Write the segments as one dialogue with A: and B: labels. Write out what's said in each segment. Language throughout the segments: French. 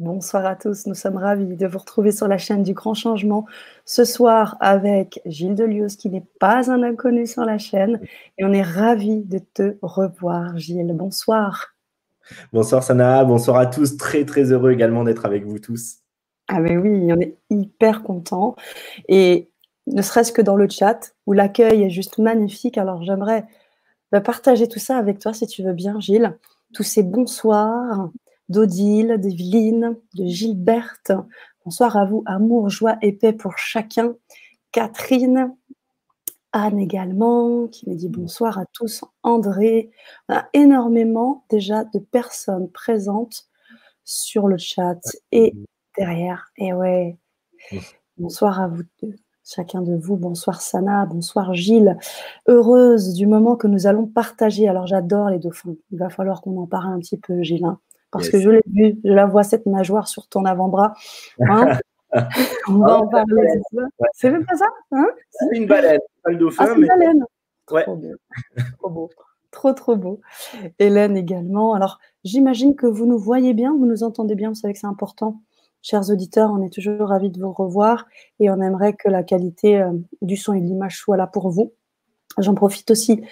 A: Bonsoir à tous, nous sommes ravis de vous retrouver sur la chaîne du Grand Changement ce soir avec Gilles Delieus qui n'est pas un inconnu sur la chaîne et on est ravis de te revoir Gilles. Bonsoir.
B: Bonsoir Sana, bonsoir à tous, très très heureux également d'être avec vous tous.
A: Ah mais oui, on est hyper content et ne serait-ce que dans le chat où l'accueil est juste magnifique, alors j'aimerais bah, partager tout ça avec toi si tu veux bien Gilles, tous ces bonsoirs d'Odile, d'Evelyne, de Gilberte. Bonsoir à vous, amour, joie et paix pour chacun. Catherine, Anne également, qui me dit bonsoir à tous. André, a énormément déjà de personnes présentes sur le chat et derrière. Et ouais, bonsoir à vous deux, chacun de vous. Bonsoir Sana, bonsoir Gilles. Heureuse du moment que nous allons partager. Alors j'adore les dauphins. Il va falloir qu'on en parle un petit peu, Gilles. Hein parce que je l'ai vu, je la vois cette nageoire sur ton avant-bras. Hein On va en parler. C'est même pas ça
B: hein? C'est une baleine, pas le dauphin.
A: Ah, une baleine. Trop, beau. trop beau. Trop, trop beau. Hélène également. Alors, j'imagine que vous nous voyez bien, vous nous entendez bien, vous savez que c'est important. Chers auditeurs, on est toujours ravis de vous revoir et on aimerait que la qualité euh, du son et de l'image soit là pour vous. J'en profite aussi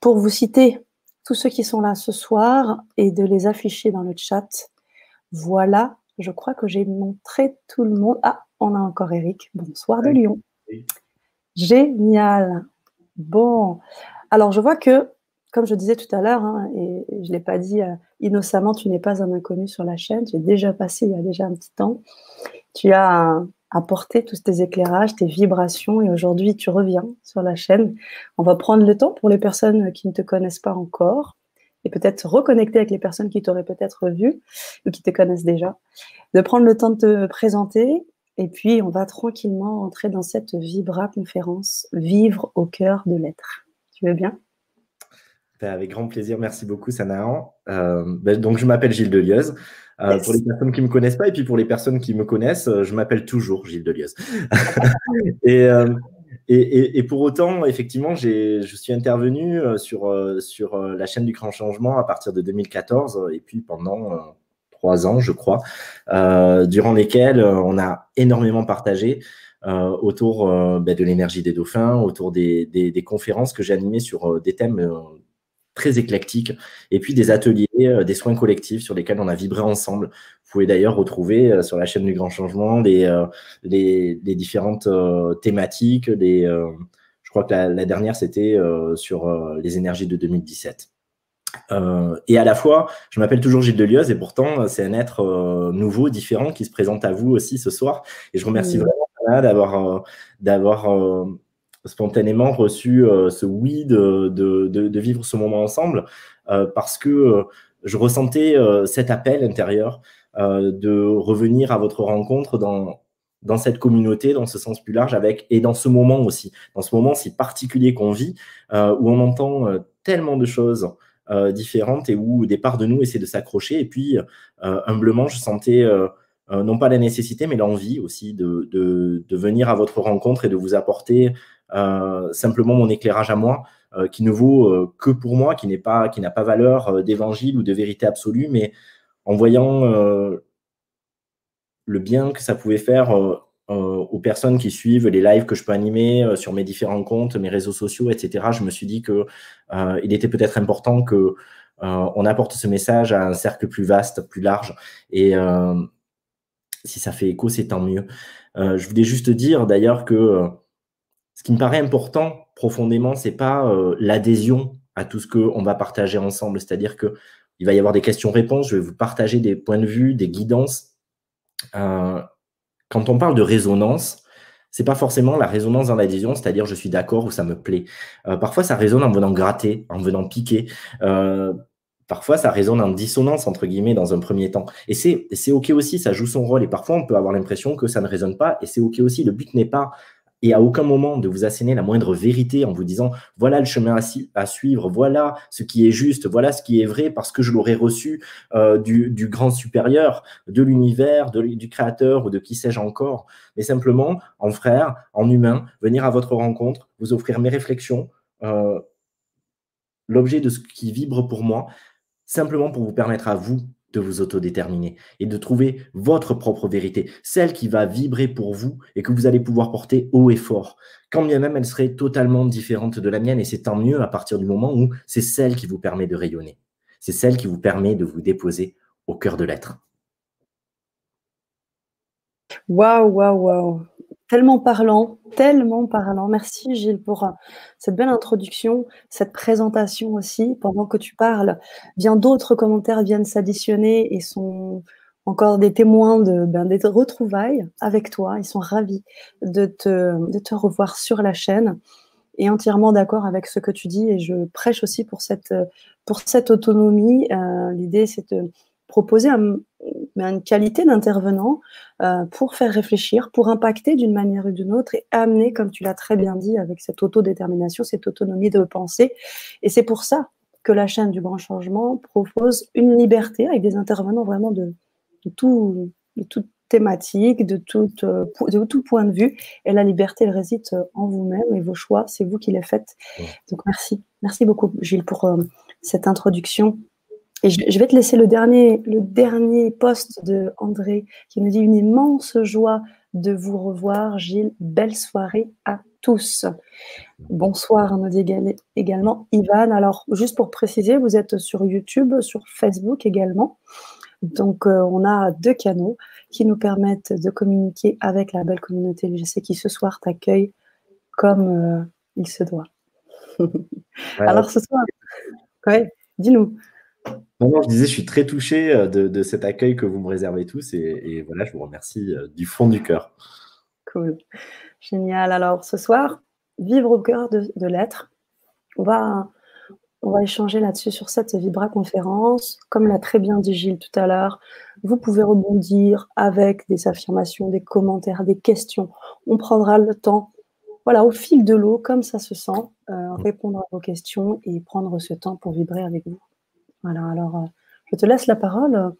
A: pour vous citer tous ceux qui sont là ce soir et de les afficher dans le chat. Voilà, je crois que j'ai montré tout le monde. Ah, on a encore Eric. Bonsoir de Lyon. Génial. Bon, alors je vois que, comme je disais tout à l'heure, hein, et je ne l'ai pas dit euh, innocemment, tu n'es pas un inconnu sur la chaîne. Tu es déjà passé il y a déjà un petit temps. Tu as apporter tous tes éclairages, tes vibrations et aujourd'hui tu reviens sur la chaîne. On va prendre le temps pour les personnes qui ne te connaissent pas encore et peut-être reconnecter avec les personnes qui t'auraient peut-être vu ou qui te connaissent déjà, de prendre le temps de te présenter et puis on va tranquillement entrer dans cette Vibra conférence, vivre au cœur de l'être. Tu veux bien?
B: Ben, Avec grand plaisir, merci beaucoup Sanaan. Euh, ben, donc je m'appelle Gilles Delieuse. Euh, pour les personnes qui ne me connaissent pas et puis pour les personnes qui me connaissent, euh, je m'appelle toujours Gilles Delieuse. Euh, et, et, et, pour autant, effectivement, je suis intervenu sur, sur la chaîne du Grand Changement à partir de 2014 et puis pendant trois ans, je crois, durant lesquels on a énormément partagé. autour ben, de l'énergie des dauphins, autour des, des, des conférences que j'ai animées sur des thèmes très éclectique. Et puis des ateliers, euh, des soins collectifs sur lesquels on a vibré ensemble. Vous pouvez d'ailleurs retrouver euh, sur la chaîne du Grand Changement les, euh, les, différentes thématiques. Les, je crois que la, dernière, c'était sur les énergies de 2017. et à la fois, je m'appelle toujours Gilles Delieuse et pourtant, c'est un être nouveau, différent qui se présente à vous aussi ce soir. Et je remercie vraiment d'avoir d'avoir spontanément reçu euh, ce oui de, de, de, vivre ce moment ensemble euh, parce que euh, je ressentais cet appel intérieur de revenir à votre rencontre dans, dans cette communauté, dans ce sens plus large, avec et dans ce moment aussi, dans ce moment si particulier qu'on vit, où on entend tellement de choses différentes et où des parts de nous essaient de s'accrocher. Et puis, humblement, je sentais non pas la nécessité, mais l'envie aussi de, de, venir à votre rencontre et de vous apporter simplement mon éclairage à moi, euh, qui ne vaut euh, que pour moi, qui n'est pas, qui n'a pas valeur d'évangile ou de vérité absolue, mais en voyant le bien que ça pouvait faire aux personnes qui suivent les lives que je peux animer sur mes différents comptes, mes réseaux sociaux, etc. Je me suis dit que il était peut-être important que on apporte ce message à un cercle plus vaste, plus large. Et si ça fait écho, c'est tant mieux. je voulais juste dire d'ailleurs que ce qui me paraît important profondément, c'est pas euh, l'adhésion à tout ce qu'on va partager ensemble. C'est-à-dire que il va y avoir des questions-réponses, je vais vous partager des points de vue, des guidances. Euh, quand on parle de résonance, c'est pas forcément la résonance dans l'adhésion, c'est-à-dire je suis d'accord ou ça me plaît. Euh, parfois, ça résonne en venant gratter, en venant piquer. parfois, ça résonne en dissonance, entre guillemets, dans un premier temps. Et c'est OK aussi, ça joue son rôle. Et parfois, on peut avoir l'impression que ça ne résonne pas, et c'est OK aussi. Le but n'est pas et à aucun moment de vous asséner la moindre vérité en vous disant voilà le chemin à, suivre, voilà ce qui est juste, voilà ce qui est vrai parce que je l'aurais reçu euh, du, grand supérieur, de l'univers, du créateur ou de qui sais-je encore, mais simplement en frère, en humain, venir à votre rencontre, vous offrir mes réflexions, euh, l'objet de ce qui vibre pour moi, simplement pour vous permettre à vous de vous autodéterminer et de trouver votre propre vérité, celle qui va vibrer pour vous et que vous allez pouvoir porter haut et fort. Quand bien même elle serait totalement différente de la mienne, et c'est tant mieux à partir du moment où c'est celle qui vous permet de rayonner. C'est celle qui vous permet de vous déposer au cœur de l'être.
A: Waouh, waouh, waouh. Tellement parlant, tellement parlant. Merci Gilles pour euh, cette belle introduction, cette présentation aussi. Pendant que tu parles, bien d'autres commentaires viennent s'additionner et sont encore des témoins de, ben, des retrouvailles avec toi. Ils sont ravis de te, revoir sur la chaîne et entièrement d'accord avec ce que tu dis. Et je prêche aussi pour cette, pour cette autonomie. Euh, l'idée, c'est de proposer une qualité d'intervenant euh, pour faire réfléchir, pour impacter d'une manière ou d'une autre et amener, comme tu l'as très bien dit, avec cette autodétermination, cette autonomie de pensée. Et c'est pour ça que la chaîne du Grand Changement propose une liberté avec des intervenants vraiment de, de, tout, de toute thématique, de tout, de tout point de vue. Et la liberté, elle réside en vous-même et vos choix, c'est vous qui les faites. Donc merci. Merci beaucoup, Gilles, pour euh, cette introduction et je, vais te laisser le dernier, le dernier poste de André qui nous dit une immense joie de vous revoir, Gilles. Belle soirée à tous. Bonsoir, nous dit également Ivan. Alors, juste pour préciser, vous êtes sur YouTube, sur Facebook également. Donc, euh, on a deux canaux qui nous permettent de communiquer avec la belle communauté sais qui ce soir t'accueille comme euh, il se doit. Alors, ce soir, ouais, dis-nous.
B: Je disais, je suis très touché euh, de, cet accueil que vous me réservez tous et, voilà, je vous remercie euh, du fond du cœur.
A: Cool. Génial. Alors, ce soir, vivre au cœur de, l'être. On va, on va échanger là-dessus sur cette Vibra conférence. Comme l'a très bien dit Gilles tout à l'heure, vous pouvez rebondir avec des affirmations, des commentaires, des questions. On prendra le temps, voilà, au fil de l'eau, comme ça se sent, euh, répondre à vos questions et prendre ce temps pour vibrer avec vous. Voilà, alors euh, je te laisse la parole,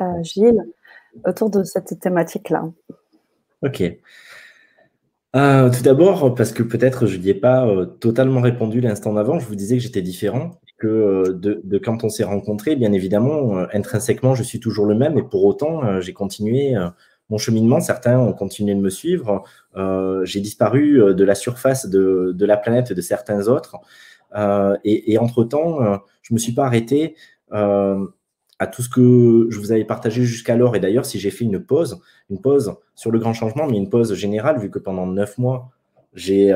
A: euh, Gilles, autour de cette thématique-là.
B: Ok. Euh, tout d'abord, parce que peut-être je n'y ai pas totalement répondu l'instant d'avant, je vous disais que j'étais différent, que de, quand on s'est rencontrés, bien évidemment, intrinsèquement, je suis toujours le même, et pour autant, j'ai continué mon cheminement. Certains ont continué de me suivre. j'ai disparu de la surface de, de, la planète de certains autres. Euh, et, entre-temps, euh, je ne me suis pas arrêté euh, à tout ce que je vous avais partagé jusqu'alors. Et d'ailleurs, si j'ai fait une pause, une pause sur le grand changement, mais une pause générale, vu que pendant neuf mois, j'ai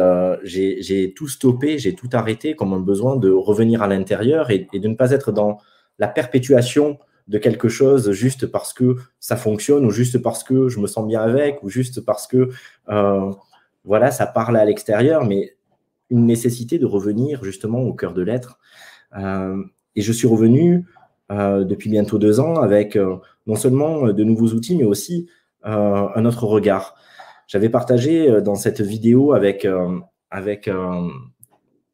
B: tout stoppé, j'ai tout arrêté comme un besoin de revenir à l'intérieur et, de ne pas être dans la perpétuation de quelque chose juste parce que ça fonctionne ou juste parce que je me sens bien avec ou juste parce que voilà, ça parle à l'extérieur. Mais une nécessité de revenir justement au cœur de l'être. Euh, et je suis revenu euh, depuis bientôt deux ans avec euh, non seulement de nouveaux outils, mais aussi un autre regard. J'avais partagé dans cette vidéo avec, avec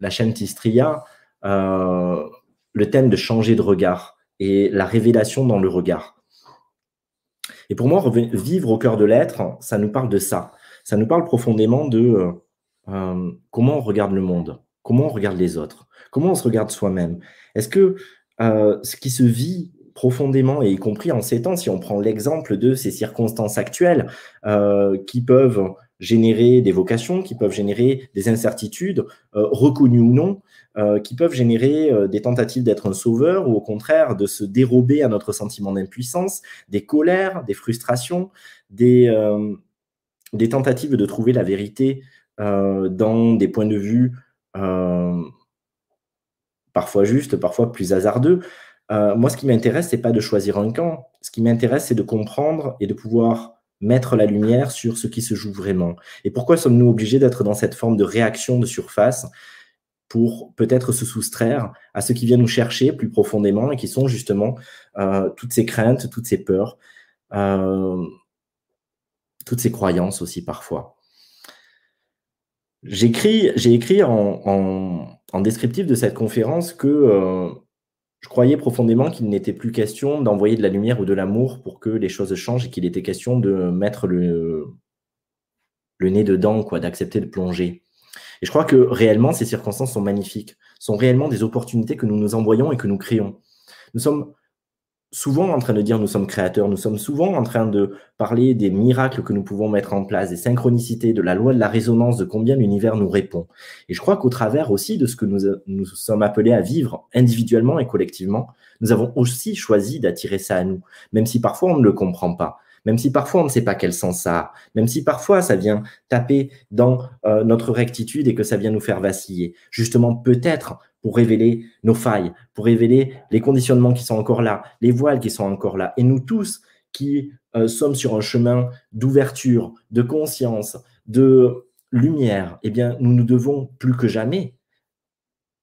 B: la chaîne Tistria le thème de changer de regard et la révélation dans le regard. Et pour moi, vivre au cœur de l'être, ça nous parle de ça. Ça nous parle profondément de euh, comment on regarde le monde, comment on regarde les autres, comment on se regarde soi-même? Est-ce que euh, ce qui se vit profondément, et y compris en ces temps, si on prend l'exemple de ces circonstances actuelles euh, qui peuvent générer des vocations, qui peuvent générer des incertitudes, reconnues ou non, qui peuvent générer des tentatives d'être un sauveur ou au contraire de se dérober à notre sentiment d'impuissance, des colères, des frustrations, des, tentatives de trouver la vérité euh, dans des points de vue euh, parfois justes, parfois plus hasardeux. Euh, moi, ce qui m'intéresse, c'est pas de choisir un camp. Ce qui m'intéresse, c'est de comprendre et de pouvoir mettre la lumière sur ce qui se joue vraiment. Et pourquoi sommes-nous obligés d'être dans cette forme de réaction de surface pour peut-être se soustraire à ce qui vient nous chercher plus profondément et qui sont justement toutes ces craintes, toutes ces peurs, toutes ces croyances aussi parfois. J'écris, j'ai écrit en, descriptif de cette conférence que euh, je croyais profondément qu'il n'était plus question d'envoyer de la lumière ou de l'amour pour que les choses changent et qu'il était question de mettre le, le nez dedans, quoi, d'accepter de plonger. Et je crois que réellement, ces circonstances sont magnifiques, sont réellement des opportunités que nous nous envoyons et que nous créons. Nous sommes souvent en train de dire nous sommes créateurs, nous sommes souvent en train de parler des miracles que nous pouvons mettre en place, des synchronicités, de la loi de la résonance, de combien l'univers nous répond. Et je crois qu'au travers aussi de ce que nous, nous sommes appelés à vivre individuellement et collectivement, nous avons aussi choisi d'attirer ça à nous, même si parfois on ne le comprend pas même si parfois on ne sait pas quel sens ça a, même si parfois ça vient taper dans euh, notre rectitude et que ça vient nous faire vaciller. Justement, peut-être pour révéler nos failles, pour révéler les conditionnements qui sont encore là, les voiles qui sont encore là. Et nous tous qui euh, sommes sur un chemin d'ouverture, de conscience, de lumière, eh bien, nous nous devons plus que jamais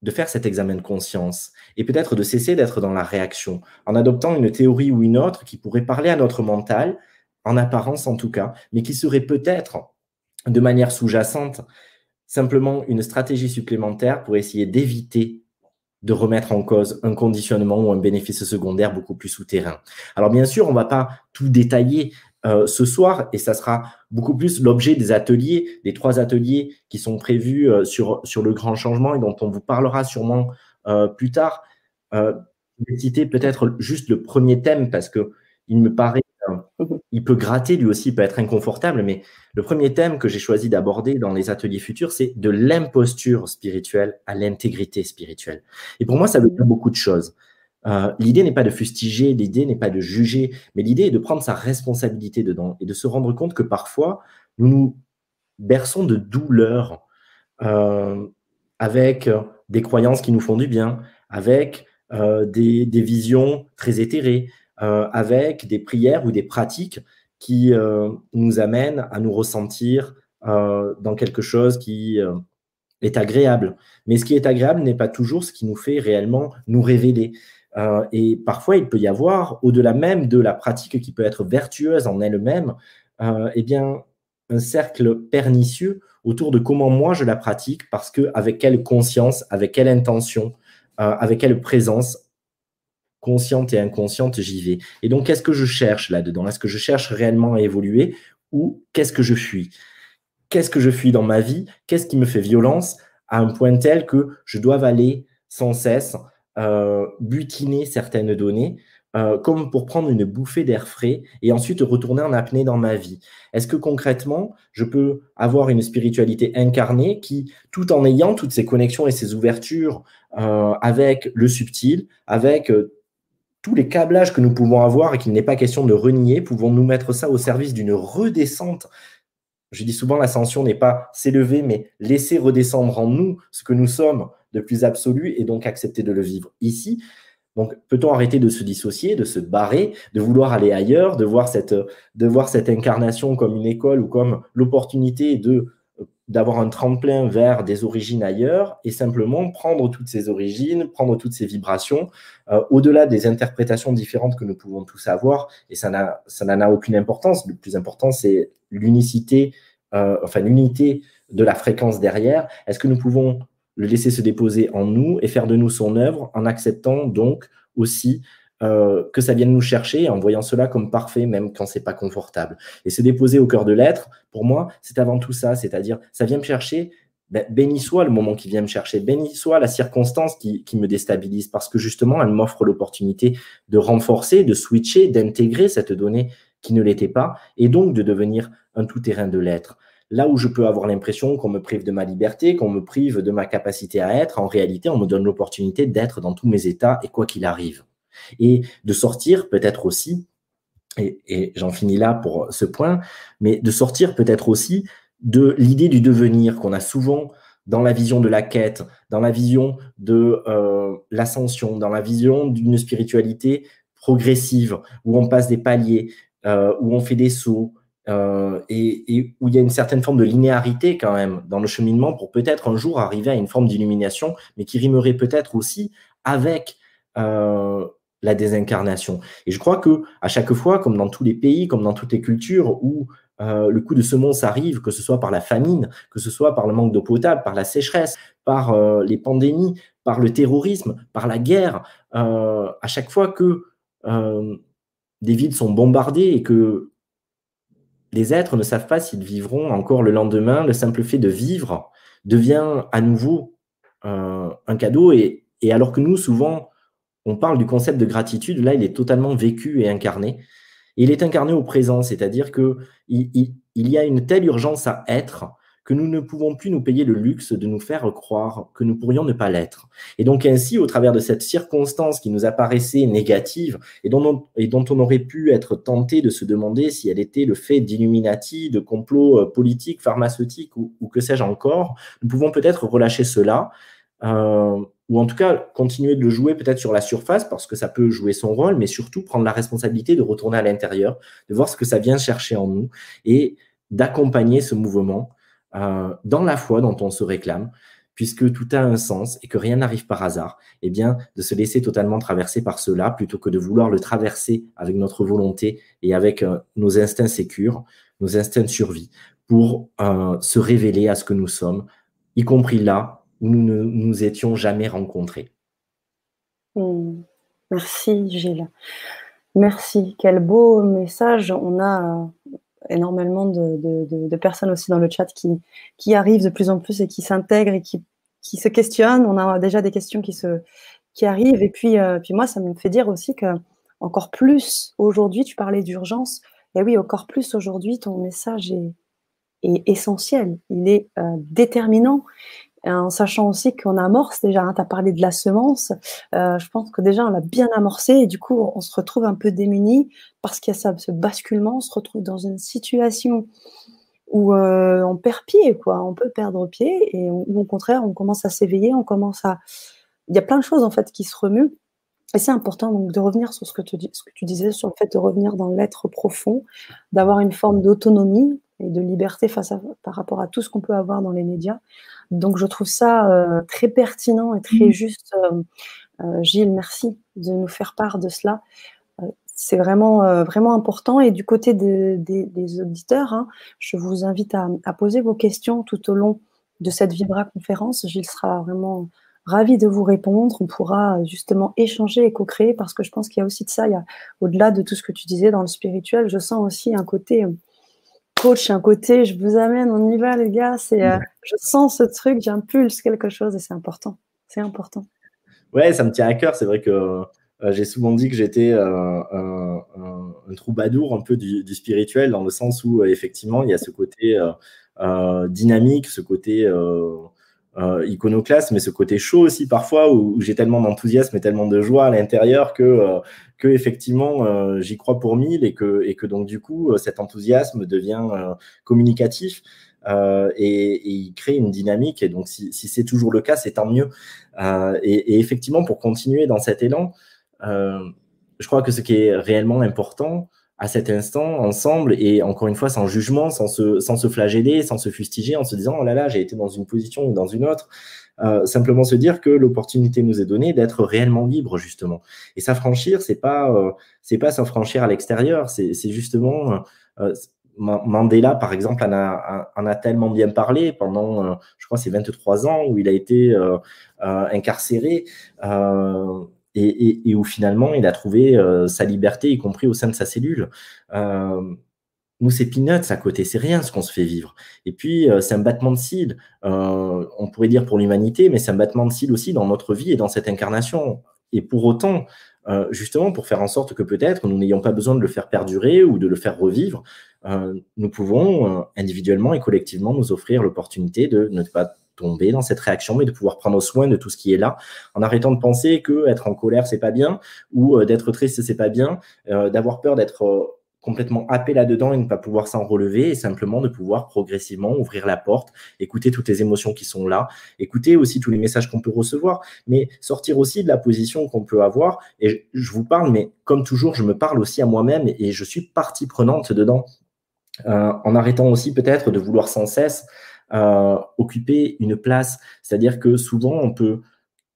B: de faire cet examen de conscience et peut-être de cesser d'être dans la réaction en adoptant une théorie ou une autre qui pourrait parler à notre mental en apparence en tout cas, mais qui serait peut-être de manière sous-jacente simplement une stratégie supplémentaire pour essayer d'éviter de remettre en cause un conditionnement ou un bénéfice secondaire beaucoup plus souterrain. Alors bien sûr, on ne va pas tout détailler euh, ce soir et ça sera beaucoup plus l'objet des ateliers, des trois ateliers qui sont prévus euh, sur, le grand changement et dont on vous parlera sûrement euh, plus tard. je vais citer peut-être juste le premier thème parce que il me paraît. Il peut gratter lui aussi, il peut être inconfortable, mais le premier thème que j'ai choisi d'aborder dans les ateliers futurs, c'est de l'imposture spirituelle à l'intégrité spirituelle. Et pour moi, ça veut dire beaucoup de choses. Euh, l'idée n'est pas de fustiger, l'idée n'est pas de juger, mais l'idée est de prendre sa responsabilité dedans et de se rendre compte que parfois, nous nous berçons de douleur euh, avec des croyances qui nous font du bien, avec euh, des, des, visions très éthérées, euh, avec des prières ou des pratiques qui euh, nous amènent à nous ressentir euh, dans quelque chose qui est agréable. Mais ce qui est agréable n'est pas toujours ce qui nous fait réellement nous révéler. et parfois, il peut y avoir, au-delà même de la pratique qui peut être vertueuse en elle-même, eh bien, un cercle pernicieux autour de comment moi je la pratique, parce que avec quelle conscience, avec quelle intention, avec quelle présence consciente et inconsciente, j'y vais. Et donc, qu'est-ce que je cherche là-dedans? Est-ce que je cherche réellement à évoluer ou qu'est-ce que je fuis? Qu'est-ce que je fuis dans ma vie? Qu'est-ce qui me fait violence? À un point tel que je dois aller sans cesse euh, butiner certaines données euh, comme pour prendre une bouffée d'air frais et ensuite retourner en apnée dans ma vie. Est-ce que concrètement, je peux avoir une spiritualité incarnée qui, tout en ayant toutes ces connexions et ces ouvertures euh, avec le subtil, avec tous les câblages que nous pouvons avoir et qu'il n'est pas question de renier, pouvons-nous mettre ça au service d'une redescente Je dis souvent, l'ascension n'est pas s'élever, mais laisser redescendre en nous ce que nous sommes de plus absolu et donc accepter de le vivre ici. Donc, peut-on arrêter de se dissocier, de se barrer, de vouloir aller ailleurs, de voir cette, de voir cette incarnation comme une école ou comme l'opportunité de d'avoir un tremplin vers des origines ailleurs et simplement prendre toutes ces origines, prendre toutes ces vibrations, euh, au-delà des interprétations différentes que nous pouvons tous avoir, et ça n'en a aucune importance. Le plus important, c'est l'unicité, euh, enfin l'unité de la fréquence derrière. Est-ce que nous pouvons le laisser se déposer en nous et faire de nous son œuvre en acceptant donc aussi euh, que ça vienne nous chercher en voyant cela comme parfait, même quand c'est pas confortable. Et se déposer au cœur de l'être, pour moi, c'est avant tout ça, c'est-à-dire ça vient me chercher. Ben, béni soit le moment qui vient me chercher, béni soit la circonstance qui, qui me déstabilise, parce que justement, elle m'offre l'opportunité de renforcer, de switcher, d'intégrer cette donnée qui ne l'était pas, et donc de devenir un tout-terrain de l'être. Là où je peux avoir l'impression qu'on me prive de ma liberté, qu'on me prive de ma capacité à être, en réalité, on me donne l'opportunité d'être dans tous mes états et quoi qu'il arrive. Et de sortir peut-être aussi, et, j'en finis là pour ce point, mais de sortir peut-être aussi de l'idée du devenir qu'on a souvent dans la vision de la quête, dans la vision de euh, l'ascension, dans la vision d'une spiritualité progressive, où on passe des paliers, euh, où on fait des sauts, euh, et, où il y a une certaine forme de linéarité quand même dans le cheminement pour peut-être un jour arriver à une forme d'illumination, mais qui rimerait peut-être aussi avec la désincarnation. Et je crois que à chaque fois, comme dans tous les pays, comme dans toutes les cultures où euh, le coup de semonce arrive, que ce soit par la famine, que ce soit par le manque d'eau potable, par la sécheresse, par euh, les pandémies, par le terrorisme, par la guerre, euh, à chaque fois que des villes sont bombardées et que les êtres ne savent pas s'ils vivront encore le lendemain, le simple fait de vivre devient à nouveau un cadeau. Et, et alors que nous, souvent, on parle du concept de gratitude, là, il est totalement vécu et incarné. il est incarné au présent, c'est-à-dire qu'il il, y a une telle urgence à être que nous ne pouvons plus nous payer le luxe de nous faire croire que nous pourrions ne pas l'être. Et donc ainsi, au travers de cette circonstance qui nous apparaissait négative et dont on, et dont on aurait pu être tenté de se demander si elle était le fait d'illuminati, de complots euh, politiques, pharmaceutiques ou, que sais-je encore, nous pouvons peut-être relâcher cela. Euh, ou en tout cas continuer de le jouer peut-être sur la surface parce que ça peut jouer son rôle, mais surtout prendre la responsabilité de retourner à l'intérieur, de voir ce que ça vient chercher en nous et d'accompagner ce mouvement euh, dans la foi dont on se réclame, puisque tout a un sens et que rien n'arrive par hasard, eh bien, de se laisser totalement traverser par cela plutôt que de vouloir le traverser avec notre volonté et avec euh, nos instincts sécures, nos instincts de survie, pour euh, se révéler à ce que nous sommes, y compris là où nous ne nous étions jamais rencontrés.
A: Hmm. Merci Gilles. Merci. Quel beau message. On a énormément de, personnes aussi dans le chat qui, qui arrivent de plus en plus et qui s'intègrent et qui, qui, se questionnent. On a déjà des questions qui, se, qui arrivent. Et puis, euh, puis moi, ça me fait dire aussi que encore plus aujourd'hui, tu parlais d'urgence. Et oui, encore plus aujourd'hui, ton message est, est, essentiel. Il est euh, déterminant en sachant aussi qu'on amorce déjà, hein, tu as parlé de la semence, euh, je pense que déjà on l'a bien amorcé et du coup on se retrouve un peu démuni parce qu'il y a ça, ce basculement, on se retrouve dans une situation où euh, on perd pied, quoi, on peut perdre pied et au contraire on commence à s'éveiller, on commence à... Il y a plein de choses en fait qui se remuent. Et c'est important donc de revenir sur ce que tu disais, sur le fait de revenir dans l'être profond, d'avoir une forme d'autonomie et de liberté face à, par rapport à tout ce qu'on peut avoir dans les médias. Donc je trouve ça euh, très pertinent et très mmh. juste. Euh, euh, Gilles, merci de nous faire part de cela. c'est vraiment, vraiment important. Et du côté des auditeurs, hein, je vous invite à, à, poser vos questions tout au long de cette Vibra conférence. Gilles sera vraiment ravi de vous répondre. On pourra justement échanger et co-créer parce que je pense qu'il y a aussi de ça. Il y a, au-delà de tout ce que tu disais dans le spirituel, je sens aussi un côté coach, un côté, je vous amène, on y va les gars, c'est, euh, je sens ce truc, j'impulse quelque chose et c'est important. C'est important.
B: Ouais, ça me tient à cœur. C'est vrai que euh, j'ai souvent dit que j'étais euh, un, troubadour un peu du, spirituel, dans le sens où effectivement il y a ce côté dynamique, ce côté euh, iconoclaste, mais ce côté chaud aussi parfois où, j'ai tellement d'enthousiasme et tellement de joie à l'intérieur que, euh, que effectivement euh, j'y crois pour mille et que, et que donc du coup cet enthousiasme devient communicatif. Et, il crée une dynamique. Et donc, si, si c'est toujours le cas, c'est tant mieux. Et, et, effectivement, pour continuer dans cet élan, je crois que ce qui est réellement important, à cet instant ensemble et encore une fois sans jugement, sans se, sans se flageller, sans se fustiger en se disant oh là là j'ai été dans une position ou dans une autre. Euh, simplement se dire que l'opportunité nous est donnée d'être réellement libre justement. Et s'affranchir, c'est pas euh, c'est pas s'affranchir à l'extérieur, c'est justement euh, Mandela, par exemple, en a, en a, tellement bien parlé pendant, je crois, c'est 23 ans où il a été incarcéré et, où finalement il a trouvé euh, sa liberté, y compris au sein de sa cellule. Euh, nous, c'est peanuts à côté, c'est rien ce qu'on se fait vivre. Et puis, euh, c'est un battement de cils, on pourrait dire pour l'humanité, mais c'est un battement de cils aussi dans notre vie et dans cette incarnation. Et pour autant, justement, pour faire en sorte que peut-être nous n'ayons pas besoin de le faire perdurer ou de le faire revivre, nous pouvons individuellement et collectivement nous offrir l'opportunité de ne pas tomber dans cette réaction, mais de pouvoir prendre soin de tout ce qui est là, en arrêtant de penser que être en colère c'est pas bien ou euh, d'être triste c'est pas bien, euh, d'avoir peur d'être euh, complètement happé là-dedans et ne pas pouvoir s'en relever et simplement de pouvoir progressivement ouvrir la porte, écouter toutes les émotions qui sont là, écouter aussi tous les messages qu'on peut recevoir, mais sortir aussi de la position qu'on peut avoir. Et je vous parle, mais comme toujours, je me parle aussi à moi-même et je suis partie prenante dedans. en arrêtant aussi peut-être de vouloir sans cesse euh, occuper une place. C'est-à-dire que souvent, on peut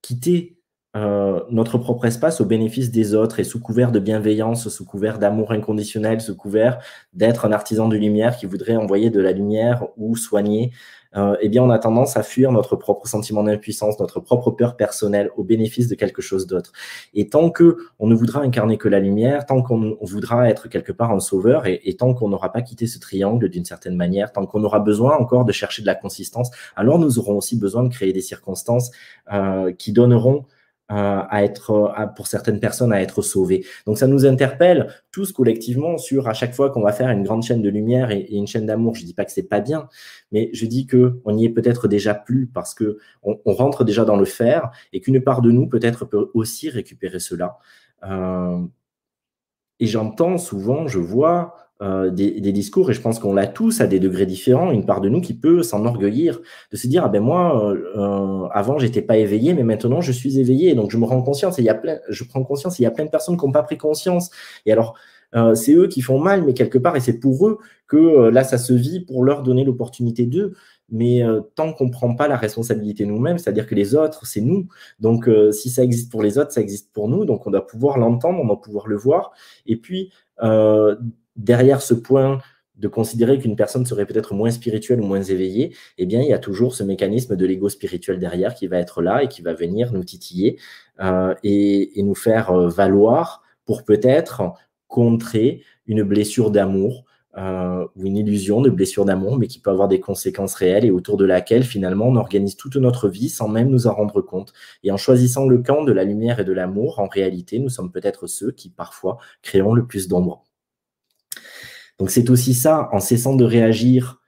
B: quitter euh, notre propre espace au bénéfice des autres et sous couvert de bienveillance, sous couvert d'amour inconditionnel, sous couvert d'être un artisan de lumière qui voudrait envoyer de la lumière ou soigner, euh, eh bien on a tendance à fuir notre propre sentiment d'impuissance, notre propre peur personnelle au bénéfice de quelque chose d'autre. Et tant que on ne voudra incarner que la lumière, tant qu'on voudra être quelque part un sauveur, et, et tant qu'on n'aura pas quitté ce triangle d'une certaine manière, tant qu'on aura besoin encore de chercher de la consistance, alors nous aurons aussi besoin de créer des circonstances euh, qui donneront à être, pour certaines personnes, à être sauvées. Donc ça nous interpelle tous collectivement sur à chaque fois qu'on va faire une grande chaîne de lumière et, une chaîne d'amour. Je dis pas que c'est pas bien, mais je dis que on y est peut-être déjà plus parce que on, rentre déjà dans le faire et qu'une part de nous peut-être peut aussi récupérer cela. Euh, et j'entends souvent, je vois euh, des, discours, et je pense qu'on l'a tous à des degrés différents, une part de nous qui peut s'enorgueillir, de se dire, ah ben moi, euh, euh avant, j'étais pas éveillé, mais maintenant, je suis éveillé, donc je me rends conscience, et il y a plein, je prends conscience, il y a plein de personnes qui n'ont pas pris conscience, et alors, euh, c'est eux qui font mal, mais quelque part, et c'est pour eux que là, ça se vit pour leur donner l'opportunité d'eux, mais tant qu'on ne prend pas la responsabilité nous-mêmes, c'est-à-dire que les autres, c'est nous. Donc, si ça existe pour les autres, ça existe pour nous. Donc, on doit pouvoir l'entendre, on doit pouvoir le voir. Et puis, derrière ce point de considérer qu'une personne serait peut-être moins spirituelle ou moins éveillée, eh bien, il y a toujours ce mécanisme de l'ego spirituel derrière qui va être là et qui va venir nous titiller euh, et, nous faire euh, valoir pour peut-être contrer une blessure d'amour euh, ou une illusion de blessure d'amour, mais qui peut avoir des conséquences réelles et autour de laquelle, finalement, on organise toute notre vie sans même nous en rendre compte. Et en choisissant le camp de la lumière et de l'amour, en réalité, nous sommes peut-être ceux qui, parfois, créons le plus d'ombre. Donc c'est aussi ça, en cessant de réagir,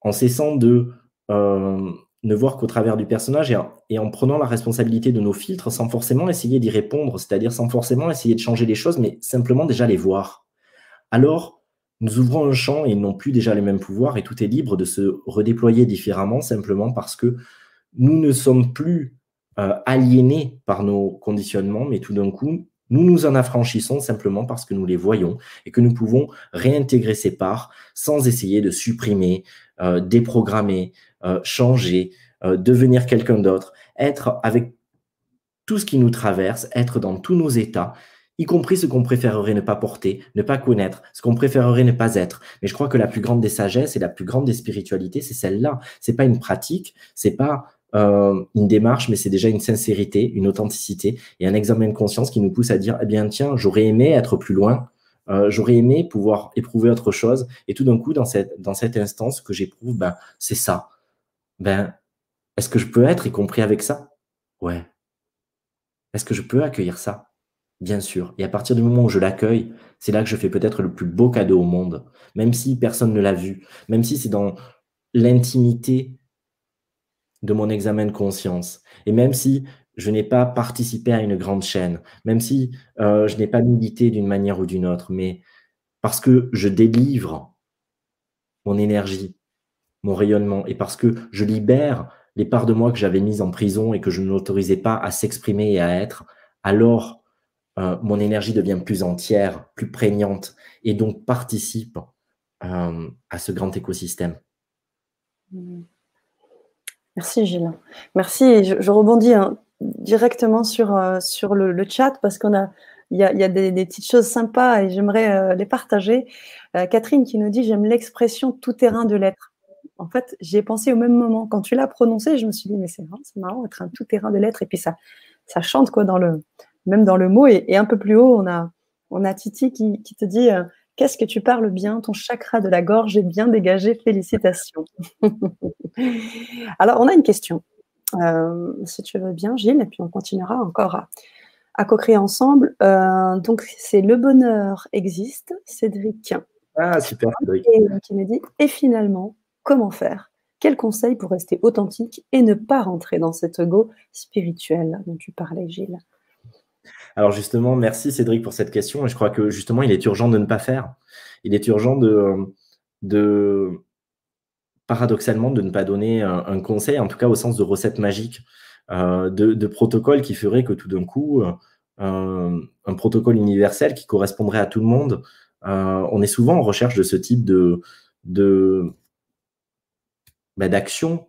B: en cessant de euh, ne voir qu'au travers du personnage et en, prenant la responsabilité de nos filtres sans forcément essayer d'y répondre, c'est-à-dire sans forcément essayer de changer les choses, mais simplement déjà les voir. Alors, nous ouvrons un champ et ils n'ont plus déjà les mêmes pouvoirs et tout est libre de se redéployer différemment simplement parce que nous ne sommes plus euh, aliénés par nos conditionnements, mais tout d'un coup, nous nous en affranchissons simplement parce que nous les voyons et que nous pouvons réintégrer ces parts sans essayer de supprimer, euh, déprogrammer, euh, changer, euh, devenir quelqu'un d'autre, être avec tout ce qui nous traverse, être dans tous nos états, y compris ce qu'on préférerait ne pas porter, ne pas connaître, ce qu'on préférerait ne pas être. Mais je crois que la plus grande des sagesses et la plus grande des spiritualités, c'est celle-là. C'est pas une pratique, c'est pas euh, une démarche, mais c'est déjà une sincérité, une authenticité et un examen de conscience qui nous pousse à dire, eh bien, tiens, j'aurais aimé être plus loin, euh, j'aurais aimé pouvoir éprouver autre chose. Et tout d'un coup, dans cette, dans cette instance que j'éprouve, ben, c'est ça. Ben, est-ce que je peux être y compris avec ça? Ouais. Est-ce que je peux accueillir ça? Bien sûr. Et à partir du moment où je l'accueille, c'est là que je fais peut-être le plus beau cadeau au monde, même si personne ne l'a vu, même si c'est dans l'intimité de mon examen de conscience. Et même si je n'ai pas participé à une grande chaîne, même si euh, je n'ai pas milité d'une manière ou d'une autre, mais parce que je délivre mon énergie, mon rayonnement, et parce que je libère les parts de moi que j'avais mises en prison et que je n'autorisais pas à s'exprimer et à être, alors euh, mon énergie devient plus entière, plus prégnante, et donc participe euh, à ce grand écosystème.
A: Mmh. Merci Gilles. Merci. Je, rebondis hein, directement sur, euh, sur le, chat parce qu'on a il y a, des, petites choses sympas et j'aimerais euh, les partager. Euh, Catherine qui nous dit j'aime l'expression tout terrain de l'être. En fait, j'y ai pensé au même moment. Quand tu l'as prononcé, je me suis dit mais c'est marrant, marrant être un tout terrain de l'être et puis ça ça chante quoi dans le même dans le mot et, un peu plus haut on a on a Titi qui, qui te dit Qu'est-ce que tu parles bien Ton chakra de la gorge est bien dégagé. Félicitations. Alors, on a une question. Euh, si tu veux bien, Gilles, et puis on continuera encore à, co-créer ensemble. Euh, donc, c'est Le bonheur existe, Cédric.
B: Ah, super, Cédric.
A: Qui me dit Et finalement, comment faire? Quel conseil pour rester authentique et ne pas rentrer dans cet ego spirituel dont tu parlais, Gilles?
B: Alors justement, merci Cédric pour cette question. Je crois que justement, il est urgent de ne pas faire. Il est urgent de, de paradoxalement, de ne pas donner un, conseil, en tout cas au sens de recette magique, euh, de, protocole qui ferait que tout d'un coup, euh, un protocole universel qui correspondrait à tout le monde. Euh, on est souvent en recherche de ce type de, de bah, d'action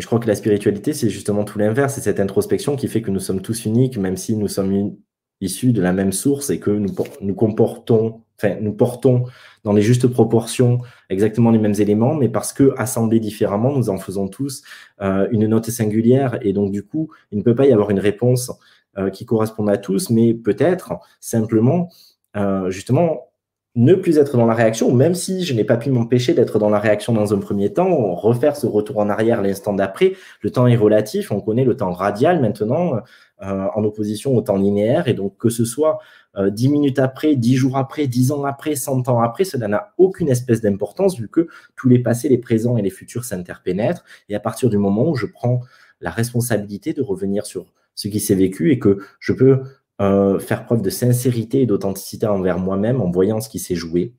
B: je crois que la spiritualité, c'est justement tout l'inverse. C'est cette introspection qui fait que nous sommes tous uniques, même si nous sommes issus de la même source et que nous, comportons, nous portons dans les justes proportions exactement les mêmes éléments, mais parce que assemblés différemment, nous en faisons tous euh, une note singulière. Et donc, du coup, il ne peut pas y avoir une réponse euh, qui corresponde à tous, mais peut-être simplement, euh, justement, ne plus être dans la réaction, même si je n'ai pas pu m'empêcher d'être dans la réaction dans un premier temps, refaire ce retour en arrière l'instant d'après. Le temps est relatif, on connaît le temps radial maintenant. en opposition au temps linéaire. Et donc, que ce soit dix minutes après, dix jours après, dix ans après, cent ans après, cela n'a aucune espèce d'importance vu que tous les passés, les présents et les futurs s'interpénètrent. Et à partir du moment où je prends la responsabilité de revenir sur ce qui s'est vécu et que je peux faire preuve de sincérité et d'authenticité envers moi-même en voyant ce qui s'est joué,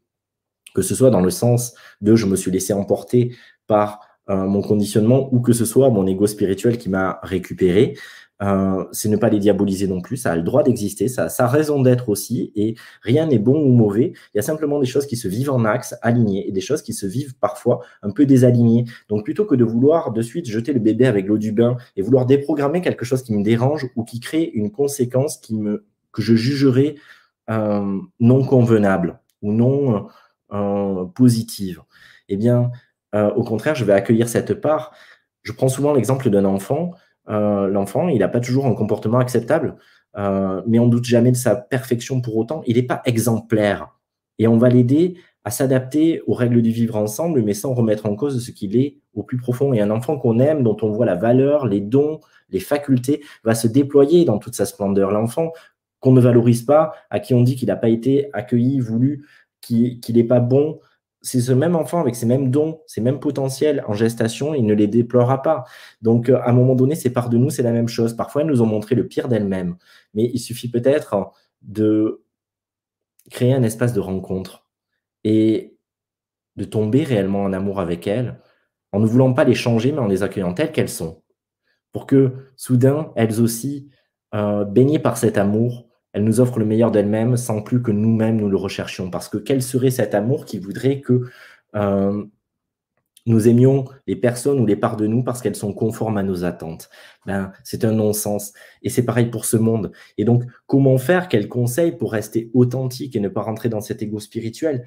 B: que ce soit dans le sens de je me suis laissé emporter par euh, mon conditionnement ou que ce soit mon ego spirituel qui m'a récupéré. Euh, c'est ne pas les diaboliser non plus, ça a le droit d'exister, ça, a raison d'être aussi, et rien n'est bon ou mauvais, il y a simplement des choses qui se vivent en axe, alignées, et des choses qui se vivent parfois un peu désalignées. Donc plutôt que de vouloir de suite jeter le bébé avec l'eau du bain et vouloir déprogrammer quelque chose qui me dérange ou qui crée une conséquence qui me, que je jugerais euh, non convenable ou non euh, positive. Eh bien, euh, au contraire, je vais accueillir cette part. Je prends souvent l'exemple d'un enfant. Euh, l'enfant, il n'a pas toujours un comportement acceptable, mais on doute jamais de sa perfection pour autant. Il n'est pas exemplaire. Et on va l'aider à s'adapter aux règles du vivre ensemble, mais sans remettre en cause ce qu'il est au plus profond. Et un enfant qu'on aime, dont on voit la valeur, les dons, les facultés, va se déployer dans toute sa splendeur. L'enfant qu'on ne valorise pas, à qui on dit qu'il n'a pas été accueilli, voulu, qu'il n'est pas bon, c'est ce même enfant avec ses mêmes dons, ses mêmes potentiels en gestation, il ne les déplorera pas. Donc, euh, à un moment donné, ces parts de nous, c'est la même chose. Parfois, elles nous ont montré le pire d'elles-mêmes. Mais il suffit peut-être de créer un espace de rencontre et de tomber réellement en amour avec elles, en ne voulant pas les changer, mais en les accueillant telles qu'elles sont. Pour que, soudain, elles aussi, euh, baignées par cet amour, elle nous offre le meilleur d'elle-même sans plus que nous-mêmes nous le recherchions. Parce que quel serait cet amour qui voudrait que euh, nous aimions les personnes ou les parts de nous parce qu'elles sont conformes à nos attentes? Ben, C'est un non-sens. Et c'est pareil pour ce monde. Et donc, comment faire? Quel conseil pour rester authentique et ne pas rentrer dans cet ego spirituel?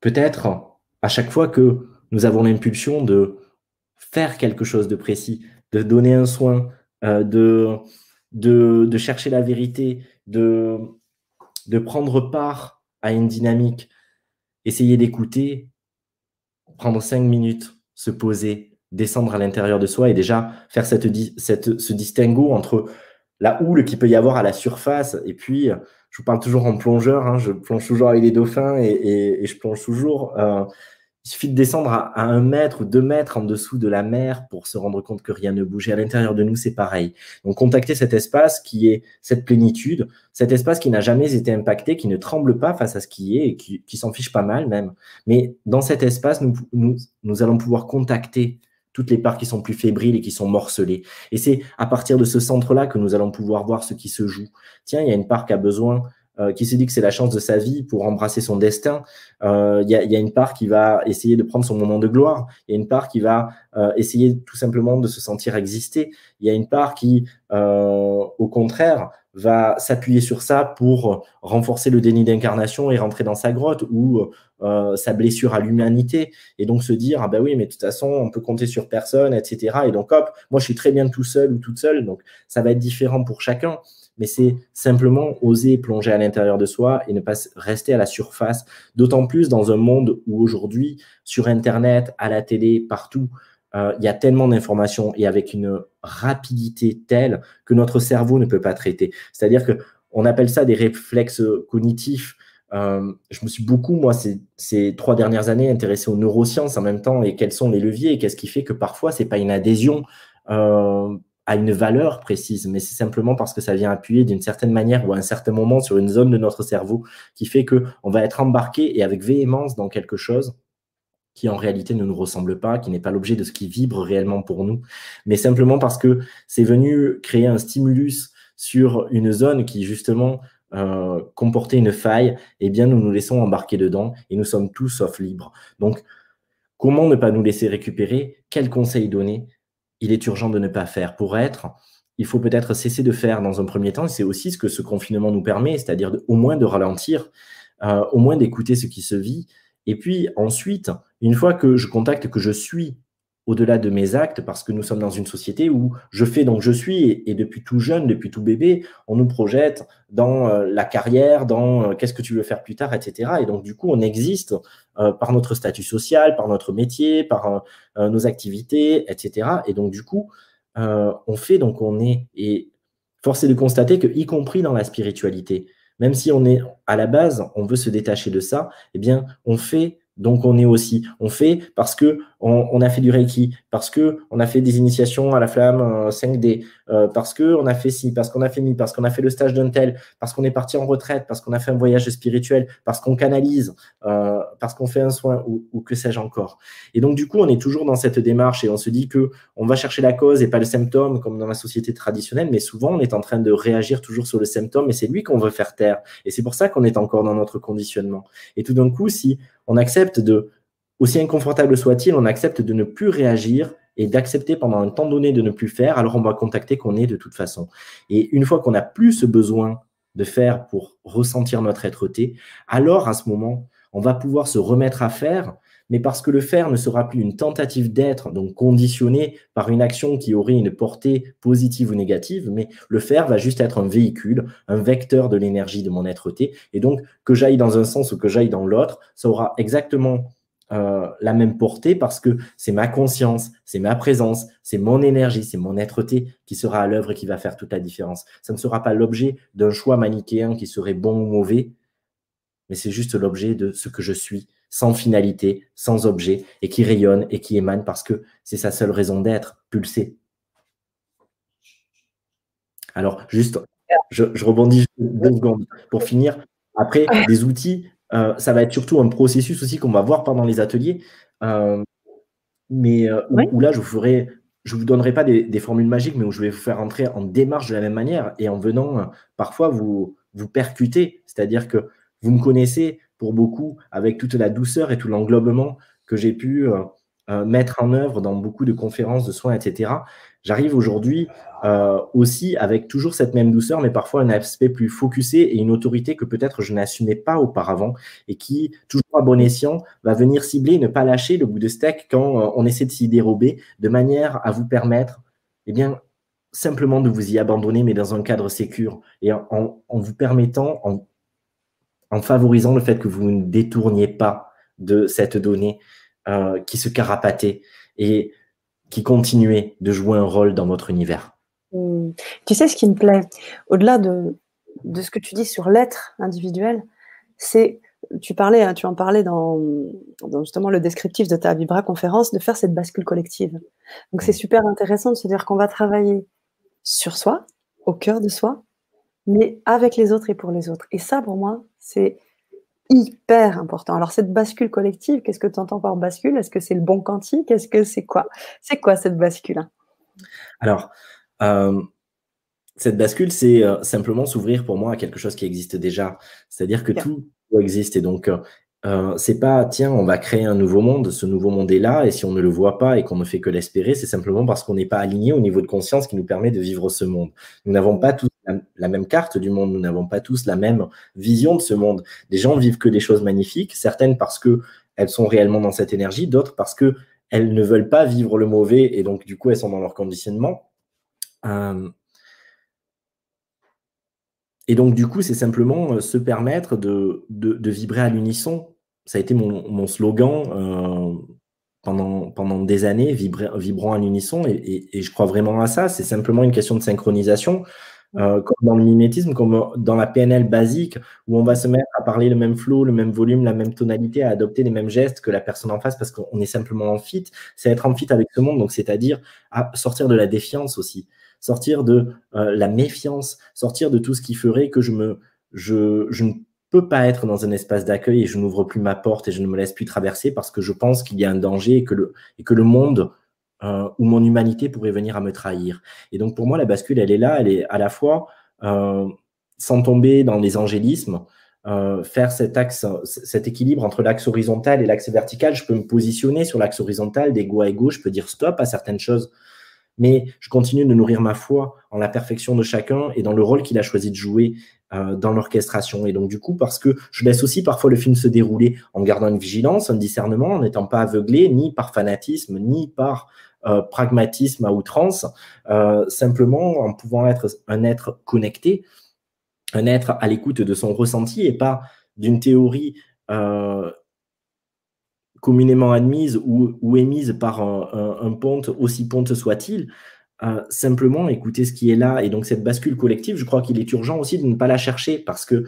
B: Peut-être à chaque fois que nous avons l'impulsion de faire quelque chose de précis, de donner un soin, euh, de de, chercher la vérité, de, de prendre part à une dynamique, essayer d'écouter, prendre cinq minutes, se poser, descendre à l'intérieur de soi et déjà faire cette, ce distinguo entre la houle qu'il peut y avoir à la surface et puis je vous parle toujours en plongeur, hein, je plonge toujours avec les dauphins et, je plonge toujours. Euh, il suffit de descendre à, un mètre ou deux mètres en dessous de la mer pour se rendre compte que rien ne bouge. Et à l'intérieur de nous, c'est pareil. Donc, contacter cet espace qui est cette plénitude, cet espace qui n'a jamais été impacté, qui ne tremble pas face à ce qui est et qui, s'en fiche pas mal même. Mais dans cet espace, nous, nous, nous allons pouvoir contacter toutes les parts qui sont plus fébriles et qui sont morcelées. Et c'est à partir de ce centre-là que nous allons pouvoir voir ce qui se joue. Tiens, il y a une part qui a besoin euh, qui se dit que c'est la chance de sa vie pour embrasser son destin. Euh, il y, a, y, a, une part qui va essayer de prendre son moment de gloire. Il y a une part qui va euh, essayer tout simplement de se sentir exister. Il y a une part qui, au contraire, va s'appuyer sur ça pour renforcer le déni d'incarnation et rentrer dans sa grotte ou sa blessure à l'humanité et donc se dire ah ben oui mais de toute façon on peut compter sur personne etc et donc hop moi je suis très bien tout seul ou toute seule donc ça va être différent pour chacun mais c'est simplement oser plonger à l'intérieur de soi et ne pas rester à la surface, d'autant plus dans un monde où aujourd'hui, sur Internet, à la télé, partout, euh, il y a tellement d'informations et avec une rapidité telle que notre cerveau ne peut pas traiter. C'est-à-dire que on appelle ça des réflexes cognitifs. Euh, je me suis beaucoup, moi, ces, trois dernières années, intéressé aux neurosciences en même temps et quels sont les leviers et qu'est-ce qui fait que parfois, c'est pas une adhésion euh, a une valeur précise, mais c'est simplement parce que ça vient appuyer d'une certaine manière ou à un certain moment sur une zone de notre cerveau qui fait que on va être embarqué et avec véhémence dans quelque chose qui en réalité ne nous ressemble pas, qui n'est pas l'objet de ce qui vibre réellement pour nous, mais simplement parce que c'est venu créer un stimulus sur une zone qui justement euh, comportait une faille, eh bien nous nous laissons embarquer dedans et nous sommes tous sauf libres. Donc, comment ne pas nous laisser récupérer? Quel conseil donner? Il est urgent de ne pas faire. Pour être, il faut peut-être cesser de faire dans un premier temps. C'est aussi ce que ce confinement nous permet, c'est-à-dire au moins de ralentir, euh, au moins d'écouter ce qui se vit. Et puis ensuite, une fois que je contacte que je suis au-delà de mes actes, parce que nous sommes dans une société où je fais donc je suis, et, depuis tout jeune, depuis tout bébé, on nous projette dans euh, la carrière, dans euh, qu'est-ce que tu veux faire plus tard, etc. Et donc du coup, on existe euh, par notre statut social, par notre métier, par nos activités, etc. Et donc du coup, on fait, donc on est. Et force est de constater que, y compris dans la spiritualité, même si on est à la base, on veut se détacher de ça, eh bien, on fait donc on est aussi, on fait parce que on, a fait du Reiki, parce que on a fait des initiations à la flamme 5D, euh, euh, parce que on a fait ci, parce qu'on a fait mi, parce qu'on a fait le stage d'un tel, parce qu'on est parti en retraite, parce qu'on a fait un voyage spirituel, parce qu'on canalise, euh, parce qu'on fait un soin ou, ou que sais-je encore. Et donc du coup, on est toujours dans cette démarche et on se dit que on va chercher la cause et pas le symptôme comme dans la société traditionnelle, mais souvent on est en train de réagir toujours sur le symptôme et c'est lui qu'on veut faire taire. Et c'est pour ça qu'on est encore dans notre conditionnement. Et tout d'un coup, si on accepte de, aussi inconfortable soit-il, on accepte de ne plus réagir et d'accepter pendant un temps donné de ne plus faire, alors on va contacter qu'on est de toute façon. Et une fois qu'on n'a plus ce besoin de faire pour ressentir notre être-té, alors à ce moment, on va pouvoir se remettre à faire mais parce que le faire ne sera plus une tentative d'être, donc conditionné par une action qui aurait une portée positive ou négative, mais le faire va juste être un véhicule, un vecteur de l'énergie de mon être-té. Et donc, que j'aille dans un sens ou que j'aille dans l'autre, ça aura exactement euh, la même portée parce que c'est ma conscience, c'est ma présence, c'est mon énergie, c'est mon être-té qui sera à l'œuvre et qui va faire toute la différence. Ça ne sera pas l'objet d'un choix manichéen qui serait bon ou mauvais, mais c'est juste l'objet de ce que je suis, sans finalité, sans objet, et qui rayonne et qui émane parce que c'est sa seule raison d'être, pulser. Alors, juste, je, rebondis deux secondes pour finir. Après, des outils, euh, ça va être surtout un processus aussi qu'on va voir pendant les ateliers, euh, mais euh, où, là, je vous ferai, je vous donnerai pas des, des, formules magiques, mais où je vais vous faire entrer en démarche de la même manière et en venant parfois vous, vous percuter, c'est-à-dire que vous me connaissez, pour beaucoup, avec toute la douceur et tout l'englobement que j'ai pu mettre en œuvre dans beaucoup de conférences de soins, etc. J'arrive aujourd'hui euh, aussi avec toujours cette même douceur, mais parfois un aspect plus focusé et une autorité que peut-être je n'assumais pas auparavant et qui, toujours à bon escient, va venir cibler, ne pas lâcher le bout de steak quand on essaie de s'y dérober, de manière à vous permettre, eh bien, simplement de vous y abandonner, mais dans un cadre sécur et en, vous permettant, en, en favorisant le fait que vous ne détourniez pas de cette donnée euh, qui se carapatait. Et qui continuait de jouer un rôle dans votre univers.
A: Hmm. Tu sais ce qui me plaît, au-delà de, de ce que tu dis sur l'être individuel, c'est, tu parlais, hein, tu en parlais dans, justement le descriptif de ta Vibra conférence, de faire cette bascule collective. Donc c'est super intéressant de se dire qu'on va travailler sur soi, au cœur de soi, mais avec les autres et pour les autres. Et ça, pour moi, c'est hyper important. Alors, cette bascule collective, qu'est-ce que tu entends par bascule? Est-ce que c'est le bon quantique? Est-ce que c'est quoi? C'est quoi cette bascule?
B: Alors, euh, cette bascule, c'est euh, simplement s'ouvrir pour moi à quelque chose qui existe déjà. C'est-à-dire que tout existe. Et donc, euh, euh, c'est pas tiens, on va créer un nouveau monde, ce nouveau monde est là, et si on ne le voit pas et qu'on ne fait que l'espérer, c'est simplement parce qu'on n'est pas aligné au niveau de conscience qui nous permet de vivre ce monde. Nous n'avons pas tous la, même carte du monde, nous n'avons pas tous la même vision de ce monde. Des gens vivent que des choses magnifiques, certaines parce que elles sont réellement dans cette énergie, d'autres parce que elles ne veulent pas vivre le mauvais et donc du coup elles sont dans leur conditionnement. Euh, et donc, du coup, c'est simplement euh, se permettre de, vibrer à l'unisson ça a été mon, slogan euh, pendant, pendant des années, vibrant à l'unisson, et, je crois vraiment à ça. C'est simplement une question de synchronisation, euh, comme dans le mimétisme, comme dans la PNL basique, où on va se mettre à parler le même flow, le même volume, la même tonalité, à adopter les mêmes gestes que la personne en face, parce qu'on est simplement en fit. C'est être en fit avec ce monde, donc c'est-à-dire à sortir de la défiance aussi, sortir de euh, la méfiance, sortir de tout ce qui ferait que je me je, je ne peux pas être dans un espace d'accueil et je n'ouvre plus ma porte et je ne me laisse plus traverser parce que je pense qu'il y a un danger et que le, et que le monde euh, ou mon humanité pourrait venir à me trahir. Et donc pour moi, la bascule, elle est là, elle est à la fois euh, sans tomber dans les angélismes, euh, faire cet axe, cet équilibre entre l'axe horizontal et l'axe vertical. Je peux me positionner sur l'axe horizontal d'ego à ego, je peux dire stop à certaines choses mais je continue de nourrir ma foi en la perfection de chacun et dans le rôle qu'il a choisi de jouer euh, dans l'orchestration. Et donc, du coup, parce que je laisse aussi parfois le film se dérouler en gardant une vigilance, un discernement, en n'étant pas aveuglé ni par fanatisme, ni par euh, pragmatisme à outrance, euh, simplement en pouvant être un être connecté, un être à l'écoute de son ressenti et pas d'une théorie communément admise ou, émise par un, ponte, aussi ponte soit-il, simplement écouter ce qui est là. Et donc cette bascule collective, je crois qu'il est urgent aussi de ne pas la chercher parce que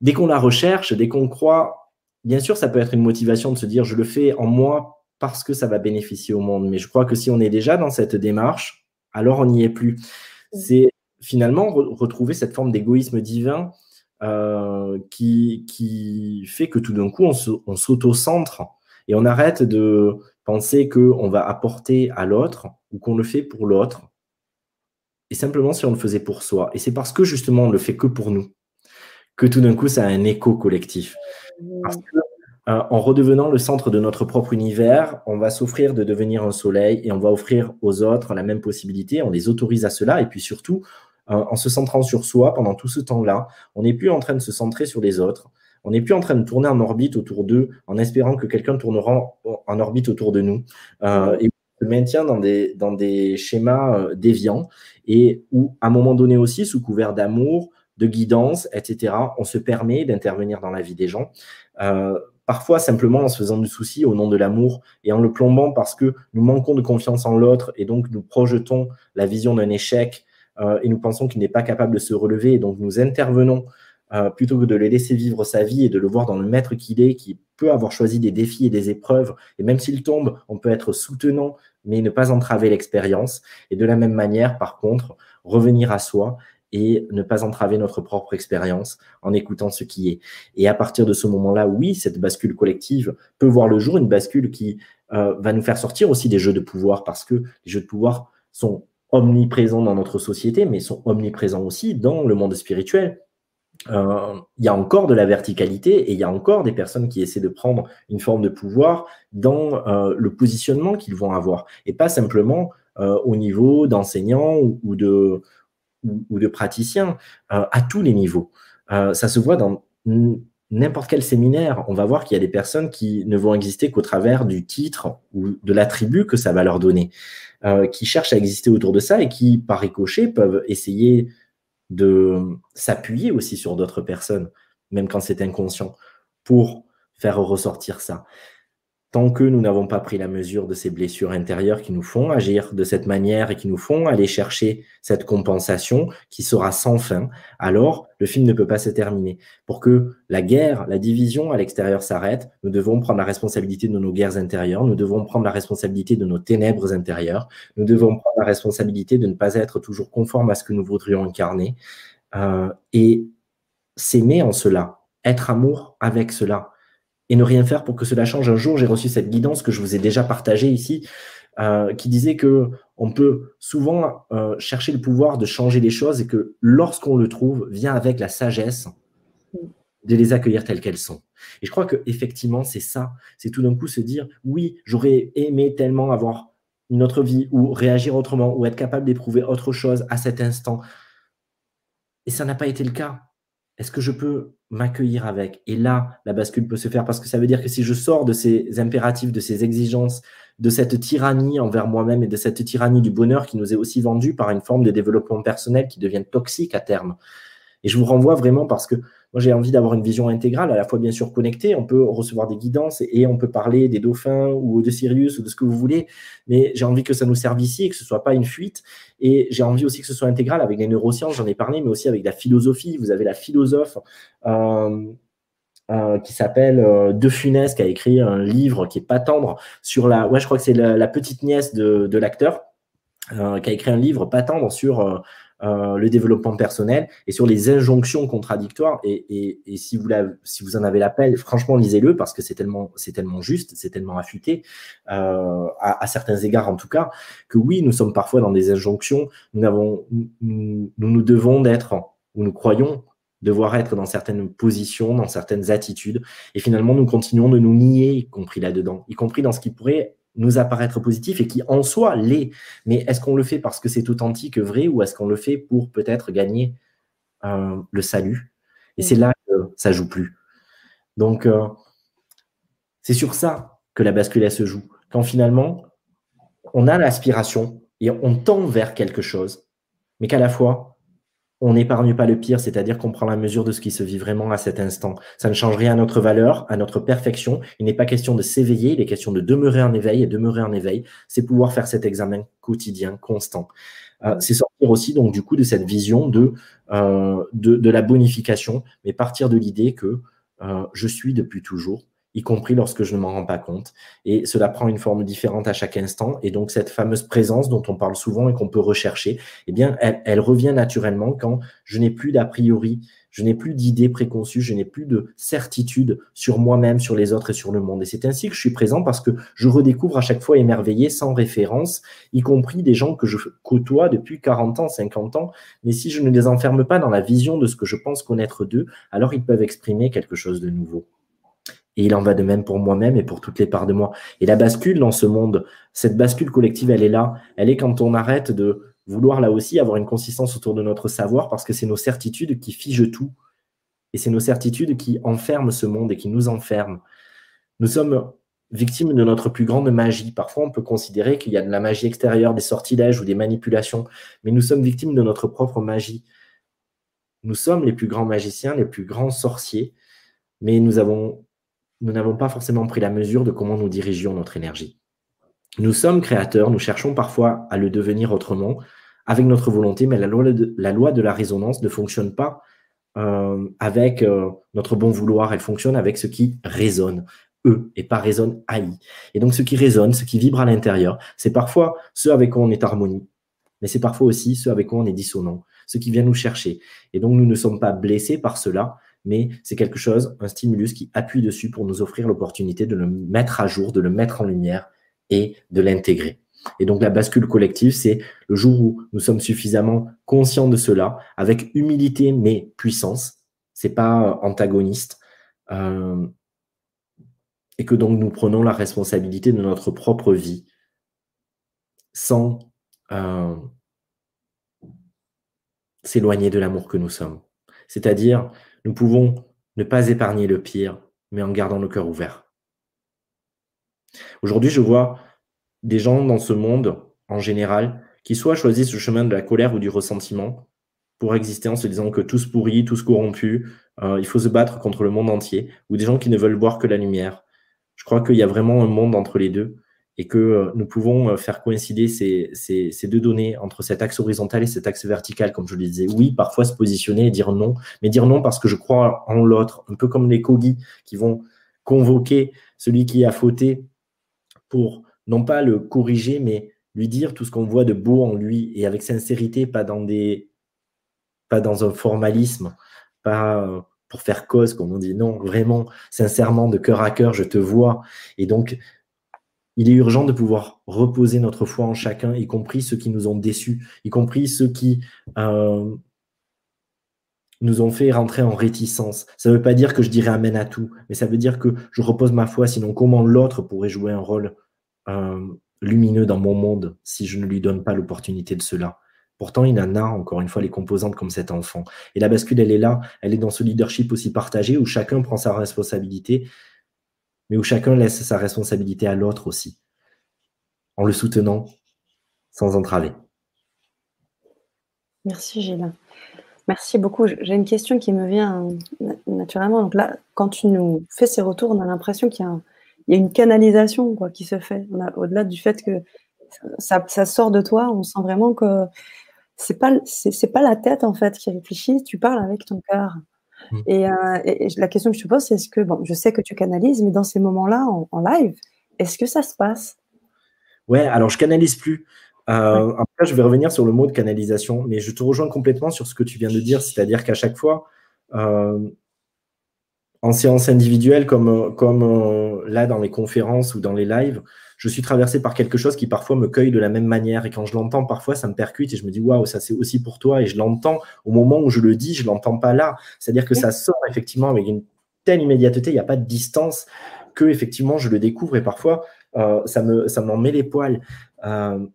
B: dès qu'on la recherche, dès qu'on croit, bien sûr, ça peut être une motivation de se dire je le fais en moi parce que ça va bénéficier au monde. Mais je crois que si on est déjà dans cette démarche, alors on n'y est plus. C'est finalement retrouver cette forme d'égoïsme divin euh, qui, qui fait que tout d'un coup, on s'auto-centre et on arrête de penser qu'on va apporter à l'autre ou qu'on le fait pour l'autre. Et simplement si on le faisait pour soi. Et c'est parce que justement on le fait que pour nous que tout d'un coup ça a un écho collectif. Parce que euh, en redevenant le centre de notre propre univers, on va s'offrir de devenir un soleil et on va offrir aux autres la même possibilité. On les autorise à cela et puis surtout, euh, en se centrant sur soi pendant tout ce temps-là, on n'est plus en train de se centrer sur les autres. On n'est plus en train de tourner en orbite autour d'eux en espérant que quelqu'un tournera en orbite autour de nous. Euh, et on se maintient dans des, dans des schémas déviants et où, à un moment donné aussi, sous couvert d'amour, de guidance, etc., on se permet d'intervenir dans la vie des gens parfois simplement en se faisant du souci au nom de l'amour et en le plombant parce que nous manquons de confiance en l'autre et donc nous projetons la vision d'un échec euh, et nous pensons qu'il n'est pas capable de se relever et donc nous intervenons euh, plutôt que de le laisser vivre sa vie et de le voir dans le maître qu'il est, qui peut avoir choisi des défis et des épreuves. Et même s'il tombe, on peut être soutenant, mais ne pas entraver l'expérience. Et de la même manière, par contre, revenir à soi et ne pas entraver notre propre expérience en écoutant ce qui est. Et à partir de ce moment-là, oui, cette bascule collective peut voir le jour, une bascule qui euh, va nous faire sortir aussi des jeux de pouvoir, parce que les jeux de pouvoir sont omniprésents dans notre société, mais sont omniprésents aussi dans le monde spirituel. Euh, il y a encore de la verticalité et il y a encore des personnes qui essaient de prendre une forme de pouvoir dans euh, le positionnement qu'ils vont avoir et pas simplement au niveau d'enseignants ou, de, ou, de praticiens euh, à tous les niveaux. Euh, ça se voit dans n'importe quel séminaire. On va voir qu'il y a des personnes qui ne vont exister qu'au travers du titre ou de l'attribut que ça va leur donner, euh, qui cherchent à exister autour de ça et qui, par ricochet, peuvent essayer de s'appuyer aussi sur d'autres personnes, même quand c'est inconscient, pour faire ressortir ça tant que nous n'avons pas pris la mesure de ces blessures intérieures qui nous font agir de cette manière et qui nous font aller chercher cette compensation qui sera sans fin, alors le film ne peut pas se terminer. Pour que la guerre, la division à l'extérieur s'arrête, nous devons prendre la responsabilité de nos guerres intérieures, nous devons prendre la responsabilité de nos ténèbres intérieures, nous devons prendre la responsabilité de ne pas être toujours conforme à ce que nous voudrions incarner euh, et s'aimer en cela, être amour avec cela et ne rien faire pour que cela change. Un jour, j'ai reçu cette guidance que je vous ai déjà partagée ici, euh, qui disait que on peut souvent euh, chercher le pouvoir de changer les choses et que lorsqu'on le trouve, vient avec la sagesse de les accueillir telles qu'elles sont. Et je crois que effectivement, c'est ça. C'est tout d'un coup se dire, oui, j'aurais aimé tellement avoir une autre vie ou réagir autrement ou être capable d'éprouver autre chose à cet instant. Et ça n'a pas été le cas. Est-ce que je peux m'accueillir avec? Et là, la bascule peut se faire parce que ça veut dire que si je sors de ces impératifs, de ces exigences, de cette tyrannie envers moi-même et de cette tyrannie du bonheur qui nous est aussi vendue par une forme de développement personnel qui devient toxique à terme. Et je vous renvoie vraiment parce que moi, j'ai envie d'avoir une vision intégrale, à la fois bien sûr connectée. On peut recevoir des guidances et, on peut parler des dauphins ou de Sirius ou de ce que vous voulez. Mais j'ai envie que ça nous serve ici et que ce soit pas une fuite. Et j'ai envie aussi que ce soit intégral avec les neurosciences, j'en ai parlé, mais aussi avec la philosophie. Vous avez la philosophe. Euh, euh, qui s'appelle euh, De Funès, qui a écrit un livre qui est pas tendre sur la, ouais, je crois que c'est la, petite nièce de, de l'acteur, qui a écrit un livre pas tendre sur euh, le développement personnel et sur les injonctions contradictoires. Et, si, vous si vous en avez l'appel, franchement, lisez-le parce que c'est tellement, c'est tellement juste, c'est tellement affûté, euh, à, certains égards en tout cas, que oui, nous sommes parfois dans des injonctions. Nous, avons, nous, nous devons d'être, ou nous croyons devoir être dans certaines positions, dans certaines attitudes. Et finalement, nous continuons de nous nier, y compris là-dedans, y compris dans ce qui pourrait nous apparaître positif et qui en soi l'est. Mais est-ce qu'on le fait parce que c'est authentique, vrai, ou est-ce qu'on le fait pour peut-être gagner euh, le salut? Et c'est là que ça joue plus. Donc, euh, c'est sur ça que la bascule se joue. Quand finalement, on a l'aspiration et on tend vers quelque chose, mais qu'à la fois, on n'épargne pas le pire, c'est-à-dire qu'on prend la mesure de ce qui se vit vraiment à cet instant. Ça ne change rien à notre valeur, à notre perfection. Il n'est pas question de s'éveiller, il est question de demeurer en éveil et demeurer en éveil, c'est pouvoir faire cet examen quotidien, constant. Euh, c'est sortir aussi donc du coup de cette vision de, euh, de, la bonification, mais partir de l'idée que euh, je suis depuis toujours, y compris lorsque je ne m'en rends pas compte. Et cela prend une forme différente à chaque instant. Et donc, cette fameuse présence dont on parle souvent et qu'on peut rechercher, eh bien, elle, revient naturellement quand je n'ai plus d'a priori, je n'ai plus d'idées préconçues, je n'ai plus de certitude sur moi-même, sur les autres et sur le monde. Et c'est ainsi que je suis présent parce que je redécouvre à chaque fois émerveillé, sans référence, y compris des gens que je côtoie depuis 40 ans, 50 ans. Mais si je ne les enferme pas dans la vision de ce que je pense connaître d'eux, alors ils peuvent exprimer quelque chose de nouveau. Et il en va de même pour moi-même et pour toutes les parts de moi. Et la bascule dans ce monde, cette bascule collective, elle est là. Elle est quand on arrête de vouloir là aussi avoir une consistance autour de notre savoir parce que c'est nos certitudes qui figent tout. Et c'est nos certitudes qui enferment ce monde et qui nous enferment. Nous sommes victimes de notre plus grande magie. Parfois, on peut considérer qu'il y a de la magie extérieure, des sortilèges ou des manipulations, mais nous sommes victimes de notre propre magie. Nous sommes les plus grands magiciens, les plus grands sorciers, mais nous avons nous n'avons pas forcément pris la mesure de comment nous dirigions notre énergie. Nous sommes créateurs, nous cherchons parfois à le devenir autrement, avec notre volonté, mais la loi de la, résonance ne fonctionne pas euh, avec euh, notre bon vouloir, elle fonctionne avec ce qui résonne, eux, et pas résonne AI. Et donc ce qui résonne, ce qui vibre à l'intérieur, c'est parfois ce avec quoi on est harmonie, mais c'est parfois aussi ce avec quoi on est dissonant, ce qui vient nous chercher. Et donc nous ne sommes pas blessés par cela, mais c'est quelque chose, un stimulus qui appuie dessus pour nous offrir l'opportunité de le mettre à jour, de le mettre en lumière et de l'intégrer. Et donc la bascule collective, c'est le jour où nous sommes suffisamment conscients de cela, avec humilité mais puissance. C'est pas euh, antagoniste. Euh, et que donc nous prenons la responsabilité de notre propre vie sans euh, s'éloigner de l'amour que nous sommes. C'est-à-dire nous pouvons ne pas épargner le pire, mais en gardant le cœur ouvert. Aujourd'hui, je vois des gens dans ce monde, en général, qui soit choisissent le chemin de la colère ou du ressentiment pour exister en se disant que tout se pourrit, tout se corrompu, euh, il faut se battre contre le monde entier, ou des gens qui ne veulent voir que la lumière. Je crois qu'il y a vraiment un monde entre les deux et que euh, nous pouvons euh, faire coïncider ces, deux données entre cet axe horizontal et cet axe vertical, comme je le disais. Oui, parfois se positionner et dire non, mais dire non parce que je crois en l'autre, un peu comme les cogis qui vont convoquer celui qui a fauté pour non pas le corriger, mais lui dire tout ce qu'on voit de beau en lui et avec sincérité, pas dans des pas dans un formalisme, pas euh, pour faire cause, comme on dit, non, vraiment, sincèrement, de cœur à cœur, je te vois. Et donc, il est urgent de pouvoir reposer notre foi en chacun, y compris ceux qui nous ont déçus, y compris ceux qui euh, nous ont fait rentrer en réticence. Ça ne veut pas dire que je dirais amen à tout, mais ça veut dire que je repose ma foi, sinon comment l'autre pourrait jouer un rôle euh, lumineux dans mon monde si je ne lui donne pas l'opportunité de cela? Pourtant, il en a encore une fois les composantes comme cet enfant. Et la bascule, elle est là, elle est dans ce leadership aussi partagé où chacun prend sa responsabilité mais où chacun laisse sa responsabilité à l'autre aussi, en le soutenant sans entraver.
A: Merci Gilles. Merci beaucoup. J'ai une question qui me vient naturellement. Donc là, quand tu nous fais ces retours, on a l'impression qu'il y, a une canalisation qui se fait. Au-delà du fait que ça, sort de toi, on sent vraiment que c'est pas c'est pas la tête en fait qui réfléchit. Tu parles avec ton cœur. Mm. Euh, et, la question que je te pose, c'est est-ce que, bon, je sais que tu canalises, mais dans ces moments-là, en, live, est-ce que ça se passe?
B: Ouais, alors je canalise plus. Euh, Après, je vais revenir sur le mot de canalisation, mais je te rejoins complètement sur ce que tu viens de dire, c'est-à-dire qu'à chaque fois, euh, en séance individuelle, comme, comme là dans les conférences ou dans les lives, je suis traversé par quelque chose qui parfois me cueille de la même manière. Et quand je l'entends, parfois, ça me percute et je me dis, waouh, ça c'est aussi pour toi. Et je l'entends au moment où je le dis, je l'entends pas là. C'est-à-dire que ça sort effectivement avec une telle immédiateté, il n'y a pas de distance que effectivement je le découvre et parfois euh, ça me ça m'en met les poils. Euh,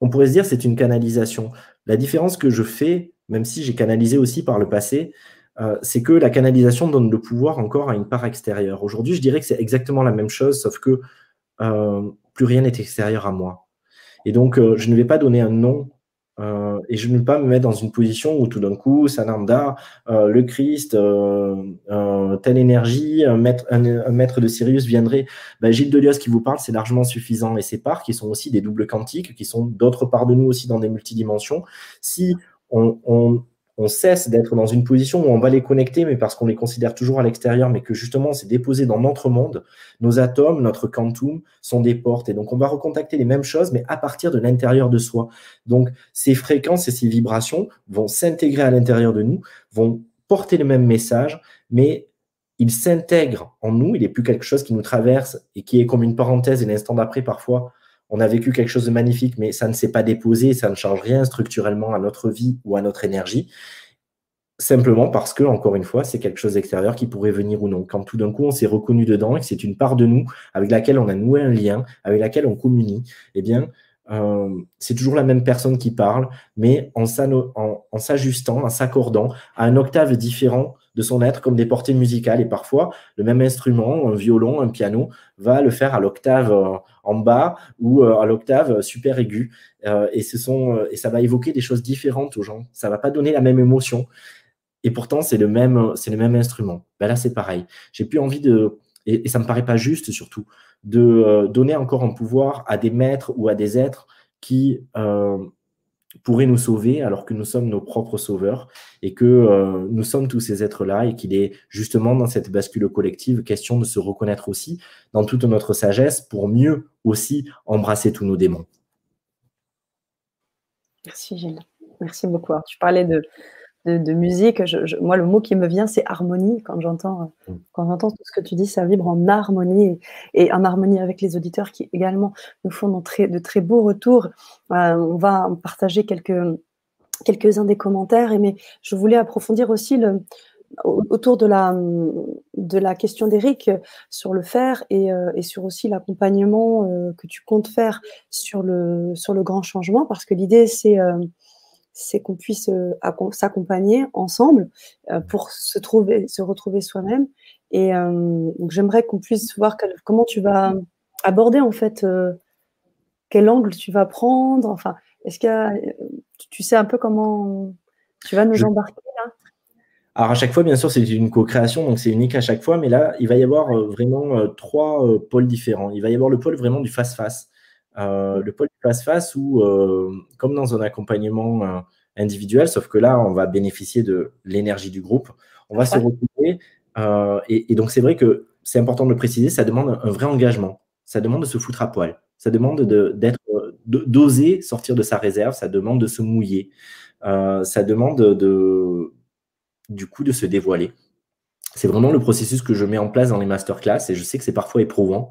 B: on pourrait se dire c'est une canalisation. La différence que je fais, même si j'ai canalisé aussi par le passé, euh, c'est que la canalisation donne le pouvoir encore à une part extérieure. Aujourd'hui, je dirais que c'est exactement la même chose, sauf que euh, plus rien n'est extérieur à moi. Et donc, euh, je ne vais pas donner un nom et je ne veux pas me mettre dans une position où tout d'un coup, Sananda, le Christ, telle énergie, un maître, de Sirius viendrait. Ben, Gilles Delioz qui vous parle, c'est largement suffisant. Et ces parts qui sont aussi des doubles quantiques, qui sont d'autres parts de nous aussi dans des multidimensions. Si on on cesse d'être dans une position où on va les connecter, mais parce qu'on les considère toujours à l'extérieur, mais que justement c'est déposé dans notre monde, nos atomes, notre quantum sont des portes. Et donc on va recontacter les mêmes choses, mais à partir de l'intérieur de soi. Donc ces fréquences et ces vibrations vont s'intégrer à l'intérieur de nous, vont porter le même message, mais ils s'intègrent en nous, il n'est plus quelque chose qui nous traverse et qui est comme une parenthèse et l'instant d'après parfois on a vécu quelque chose de magnifique, mais ça ne s'est pas déposé, ça ne change rien structurellement à notre vie ou à notre énergie. Simplement parce que, encore une fois, c'est quelque chose d'extérieur qui pourrait venir ou non. Quand tout d'un coup, on s'est reconnu dedans et que c'est une part de nous avec laquelle on a noué un lien, avec laquelle on communie, eh bien, euh, c'est toujours la même personne qui parle, mais en s'ajustant, en s'accordant à un octave différent de son être comme des portées musicales. Et parfois, le même instrument, un violon, un piano, va le faire à l'octave euh, en bas ou euh, à l'octave super aiguë. Euh, et, ce sont, et ça va évoquer des choses différentes aux gens. Ça va pas donner la même émotion. Et pourtant, c'est le même, c'est le même instrument. Ben là, c'est pareil. J'ai plus envie de, et, et, ça me paraît pas juste surtout, de donner encore un pouvoir à des maîtres ou à des êtres qui pourrait nous sauver alors que nous sommes nos propres sauveurs et que euh, nous sommes tous ces êtres-là et qu'il est justement dans cette bascule collective question de se reconnaître aussi dans toute notre sagesse pour mieux aussi embrasser tous nos démons.
A: Merci Gilles. Merci beaucoup. tu parlais de, de, musique, moi, le mot qui me vient, c'est harmonie. Quand j'entends, mm. quand j'entends tout ce que tu dis, ça vibre en harmonie et, en harmonie avec les auditeurs qui également nous font de très, de très beaux retours. Euh, on va partager quelques, quelques-uns des commentaires, mais je voulais approfondir aussi le, autour de la, de la question d'Eric sur le faire et, euh, et sur aussi l'accompagnement euh, que tu comptes faire sur le, sur le grand changement, parce que l'idée, c'est c'est qu'on puisse euh, s'accompagner ensemble euh, pour se trouver, se retrouver soi-même. Et euh, donc j'aimerais qu'on puisse voir comment tu vas aborder en fait quel angle tu vas prendre. Enfin, est-ce que tu sais un peu comment tu vas nous embarquer là?
B: Alors à chaque fois, bien sûr, c'est une co-création, donc c'est unique à chaque fois, mais là, il va y avoir vraiment trois pôles différents. Il va y avoir le pôle vraiment du face-face. Euh, le pôle face-face où, euh, comme dans un accompagnement euh, individuel, sauf que là, on va bénéficier de l'énergie du groupe, on va se retrouver. Et, donc, c'est vrai que c'est important de le préciser, ça demande un vrai engagement. Ça demande de se foutre à poil. Ça demande d'être, d'oser sortir de sa réserve. Ça demande de se mouiller. ça demande de, du coup, de se dévoiler. C'est vraiment le processus que je mets en place dans les masterclass et je sais que c'est parfois éprouvant.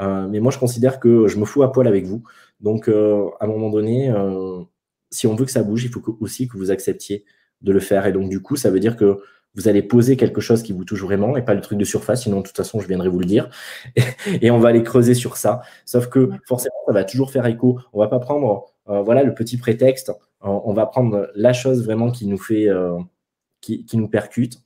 B: Euh, mais moi, je considère que je me fous à poil avec vous. Donc, euh, à un moment donné, euh, si on veut que ça bouge, il faut aussi que vous acceptiez de le faire. Et donc, du coup, ça veut dire que vous allez poser quelque chose qui vous touche vraiment et pas le truc de surface, sinon de toute façon je viendrai vous le dire. Et, on va aller creuser sur ça. Sauf que forcément, ça va toujours faire écho. On va pas prendre voilà le petit prétexte. on va prendre la chose vraiment qui nous fait, qui, qui, nous percute.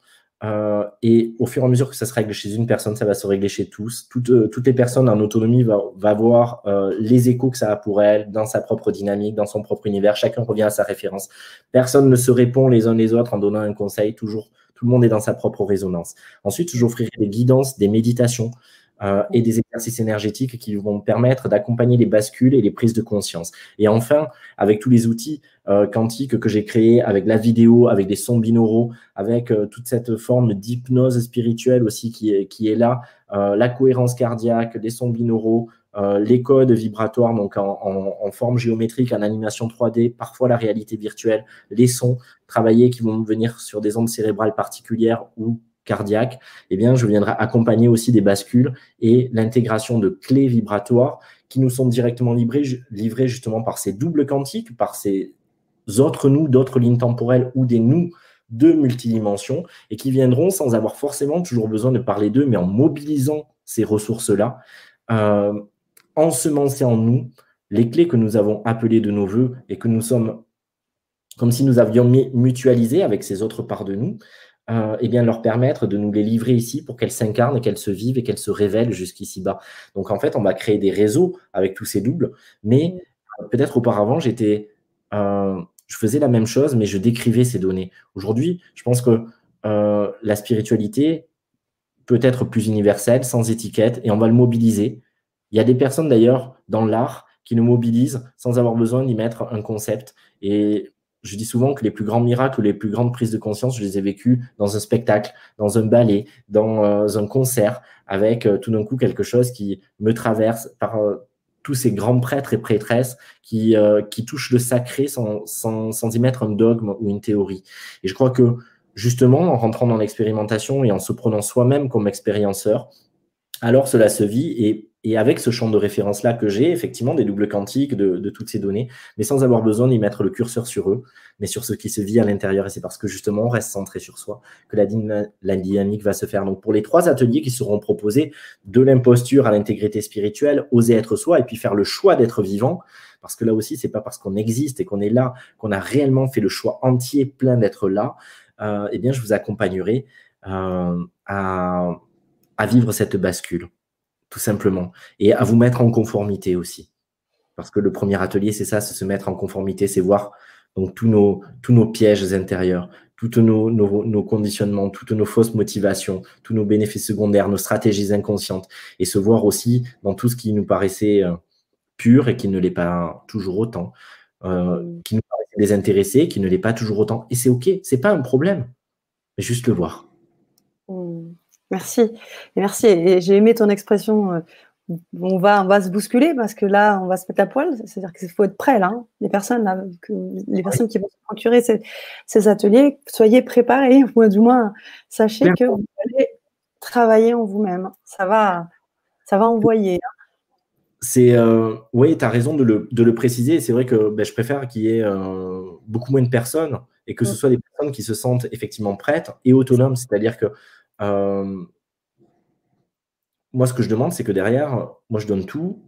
B: Euh, et au fur et à mesure que ça se règle chez une personne, ça va se régler chez tous. Toutes, euh, toutes les personnes en autonomie vont va voir euh, les échos que ça a pour elles, dans sa propre dynamique, dans son propre univers. Chacun revient à sa référence. Personne ne se répond les uns les autres en donnant un conseil. Toujours, tout le monde est dans sa propre résonance. Ensuite, j'offrirai des guidances, des méditations euh, et des exercices énergétiques qui vont permettre d'accompagner les bascules et les prises de conscience. Et enfin, avec tous les outils euh, quantiques que j'ai créés, avec la vidéo, avec des sons binauraux, avec euh, toute cette forme d'hypnose spirituelle aussi qui est, qui est là, la cohérence cardiaque, des sons binauraux, les codes vibratoires donc en, en, en, forme géométrique, en animation 3D, parfois la réalité virtuelle, les sons travaillés qui vont venir sur des ondes cérébrales particulières ou cardiaque, eh bien, je viendrai accompagner aussi des bascules et l'intégration de clés vibratoires qui nous sont directement livrées, justement par ces doubles quantiques, par ces autres nous, d'autres lignes temporelles ou des nous de multidimensions et qui viendront sans avoir forcément toujours besoin de parler d'eux, mais en mobilisant ces ressources-là, euh, ensemencer en nous les clés que nous avons appelées de nos voeux et que nous sommes comme si nous avions mutualisé avec ces autres parts de nous, euh, eh bien, leur permettre de nous les livrer ici pour qu'elles s'incarnent, qu'elles se vivent et qu'elles se révèlent jusqu'ici bas. Donc, en fait, on va créer des réseaux avec tous ces doubles, mais euh, peut-être auparavant, j'étais, euh, je faisais la même chose, mais je décrivais ces données. Aujourd'hui, je pense que euh, la spiritualité peut être plus universelle, sans étiquette, et on va le mobiliser. Il y a des personnes d'ailleurs dans l'art qui nous mobilisent sans avoir besoin d'y mettre un concept. Et je dis souvent que les plus grands miracles, les plus grandes prises de conscience, je les ai vécues dans un spectacle, dans un ballet, dans euh, un concert, avec euh, tout d'un coup quelque chose qui me traverse par tous ces grands prêtres et prêtresses qui, qui touchent le sacré sans, sans, sans y mettre un dogme ou une théorie. Et je crois que justement, en rentrant dans l'expérimentation et en se prenant soi-même comme expérienceur, alors cela se vit et, avec ce champ de référence-là que j'ai, effectivement, des doubles quantiques de, toutes ces données, mais sans avoir besoin d'y mettre le curseur sur eux, mais sur ce qui se vit à l'intérieur. Et c'est parce que justement, on reste centré sur soi que la, dynamique va se faire. Donc, pour les trois ateliers qui seront proposés, de l'imposture à l'intégrité spirituelle, oser être soi et puis faire le choix d'être vivant, parce que là aussi, c'est pas parce qu'on existe et qu'on est là qu'on a réellement fait le choix entier, plein d'être là. Euh, eh bien, je vous accompagnerai euh, à, vivre cette bascule, tout simplement, et à vous mettre en conformité aussi. Parce que le premier atelier, c'est ça, c'est se mettre en conformité, c'est voir donc tous nos, tous nos pièges intérieurs, tous nos, nos, conditionnements, toutes nos fausses motivations, tous nos bénéfices secondaires, nos stratégies inconscientes, et se voir aussi dans tout ce qui nous paraissait euh, pur et qui ne l'est pas toujours autant, qui nous désintéressé, qui ne l'est pas toujours autant. Et c'est OK, c'est pas un problème, mais juste le voir.
A: Mmh. Merci. Et merci. Et j'ai aimé ton expression. Euh, on va, on va se bousculer parce que là, on va se mettre la poêle. C'est-à-dire qu'il faut être prêt, là. Les personnes, là, que, les personnes qui vont se procurer ces, ateliers, soyez préparés. Ou du moins, sachez que vous allez travailler en vous-même. Ça va, ça va envoyer. Hein
B: c'est euh, oui, tu as raison de le, préciser. C'est vrai que ben, je préfère qu'il y ait euh, beaucoup moins de personnes et que ce soit des personnes qui se sentent effectivement prêtes et autonomes. C'est-à-dire que euh, moi, ce que je demande, c'est que derrière, moi, je donne tout,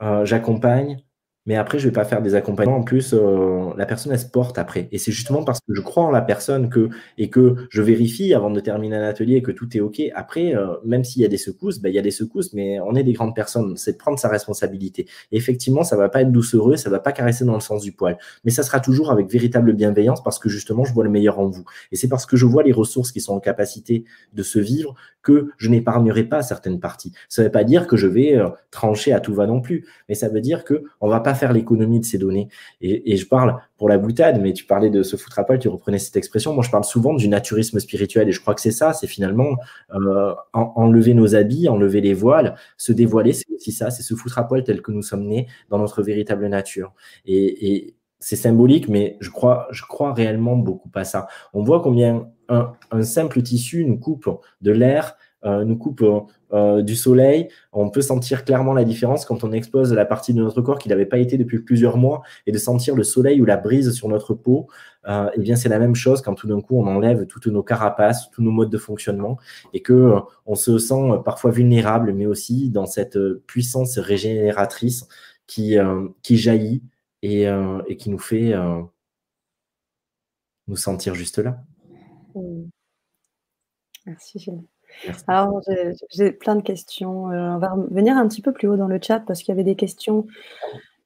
B: j'accompagne, mais après, je vais pas faire des accompagnements. En plus, euh, la personne, elle se porte après. Et c'est justement parce que je crois en la personne que, et que je vérifie avant de terminer un atelier que tout est OK. Après, euh, même s'il y a des secousses, ben, il y a des secousses, mais on est des grandes personnes. C'est de prendre sa responsabilité. Effectivement, ça va pas être doucereux, ça va pas caresser dans le sens du poil. Mais ça sera toujours avec véritable bienveillance parce que justement, je vois le meilleur en vous. Et c'est parce que je vois les ressources qui sont en capacité de se vivre que je n'épargnerai pas certaines parties. Ça ne veut pas dire que je vais euh, trancher à tout va non plus. Mais ça veut dire que on va pas faire l'économie de ces données. Et, je parle pour la boutade, mais tu parlais de se foutre à poil, tu reprenais cette expression. Moi, je parle souvent du naturisme spirituel et je crois que c'est ça, c'est finalement euh, enlever nos habits, enlever les voiles, se dévoiler, c'est aussi ça, c'est se foutre à poil tel que nous sommes nés dans notre véritable nature. Et, c'est symbolique, mais je crois, je crois réellement beaucoup à ça. On voit combien un, simple tissu nous coupe de l'air, nous coupe euh, du soleil. On peut sentir clairement la différence quand on expose la partie de notre corps qui n'avait pas été depuis plusieurs mois et de sentir le soleil ou la brise sur notre peau. Euh, eh bien, c'est la même chose quand tout d'un coup on enlève toutes nos carapaces, tous nos modes de fonctionnement et que on se sent parfois vulnérable, mais aussi dans cette puissance régénératrice qui, qui jaillit et, et, qui nous fait nous sentir juste là. Mmh.
A: Merci Gilles. Alors, j'ai plein de questions. Euh, on va venir un petit peu plus haut dans le chat parce qu'il y avait des questions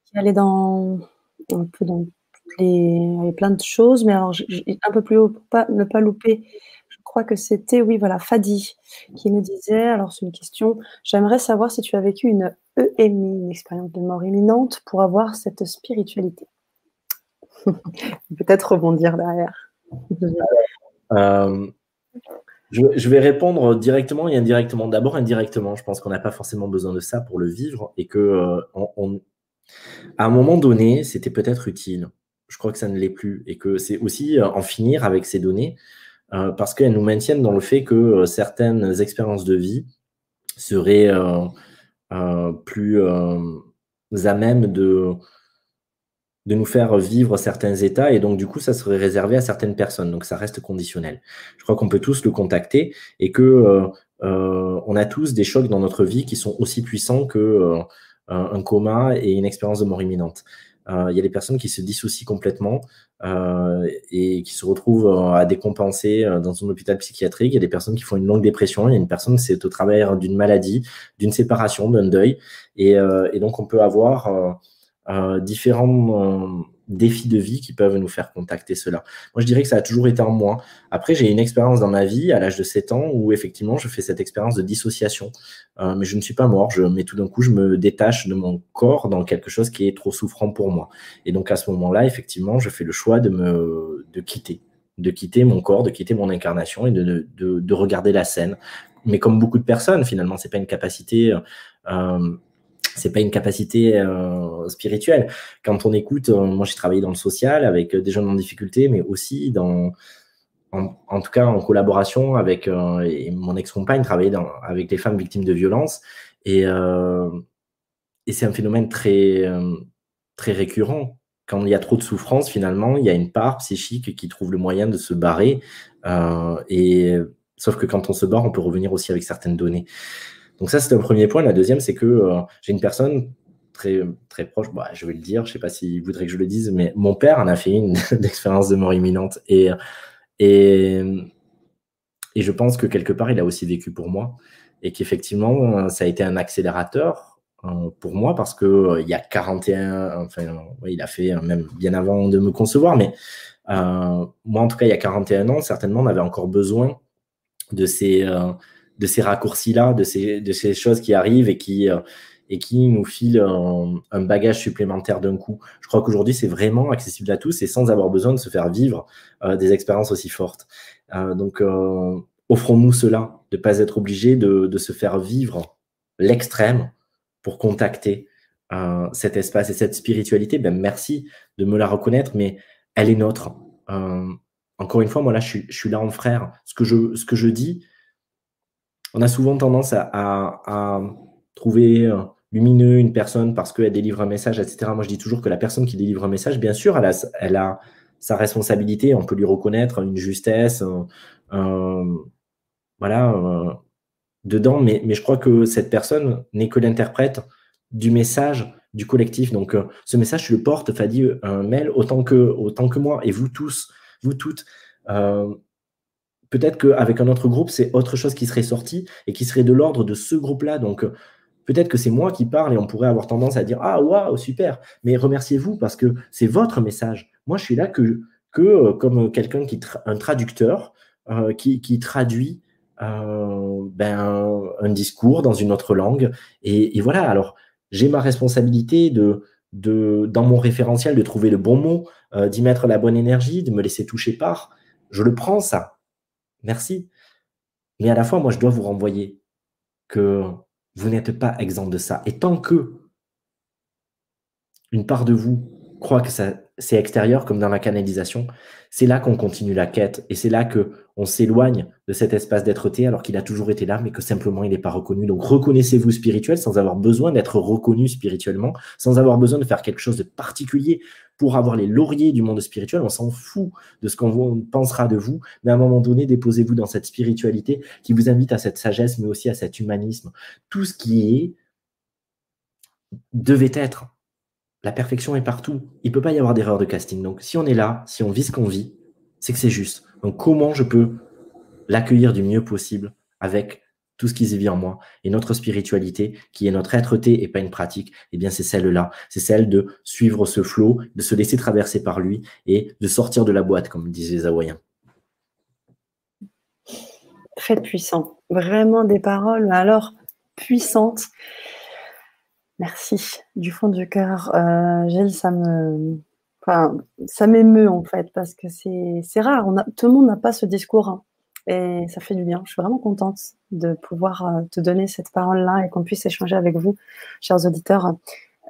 A: qui allaient dans un peu dans les il y avait plein de choses, mais alors un peu plus haut pour pas ne pas louper. Je crois que c'était oui, voilà, Fadi qui nous disait alors c'est une question: «J'aimerais savoir si tu as vécu une EMI, une expérience de mort imminente pour avoir cette spiritualité?» Peut-être rebondir derrière.
B: Euh, je, vais répondre directement et indirectement. D'abord, indirectement, je pense qu'on n'a pas forcément besoin de ça pour le vivre et que euh, à un moment donné, c'était peut-être utile. Je crois que ça ne l'est plus et que c'est aussi euh, en finir avec ces données euh, parce qu'elles nous maintiennent dans le fait que certaines expériences de vie seraient plus à même de de nous faire vivre certains états et donc du coup ça serait réservé à certaines personnes donc ça reste conditionnel je crois qu'on peut tous le contacter et que euh, euh, on a tous des chocs dans notre vie qui sont aussi puissants que euh, un coma et une expérience de mort imminente il y a des personnes qui se dissocient complètement et qui se retrouvent à décompenser dans un hôpital psychiatrique. Il y a des personnes qui font une longue dépression. Il y a une personne c'est au travers d'une maladie, d'une séparation, d'un deuil. Et, et, donc, on peut avoir différents, euh, défis de vie qui peuvent nous faire contacter cela. Moi, je dirais que ça a toujours été en moi. Après, j'ai une expérience dans ma vie à l'âge de 7 ans où effectivement, je fais cette expérience de dissociation. Euh, mais je ne suis pas mort, je, mais tout d'un coup, je me détache de mon corps dans quelque chose qui est trop souffrant pour moi. Et donc, à ce moment-là, effectivement, je fais le choix de me de quitter de quitter mon corps, de quitter mon incarnation et de, de, de regarder la scène. Mais comme beaucoup de personnes, finalement, c'est pas une capacité euh, c'est pas une capacité euh, spirituelle. Quand on écoute, euh, moi j'ai travaillé dans le social avec des jeunes en difficulté, mais aussi dans, en, tout cas en collaboration avec mon ex-compagne, travaillait avec les femmes victimes de violences, et, et c'est un phénomène très, très récurrent. Quand il y a trop de souffrance, finalement, il y a une part psychique qui trouve le moyen de se barrer, et sauf que quand on se barre, on peut revenir aussi avec certaines données. Donc ça, c'est un premier point. La deuxième, c'est que euh, j'ai une personne très, très proche, bah, je vais le dire, je ne sais pas s'il voudrait que je le dise, mais mon père en a fait une, expérience de mort imminente. Et, et, et je pense que quelque part, il a aussi vécu pour moi. Et qu'effectivement, ça a été un accélérateur euh, pour moi parce que euh, il y a 41, enfin, il a fait même bien avant de me concevoir, mais moi, en tout cas, il y a 41 ans, certainement, on avait encore besoin de ces, de ces raccourcis-là, de ces, de ces choses qui arrivent et qui, euh, et qui nous filent un, bagage supplémentaire d'un coup. Je crois qu'aujourd'hui, c'est vraiment accessible à tous et sans avoir besoin de se faire vivre euh, des expériences aussi fortes. Euh, donc, offrons-nous cela, de ne pas être obligé de, de, se faire vivre l'extrême pour contacter cet espace et cette spiritualité. Ben, merci de me la reconnaître, mais elle est nôtre. encore une fois, moi là, je suis, je suis là en frère. Ce que je, ce que je dis, on a souvent tendance à, trouver euh, lumineux une personne parce qu'elle délivre un message, etc. Moi, je dis toujours que la personne qui délivre un message, bien sûr, elle a, sa responsabilité, on peut lui reconnaître une justesse, voilà, dedans, mais, je crois que cette personne n'est que l'interprète du message du collectif. Donc, euh, ce message, je le porte, Fadi, un mail, autant que, autant que moi, et vous tous, vous toutes. Euh, peut-être qu'avec un autre groupe, c'est autre chose qui serait sorti et qui serait de l'ordre de ce groupe-là. Donc, euh, peut-être que c'est moi qui parle et on pourrait avoir tendance à dire Ah, waouh, super. Mais remerciez-vous parce que c'est votre message. Moi, je suis là que, que euh, comme quelqu'un qui, un traducteur euh, qui, traduit ben, un discours dans une autre langue. Et, voilà, alors, j'ai ma responsabilité de, de, dans mon référentiel de trouver le bon mot, d'y mettre la bonne énergie, de me laisser toucher par. Je le prends, ça merci. Mais à la fois, moi, je dois vous renvoyer que vous n'êtes pas exempt de ça. Et tant que une part de vous croit que c'est extérieur, comme dans la canalisation, c'est là qu'on continue la quête et c'est là que on s'éloigne de cet espace d'être-té alors qu'il a toujours été là, mais que simplement il n'est pas reconnu. Donc reconnaissez-vous spirituel sans avoir besoin d'être reconnu spirituellement, sans avoir besoin de faire quelque chose de particulier pour avoir les lauriers du monde spirituel. On s'en fout de ce qu'on pensera de vous, mais à un moment donné, déposez-vous dans cette spiritualité qui vous invite à cette sagesse, mais aussi à cet humanisme. Tout ce qui est devait être. La perfection est partout. Il ne peut pas y avoir d'erreur de casting. Donc, si on est là, si on vit ce qu'on vit, c'est que c'est juste. Donc, comment je peux l'accueillir du mieux possible avec tout ce qui vit en moi. Et notre spiritualité, qui est notre être-té et pas une pratique, eh bien, c'est celle-là. C'est celle de suivre ce flot, de se laisser traverser par lui et de sortir de la boîte, comme disaient les Hawaïens.
A: Très puissant. Vraiment des paroles, alors puissantes. Merci du fond du cœur. Euh, Gilles, ça me, enfin, ça m'émeut en fait parce que c'est rare. On a, tout le monde n'a pas ce discours. Hein et ça fait du bien. Je suis vraiment contente de pouvoir euh, te donner cette parole-là et qu'on puisse échanger avec vous, chers auditeurs.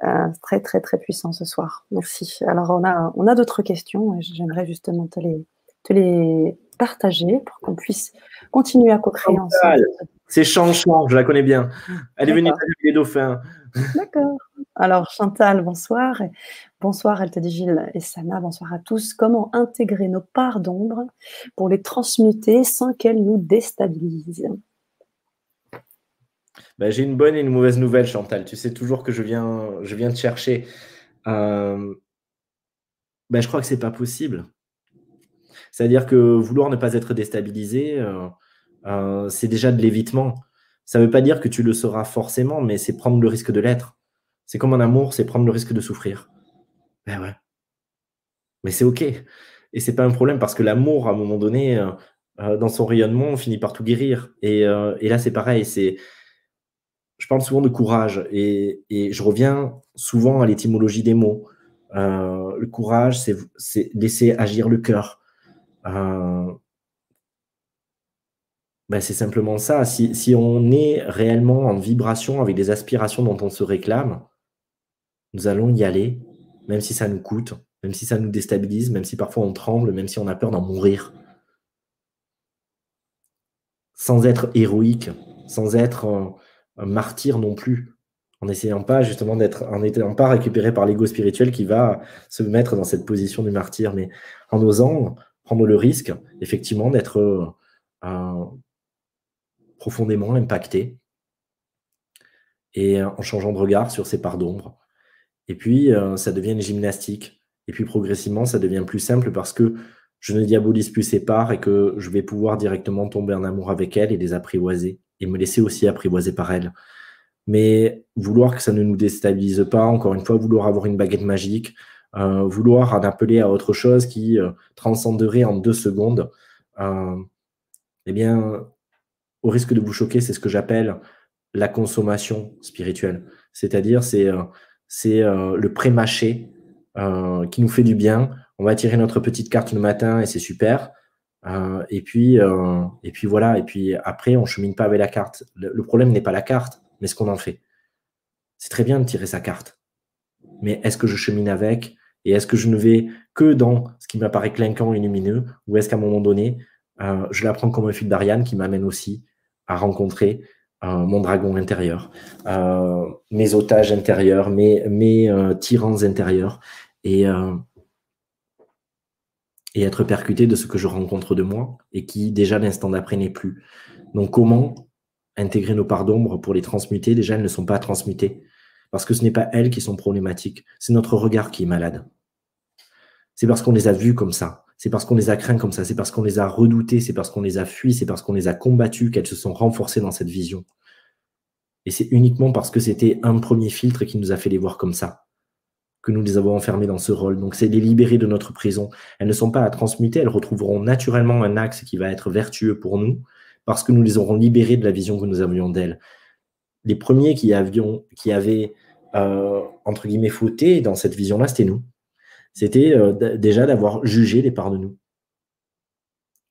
A: Euh, très, très, très puissant ce soir. Merci. Alors, on a, on a d'autres questions et j'aimerais justement te les, te les partager pour qu'on puisse continuer à co-créer ensemble.
B: C'est Chanchant, je la connais bien. Elle est venue les dauphins.
A: D'accord. Alors, Chantal, bonsoir. Bonsoir, Gilles et Sana, bonsoir à tous. Comment intégrer nos parts d'ombre pour les transmuter sans qu'elles nous déstabilisent?
B: Ben, J'ai une bonne et une mauvaise nouvelle, Chantal. Tu sais toujours que je viens, je viens te chercher. Euh, ben, je crois que ce n'est pas possible. C'est-à-dire que vouloir ne pas être déstabilisé, euh, euh, c'est déjà de l'évitement. Ça ne veut pas dire que tu le seras forcément, mais c'est prendre le risque de l'être. C'est comme un amour, c'est prendre le risque de souffrir. Ben ouais. Mais c'est OK. Et c'est pas un problème parce que l'amour, à un moment donné, euh, euh, dans son rayonnement, on finit par tout guérir. Et, euh, et là, c'est pareil. C'est, je parle souvent de courage et je reviens souvent à l'étymologie des mots. le courage, c'est laisser agir le cœur. Ben c'est simplement ça. Si, on est réellement en vibration avec des aspirations dont on se réclame, nous allons y aller, même si ça nous coûte, même si ça nous déstabilise, même si parfois on tremble, même si on a peur d'en mourir. Sans être héroïque, sans être martyr non plus, en n'essayant pas justement d'être, en n'étant pas récupéré par l'ego spirituel qui va se mettre dans cette position du martyr, mais en osant prendre le risque, effectivement, d'être euh, profondément impacté et en changeant de regard sur ses parts d'ombre. Et puis, euh, ça devient une gymnastique et puis progressivement, ça devient plus simple parce que je ne diabolise plus ses parts et que je vais pouvoir directement tomber en amour avec elle et les apprivoiser et me laisser aussi apprivoiser par elle. Mais vouloir que ça ne nous déstabilise pas, encore une fois, vouloir avoir une baguette magique, euh, vouloir en appeler à autre chose qui euh, transcenderait en deux secondes, euh, eh bien, au risque de vous choquer, c'est ce que j'appelle la consommation spirituelle. C'est-à-dire, c'est c'est le pré-mâché euh, qui nous fait du bien. On va tirer notre petite carte le matin et c'est super. Euh, et puis euh, et puis voilà. Et puis après, on chemine pas avec la carte. Le, problème n'est pas la carte, mais ce qu'on en fait. C'est très bien de tirer sa carte, mais est-ce que je chemine avec et est-ce que je ne vais que dans ce qui m'apparaît clinquant et lumineux? Ou est-ce qu'à un moment donné, je la prends comme un fil d'Ariane qui m'amène aussi à rencontrer mon dragon intérieur, mes otages intérieurs, mes, mes tyrans intérieurs, et, euh, et être percuté de ce que je rencontre de moi et qui déjà l'instant d'après n'est plus. Donc comment intégrer nos parts d'ombre pour les transmuter? Déjà, elles ne sont pas transmutées parce que ce n'est pas elles qui sont problématiques, c'est notre regard qui est malade. C'est parce qu'on les a vues comme ça, c'est parce qu'on les a craints comme ça, c'est parce qu'on les a redoutés, c'est parce qu'on les a fuis, c'est parce qu'on les a combattues qu'elles se sont renforcées dans cette vision. Et c'est uniquement parce que c'était un premier filtre qui nous a fait les voir comme ça que nous les avons enfermées dans ce rôle. Donc, c'est les libérer de notre prison. Elles ne sont pas à transmuter, elles retrouveront naturellement un axe qui va être vertueux pour nous, parce que nous les aurons libérées de la vision que nous avions d'elles. Les premiers qui, avions, qui avaient, euh, entre guillemets, fauté dans cette vision-là, c'était nous. C'était euh, déjà d'avoir jugé les parts de nous.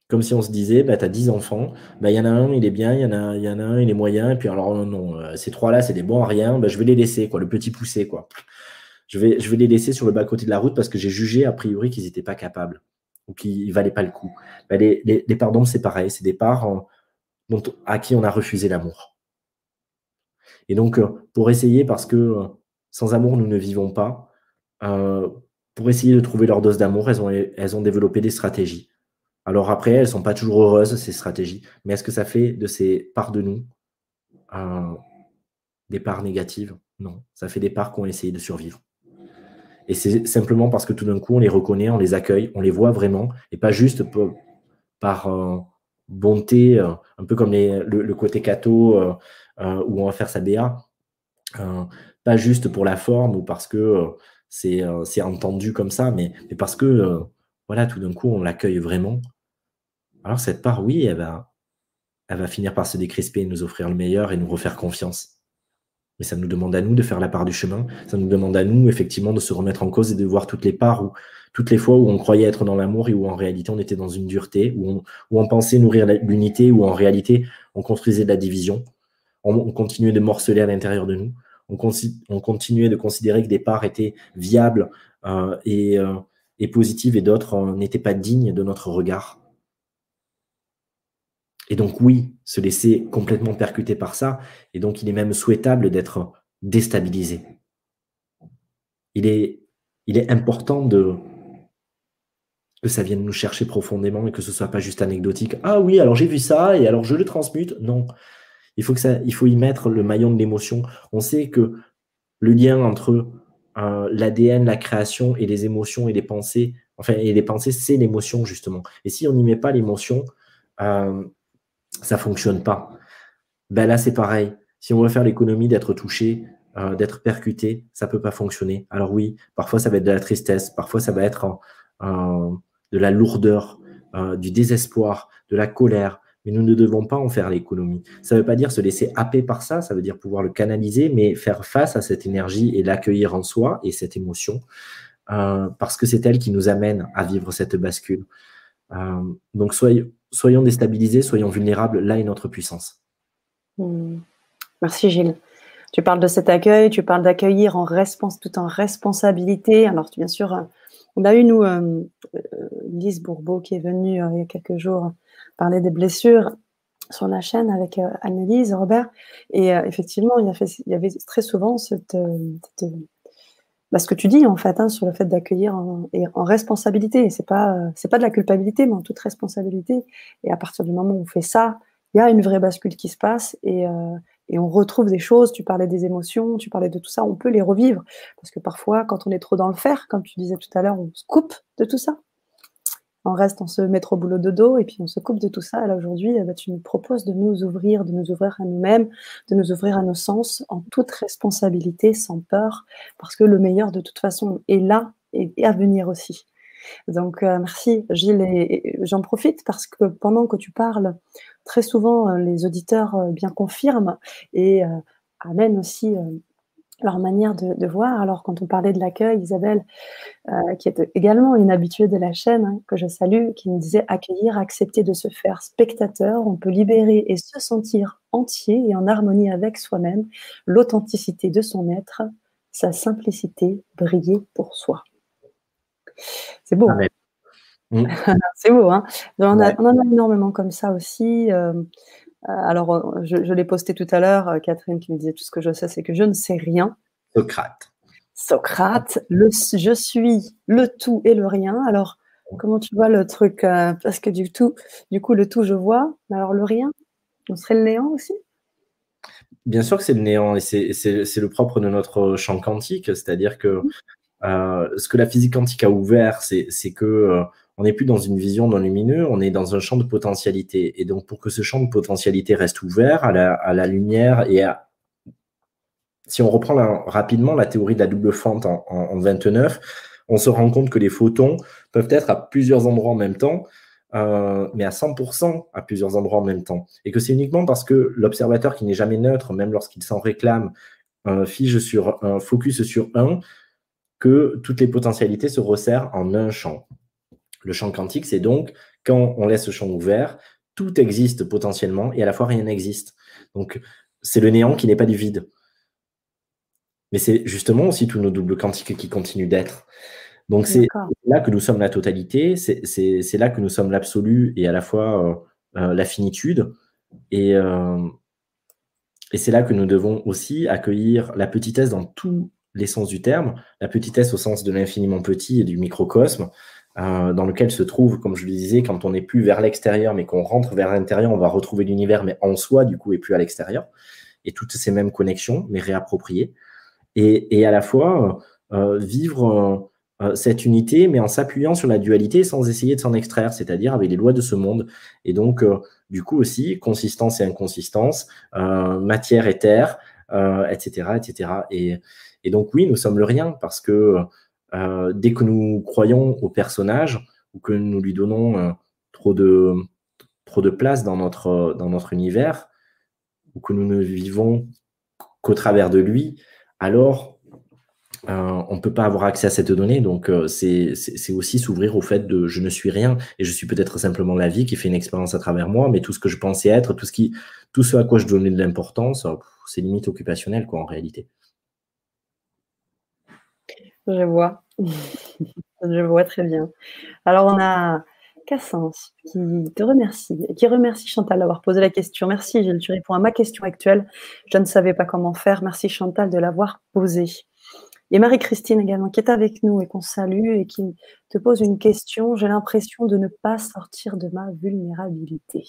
B: Comme si on se disait, bah, tu as 10 enfants, bah, il y en a un, il est bien, il y, en a, a un, il est moyen, et puis alors non, euh, ces trois-là, c'est des bons à rien, bah, je vais les laisser, quoi, le petit poussé, quoi je vais, je vais les laisser sur le bas-côté de la route parce que j'ai jugé a priori qu'ils n'étaient pas capables ou qu'ils ne valaient pas le coup. Ben, les, les, les pardons, c'est pareil, c'est des parts à qui on a refusé l'amour. Et donc, euh, pour essayer, parce que euh, sans amour, nous ne vivons pas, pour essayer de trouver leur dose d'amour, elles ont, elles ont développé des stratégies. Alors après, elles ne sont pas toujours heureuses, ces stratégies, mais est-ce que ça fait de ces parts de nous des parts négatives? Non, ça fait des parts qui ont essayé de survivre. Et c'est simplement parce que tout d'un coup, on les reconnaît, on les accueille, on les voit vraiment, et pas juste par euh, bonté, euh, un peu comme le, côté cato euh, où on va faire sa BA, pas juste pour la forme ou parce que c'est entendu comme ça, mais, parce que voilà, tout d'un coup, on l'accueille vraiment. Alors cette part, oui, elle va, elle va finir par se décrisper, nous offrir le meilleur et nous refaire confiance. Mais ça nous demande à nous de faire la part du chemin. Ça nous demande à nous, effectivement, de se remettre en cause et de voir toutes les parts où, toutes les fois où on croyait être dans l'amour et où en réalité on était dans une dureté, où on pensait nourrir l'unité, où en réalité on construisait de la division. On, continuait de morceler à l'intérieur de nous. On, on, continuait de considérer que des parts étaient viables euh, et, euh, et, positives et d'autres euh, n'étaient pas dignes de notre regard. Et donc oui, se laisser complètement percuter par ça. Et donc il est même souhaitable d'être déstabilisé. Il est, important de que ça vienne nous chercher profondément et que ce soit pas juste anecdotique. Ah oui, alors j'ai vu ça et alors je le transmute. Non, il faut y mettre le maillon de l'émotion. On sait que le lien entre euh, l'ADN, la création et les émotions et les pensées, enfin et les pensées, c'est l'émotion justement. Et si on n'y met pas l'émotion, euh, ça fonctionne pas. Ben là, c'est pareil. Si on veut faire l'économie d'être touché, euh, d'être percuté, ça peut pas fonctionner. Alors oui, parfois ça va être de la tristesse, parfois ça va être de la lourdeur, du désespoir, de la colère, mais nous ne devons pas en faire l'économie. Ça ne veut pas dire se laisser happer par ça, ça veut dire pouvoir le canaliser, mais faire face à cette énergie et l'accueillir en soi et cette émotion, euh, parce que c'est elle qui nous amène à vivre cette bascule. Euh, donc soyons, déstabilisés, soyons vulnérables, là est notre puissance.
A: Hmm. Merci Gilles. Tu parles de cet accueil, tu parles d'accueillir en tout en responsabilité. Alors bien sûr, on a eu nous euh, Lise Bourbeau qui est venue il y a quelques jours parler des blessures sur la chaîne avec euh, Annelise, Robert. Et euh, effectivement, il y, avait très souvent cette, euh, bah, ce que tu dis en fait hein, sur le fait d'accueillir en, en, responsabilité. C'est pas pas de la culpabilité, mais en toute responsabilité. Et à partir du moment où on fait ça, il y a une vraie bascule qui se passe et, et on retrouve des choses. Tu parlais des émotions, tu parlais de tout ça. On peut les revivre parce que parfois, quand on est trop dans le faire, comme tu disais tout à l'heure, on se coupe de tout ça on reste, on se met au boulot de et puis on se coupe de tout ça. là aujourd'hui, eh ben, tu nous proposes de nous ouvrir, de nous ouvrir à nous-mêmes, de nous ouvrir à nos sens en toute responsabilité, sans peur, parce que le meilleur de toute façon est là et, à venir aussi. Donc euh, merci Gilles et, j'en profite parce que pendant que tu parles, très souvent euh, les auditeurs euh, bien confirment et amènent aussi leur manière de, voir. Alors, quand on parlait de l'accueil, Isabelle, euh, qui est également une habituée de la chaîne, hein, que je salue, qui nous disait accueillir, accepter de se faire spectateur, on peut libérer et se sentir entier et en harmonie avec soi-même, l'authenticité de son être, sa simplicité, briller pour soi. C'est beau. Hein. Mm. C'est beau, hein on, a, en a énormément comme ça aussi. Euh, alors, euh, je, l'ai posté tout à l'heure, euh, Catherine qui me disait tout ce que je sais, c'est que je ne sais rien.
B: Socrate.
A: Socrate, le, je suis le tout et le rien. Alors, comment tu vois le truc Parce que du tout, du coup, le tout, je vois. Alors, le rien, on serait le néant aussi?
B: Bien sûr que c'est le néant et c'est le propre de notre champ quantique, c'est-à-dire que mmh. ce que la physique quantique a ouvert, c'est que on n'est plus dans une vision non lumineux, on est dans un champ de potentialité. Et donc, pour que ce champ de potentialité reste ouvert à la, lumière et à. Si on reprend rapidement la théorie de la double fente en, 29, on se rend compte que les photons peuvent être à plusieurs endroits en même temps, euh, mais à 100% à plusieurs endroits en même temps. Et que c'est uniquement parce que l'observateur qui n'est jamais neutre, même lorsqu'il s'en réclame, euh, fige sur un focus sur un, que toutes les potentialités se resserrent en un champ. Le champ quantique, c'est donc quand on laisse ce champ ouvert, tout existe potentiellement et à la fois rien n'existe. Donc, c'est le néant qui n'est pas du vide. Mais c'est justement aussi tous nos doubles quantiques qui continuent d'être. Donc, c'est là que nous sommes la totalité, c'est là que nous sommes l'absolu et à la fois euh, euh, la finitude. Et, euh, et c'est là que nous devons aussi accueillir la petitesse dans tous les sens du terme, la petitesse au sens de l'infiniment petit et du microcosme, euh, dans lequel se trouve, comme je le disais, quand on n'est plus vers l'extérieur, mais qu'on rentre vers l'intérieur, on va retrouver l'univers, mais en soi, du coup, et plus à l'extérieur. Et toutes ces mêmes connexions, mais réappropriées. Et, à la fois, euh, vivre euh, cette unité, mais en s'appuyant sur la dualité sans essayer de s'en extraire, c'est-à-dire avec les lois de ce monde. Et donc, du coup aussi, consistance et inconsistance, matière et terre, etc., etc. Et, et donc, oui, nous sommes le rien parce que euh, dès que nous croyons au personnage ou que nous lui donnons euh, trop, de, trop de place dans notre, dans notre univers, ou que nous ne vivons qu'au travers de lui, alors euh, on ne peut pas avoir accès à cette donnée. Donc, c'est aussi s'ouvrir au fait de je ne suis rien et je suis peut-être simplement la vie qui fait une expérience à travers moi, mais tout ce que je pensais être, tout ce, qui, tout ce à quoi je donnais de l'importance, c'est limite occupationnel, quoi, en réalité.
A: Je vois. Je vois très bien. Alors, on a Cassens qui te remercie, qui remercie Chantal d'avoir posé la question. Merci Gilles, tu réponds à ma question actuelle. Je ne savais pas comment faire. Merci Chantal de l'avoir posée. Et Marie-Christine également, qui est avec nous et qu'on salue et qui te pose une question. J'ai l'impression de ne pas sortir de ma vulnérabilité.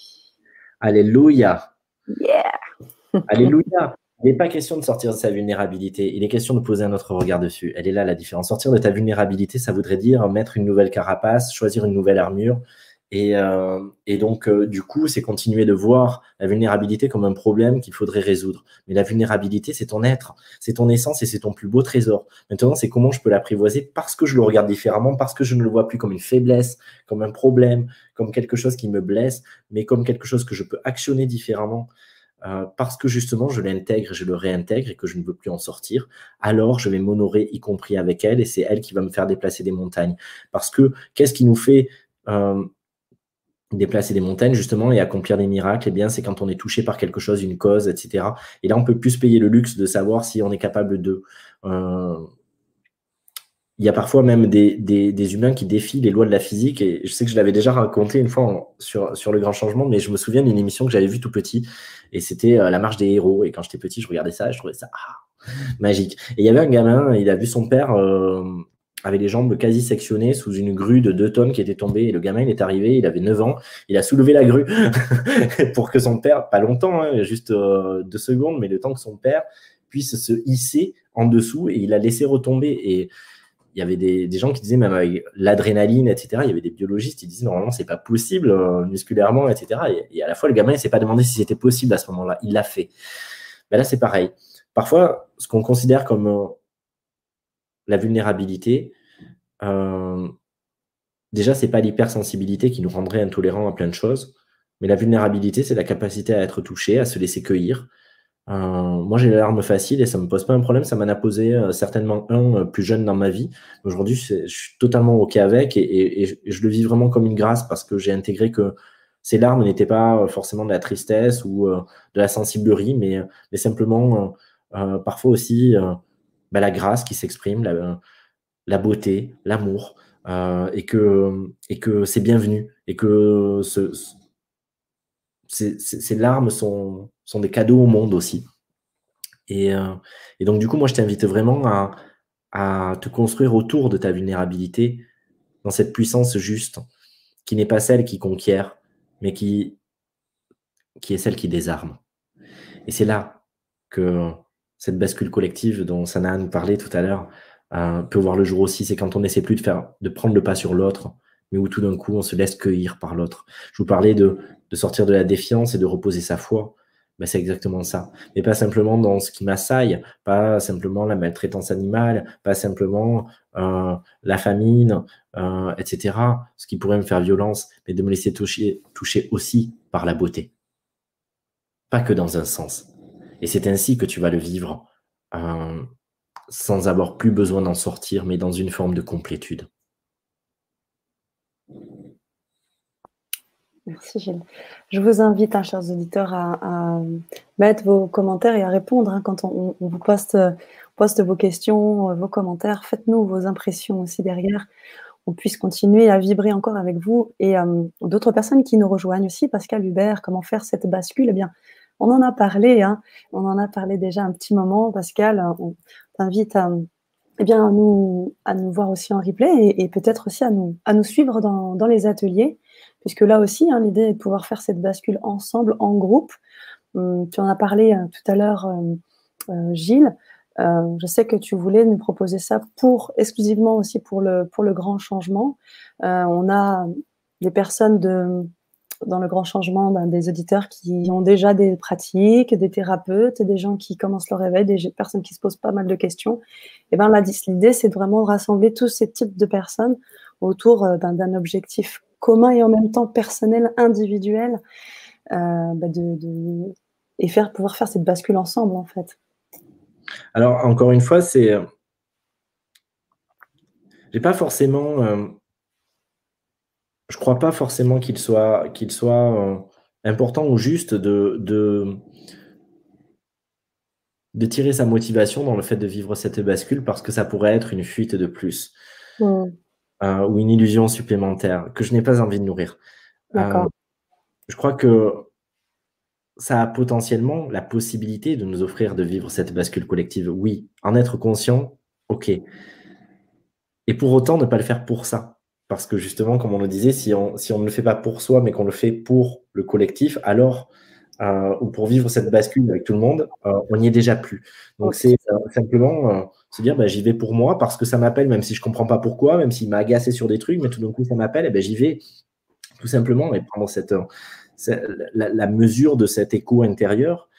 B: Alléluia.
A: Yeah.
B: Alléluia. Il n'est pas question de sortir de sa vulnérabilité, il est question de poser un autre regard dessus. Elle est là la différence. Sortir de ta vulnérabilité, ça voudrait dire mettre une nouvelle carapace, choisir une nouvelle armure Et, euh, donc, euh, du coup, c'est continuer de voir la vulnérabilité comme un problème qu'il faudrait résoudre. Mais la vulnérabilité, c'est ton être, c'est ton essence et c'est ton plus beau trésor. Maintenant, c'est comment je peux l'apprivoiser parce que je le regarde différemment, parce que je ne le vois plus comme une faiblesse, comme un problème, comme quelque chose qui me blesse, mais comme quelque chose que je peux actionner différemment. Euh, parce que justement je l'intègre, je le réintègre et que je ne veux plus en sortir, alors je vais m'honorer, y compris avec elle, et c'est elle qui va me faire déplacer des montagnes. Parce que qu'est-ce qui nous fait euh, déplacer des montagnes justement et accomplir des miracles, eh bien c'est quand on est touché par quelque chose, une cause, etc. Et là on peut plus payer le luxe de savoir si on est capable de. Euh, il y a parfois même des, des, humains qui défient les lois de la physique. Et je sais que je l'avais déjà raconté une fois sur, sur le grand changement, mais je me souviens d'une émission que j'avais vue tout petit. Et c'était euh, La marche des héros. Et quand j'étais petit, je regardais ça et je trouvais ça ah, magique. Et il y avait un gamin, il a vu son père euh, avait les jambes quasi sectionnées sous une grue de 2 tonnes qui était tombée. Et le gamin, il est arrivé, il avait 9 ans, il a soulevé la grue pour que son père, pas longtemps, hein, juste euh, deux secondes, mais le temps que son père puisse se hisser en dessous et il l'a laissé retomber. Et il y avait des, gens qui disaient, même l'adrénaline, etc., il y avait des biologistes qui disaient, normalement, c'est pas possible euh, musculairement, etc. Et, à la fois, le gamin, il s'est pas demandé si c'était possible à ce moment-là. Il l'a fait. Mais là, c'est pareil. Parfois, ce qu'on considère comme euh, la vulnérabilité, euh, déjà, c'est pas l'hypersensibilité qui nous rendrait intolérants à plein de choses, mais la vulnérabilité, c'est la capacité à être touché, à se laisser cueillir. Euh, moi, j'ai l'arme facile et ça me pose pas un problème. Ça m'en a posé euh, certainement un plus jeune dans ma vie. Aujourd'hui, je suis totalement OK avec et, je le vis vraiment comme une grâce parce que j'ai intégré que ces larmes n'étaient pas forcément de la tristesse ou de la sensiblerie, mais, simplement parfois aussi bah, la grâce qui s'exprime, la, beauté, l'amour, euh, et que, et que c'est bienvenu, et que ce, ces, larmes sont, des cadeaux au monde aussi. Et, euh, et donc, du coup, moi, je t'invite vraiment à, te construire autour de ta vulnérabilité dans cette puissance juste, qui n'est pas celle qui conquiert, mais qui, qui est celle qui désarme. Et c'est là que cette bascule collective dont Sana nous parlait tout à l'heure euh, peut voir le jour aussi. C'est quand on n'essaie plus de, faire, de prendre le pas sur l'autre, mais où tout d'un coup on se laisse cueillir par l'autre. Je vous parlais de, sortir de la défiance et de reposer sa foi. Ben, c'est exactement ça. Mais pas simplement dans ce qui m'assaille, pas simplement la maltraitance animale, pas simplement euh, la famine, euh, etc. Ce qui pourrait me faire violence, mais de me laisser toucher, toucher aussi par la beauté. Pas que dans un sens. Et c'est ainsi que tu vas le vivre euh, sans avoir plus besoin d'en sortir, mais dans une forme de complétude.
A: Merci Gilles. Je vous invite, hein, chers auditeurs, à, mettre vos commentaires et à répondre hein, quand on, vous poste, vos questions, vos commentaires. Faites-nous vos impressions aussi derrière. On puisse continuer à vibrer encore avec vous et euh, d'autres personnes qui nous rejoignent aussi. Pascal Hubert, comment faire cette bascule? Eh bien, on en a parlé, hein. on en a parlé déjà un petit moment, Pascal. On t'invite à, eh bien, nous, à nous voir aussi en replay et, peut-être aussi à nous, à nous suivre dans, les ateliers, puisque là aussi, hein, l'idée est de pouvoir faire cette bascule ensemble, en groupe. Hum, tu en as parlé euh, tout à l'heure, euh, euh, Gilles. je sais que tu voulais nous proposer ça pour exclusivement aussi pour le, grand changement. on a des personnes dans le grand changement ben, des auditeurs qui ont déjà des pratiques, des thérapeutes, des gens qui commencent leur réveil, des personnes qui se posent pas mal de questions. Et ben l'idée, c'est de vraiment rassembler tous ces types de personnes autour ben, d'un objectif commun et en même temps personnel, individuel, euh, ben, de, et faire pouvoir faire cette bascule ensemble en fait.
B: Alors encore une fois, c'est euh, j'ai pas forcément je crois pas forcément qu'il soit, qu'il soit euh, important ou juste de, de, de, tirer sa motivation dans le fait de vivre cette bascule parce que ça pourrait être une fuite de plus euh, ou une illusion supplémentaire que je n'ai pas envie de nourrir. Euh, je crois que ça a potentiellement la possibilité de nous offrir de vivre cette bascule collective. Oui, en être conscient, ok. Et pour autant, ne pas le faire pour ça. Parce que justement, comme on le disait, si on, si on ne le fait pas pour soi, mais qu'on le fait pour le collectif, alors, euh, ou pour vivre cette bascule avec tout le monde, euh, on n'y est déjà plus. Donc, c'est euh, simplement se dire, bah, j'y vais pour moi parce que ça m'appelle, même si je ne comprends pas pourquoi, même s'il m'a agacé sur des trucs, mais tout d'un coup, ça m'appelle, et ben, j'y vais tout simplement, et prendre cette, la, mesure de cet écho intérieur.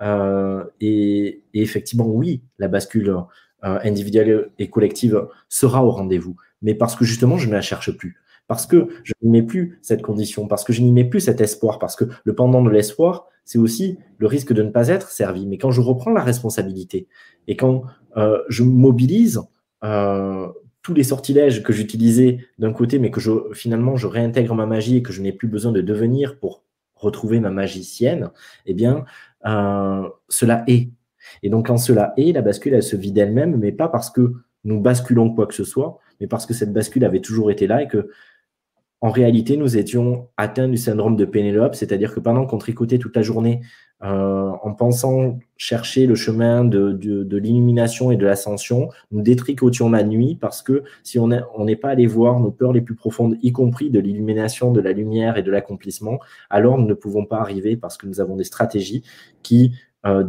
B: Euh, et, effectivement, oui, la bascule euh, individuelle et collective sera au rendez-vous, mais parce que justement, je ne la cherche plus. Parce que je n'y mets plus cette condition, parce que je n'y mets plus cet espoir, parce que le pendant de l'espoir, c'est aussi le risque de ne pas être servi. Mais quand je reprends la responsabilité et quand euh, je mobilise tous les sortilèges que j'utilisais d'un côté, mais que finalement je réintègre ma magie et que je n'ai plus besoin de devenir pour retrouver ma magicienne, eh bien, euh, cela est. Et donc, quand cela est, la bascule, elle se vit d'elle-même, mais pas parce que nous basculons quoi que ce soit, mais parce que cette bascule avait toujours été là et que en réalité, nous étions atteints du syndrome de Pénélope, c'est-à-dire que pendant qu'on tricotait toute la journée euh, en pensant chercher le chemin de, l'illumination et de l'ascension, nous détricotions la nuit parce que si on n'est pas allé voir nos peurs les plus profondes, y compris de l'illumination, de la lumière et de l'accomplissement, alors nous ne pouvons pas arriver parce que nous avons des stratégies qui euh,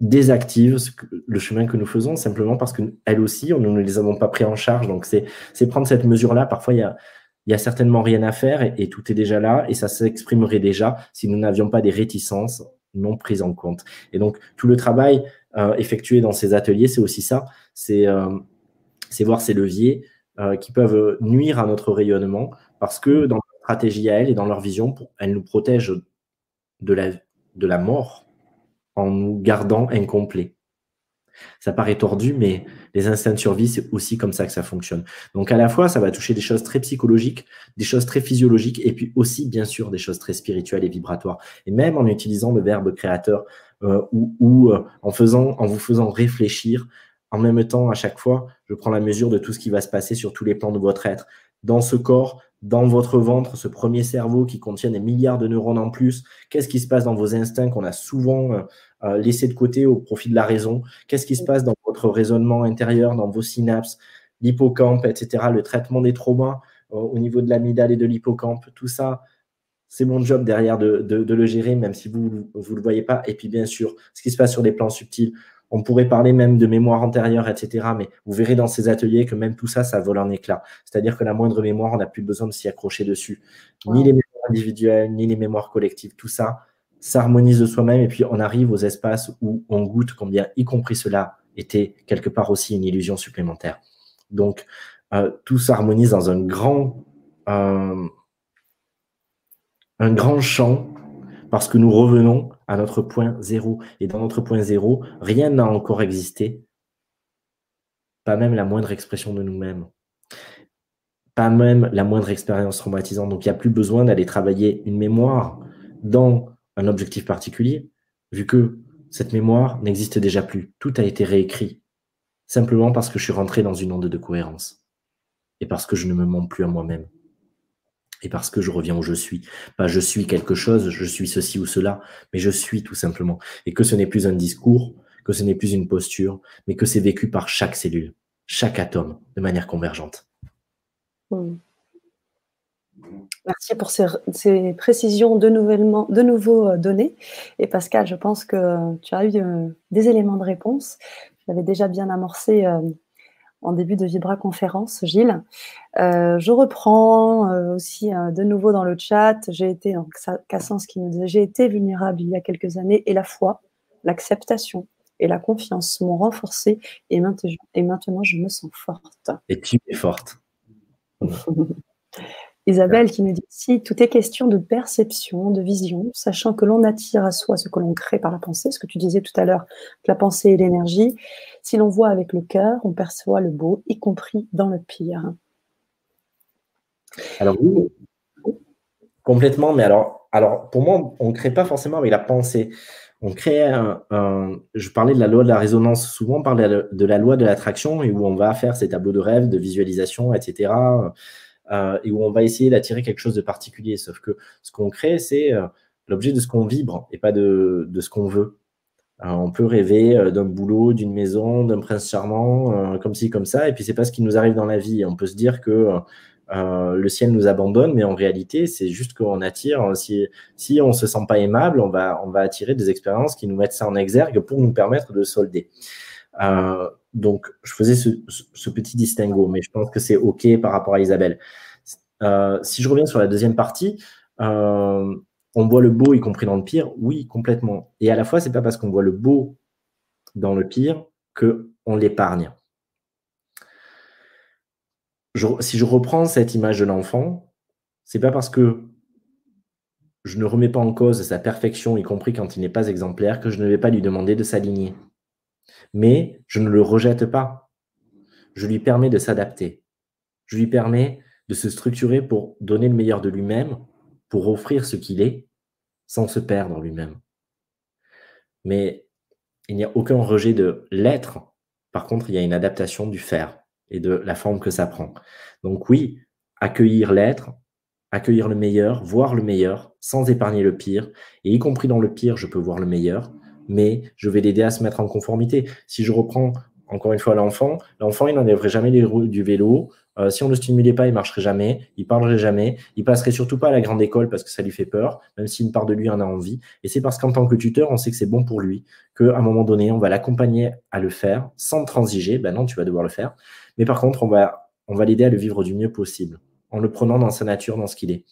B: désactivent le chemin que nous faisons simplement parce qu'elles aussi, nous ne les avons pas pris en charge. Donc c'est prendre cette mesure-là. Parfois, il y a il y a certainement rien à faire et, tout est déjà là et ça s'exprimerait déjà si nous n'avions pas des réticences non prises en compte. Et donc, tout le travail euh, effectué dans ces ateliers, c'est aussi ça, c'est euh, voir ces leviers euh, qui peuvent nuire à notre rayonnement parce que dans leur stratégie à elles et dans leur vision, elles nous protègent de la mort en nous gardant incomplets. Ça paraît tordu, mais les instincts de survie, c'est aussi comme ça que ça fonctionne. Donc à la fois, ça va toucher des choses très psychologiques, des choses très physiologiques, et puis aussi, bien sûr, des choses très spirituelles et vibratoires. Et même en utilisant le verbe créateur euh, ou, euh, en, faisant, en vous faisant réfléchir, en même temps, à chaque fois, je prends la mesure de tout ce qui va se passer sur tous les plans de votre être. Dans ce corps, dans votre ventre, ce premier cerveau qui contient des milliards de neurones en plus, qu'est-ce qui se passe dans vos instincts qu'on a souvent euh, laisser de côté au profit de la raison Qu'est-ce qui se passe dans votre raisonnement intérieur, dans vos synapses, l'hippocampe, etc., le traitement des traumas euh, au niveau de l'amygdale et de l'hippocampe, tout ça, c'est mon job derrière de, le gérer, même si vous ne le voyez pas. Et puis, bien sûr, ce qui se passe sur les plans subtils, on pourrait parler même de mémoire antérieure, etc. Mais vous verrez dans ces ateliers que même tout ça, ça vole en éclats. C'est-à-dire que la moindre mémoire, on n'a plus besoin de s'y accrocher dessus. Ni les mémoires individuelles, ni les mémoires collectives, tout ça, s'harmonise de soi-même et puis on arrive aux espaces où on goûte combien, y compris cela, était quelque part aussi une illusion supplémentaire. Donc, euh, tout s'harmonise dans un grand, euh, un grand champ parce que nous revenons à notre point zéro. Et dans notre point zéro, rien n'a encore existé, pas même la moindre expression de nous-mêmes, pas même la moindre expérience traumatisante. Donc, il n'y a plus besoin d'aller travailler une mémoire dans un objectif particulier, vu que cette mémoire n'existe déjà plus. Tout a été réécrit, simplement parce que je suis rentré dans une onde de cohérence, et parce que je ne me mens plus à moi-même, et parce que je reviens où je suis. Pas je suis quelque chose, je suis ceci ou cela, mais je suis tout simplement. Et que ce n'est plus un discours, que ce n'est plus une posture, mais que c'est vécu par chaque cellule, chaque atome, de manière convergente.
A: Merci pour ces, précisions de, de nouveau euh, données. Et Pascal, je pense que tu as eu euh, des éléments de réponse. J'avais déjà bien amorcé euh, en début de Vibra conférence, Gilles. je reprends aussi de nouveau dans le chat. J'ai été, donc, qui nous disait, j'ai été vulnérable il y a quelques années et la foi, l'acceptation et la confiance m'ont renforcée et maintenant, et maintenant je me sens forte.
B: Et tu es forte.
A: Isabelle qui nous dit si tout est question de perception, de vision, sachant que l'on attire à soi ce que l'on crée par la pensée, ce que tu disais tout à l'heure, que la pensée est l'énergie. Si l'on voit avec le cœur, on perçoit le beau, y compris dans le pire.
B: Alors oui, complètement, mais alors, alors pour moi, on ne crée pas forcément avec la pensée. On crée Je parlais de la loi de la résonance. Souvent, on parle de la loi de l'attraction et où on va faire ces tableaux de rêve, de visualisation, etc. Euh, et où on va essayer d'attirer quelque chose de particulier. Sauf que ce qu'on crée, c'est euh, l'objet de ce qu'on vibre et pas de, ce qu'on veut. Euh, on peut rêver d'un boulot, d'une maison, d'un prince charmant, comme ci, comme ça, et puis c'est pas ce qui nous arrive dans la vie. On peut se dire que le ciel nous abandonne, mais en réalité, c'est juste qu'on attire. Si, si on se sent pas aimable, on va, on va attirer des expériences qui nous mettent ça en exergue pour nous permettre de solder. Donc, je faisais ce, petit distinguo, mais je pense que c'est OK par rapport à Isabelle. Euh, si je reviens sur la deuxième partie, euh, on voit le beau, y compris dans le pire. Oui, complètement. Et à la fois, c'est pas parce qu'on voit le beau dans le pire que on l'épargne. si je reprends cette image de l'enfant, c'est pas parce que je ne remets pas en cause sa perfection, y compris quand il n'est pas exemplaire, que je ne vais pas lui demander de s'aligner. Mais je ne le rejette pas. Je lui permets de s'adapter. Je lui permets de se structurer pour donner le meilleur de lui-même, pour offrir ce qu'il est, sans se perdre lui-même. Mais il n'y a aucun rejet de l'être. Par contre, il y a une adaptation du faire et de la forme que ça prend. Donc oui, accueillir l'être, accueillir le meilleur, voir le meilleur, sans épargner le pire. Et y compris dans le pire, je peux voir le meilleur, mais je vais l'aider à se mettre en conformité. Si je reprends encore une fois l'enfant, l'enfant, il n'enlèverait jamais les roues du vélo. Euh, si on ne le stimulait pas, il marcherait jamais, il parlerait jamais, il passerait surtout pas à la grande école parce que ça lui fait peur, même si une part de lui en a envie. Et c'est parce qu'en tant que tuteur, on sait que c'est bon pour lui, qu'à un moment donné, on va l'accompagner à le faire sans transiger. Ben non, tu vas devoir le faire. Mais par contre, on va, l'aider à le vivre du mieux possible en le prenant dans sa nature, dans ce qu'il est.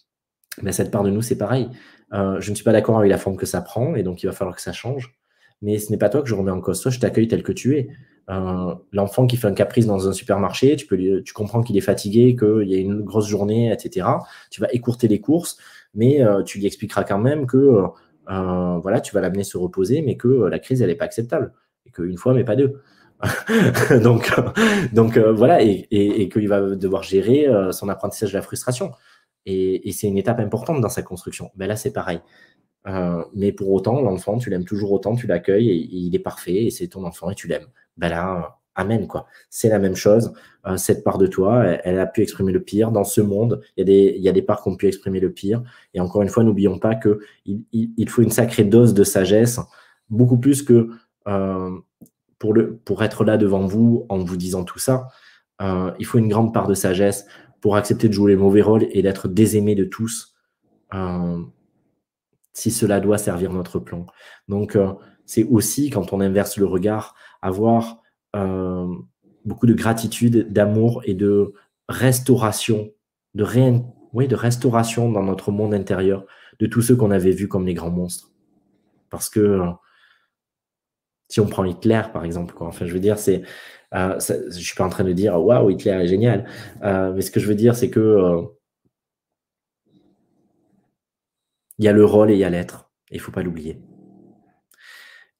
B: Mais cette part de nous, c'est pareil. Euh, je ne suis pas d'accord avec la forme que ça prend, et donc il va falloir que ça change. Mais ce n'est pas toi que je remets en cause. Toi, je t'accueille tel que tu es. Euh, l'enfant qui fait un caprice dans un supermarché, tu, comprends qu'il est fatigué, qu'il y a une grosse journée, etc. Tu vas écourter les courses, mais euh, tu lui expliqueras quand même que voilà, tu vas l'amener se reposer, mais que la crise, elle n'est pas acceptable. Et qu'une fois, mais pas deux. donc, euh, voilà, et, qu'il va devoir gérer euh, son apprentissage de la frustration. Et, c'est une étape importante dans sa construction. Ben là, c'est pareil. Euh, mais pour autant, l'enfant, tu l'aimes toujours autant, tu l'accueilles et, il est parfait et c'est ton enfant et tu l'aimes. Ben là, amen quoi. C'est la même chose. cette part de toi, elle, a pu exprimer le pire dans ce monde. Il y a des, a parts qui ont pu exprimer le pire. Et encore une fois, n'oublions pas que il, faut une sacrée dose de sagesse, beaucoup plus que pour, pour être là devant vous en vous disant tout ça, euh, il faut une grande part de sagesse pour accepter de jouer les mauvais rôles et d'être désaimé de tous euh, si cela doit servir notre plan. Donc, euh, c'est aussi, quand on inverse le regard, avoir beaucoup de gratitude, d'amour et de restauration, de, oui, de restauration dans notre monde intérieur de tous ceux qu'on avait vus comme les grands monstres. Parce que si on prend Hitler, par exemple, quoi. Enfin, je veux dire, c'est, euh, je suis pas en train de dire waouh, Hitler est génial. Euh, mais ce que je veux dire, c'est que euh, il y a le rôle et il y a l'être. Il faut pas l'oublier.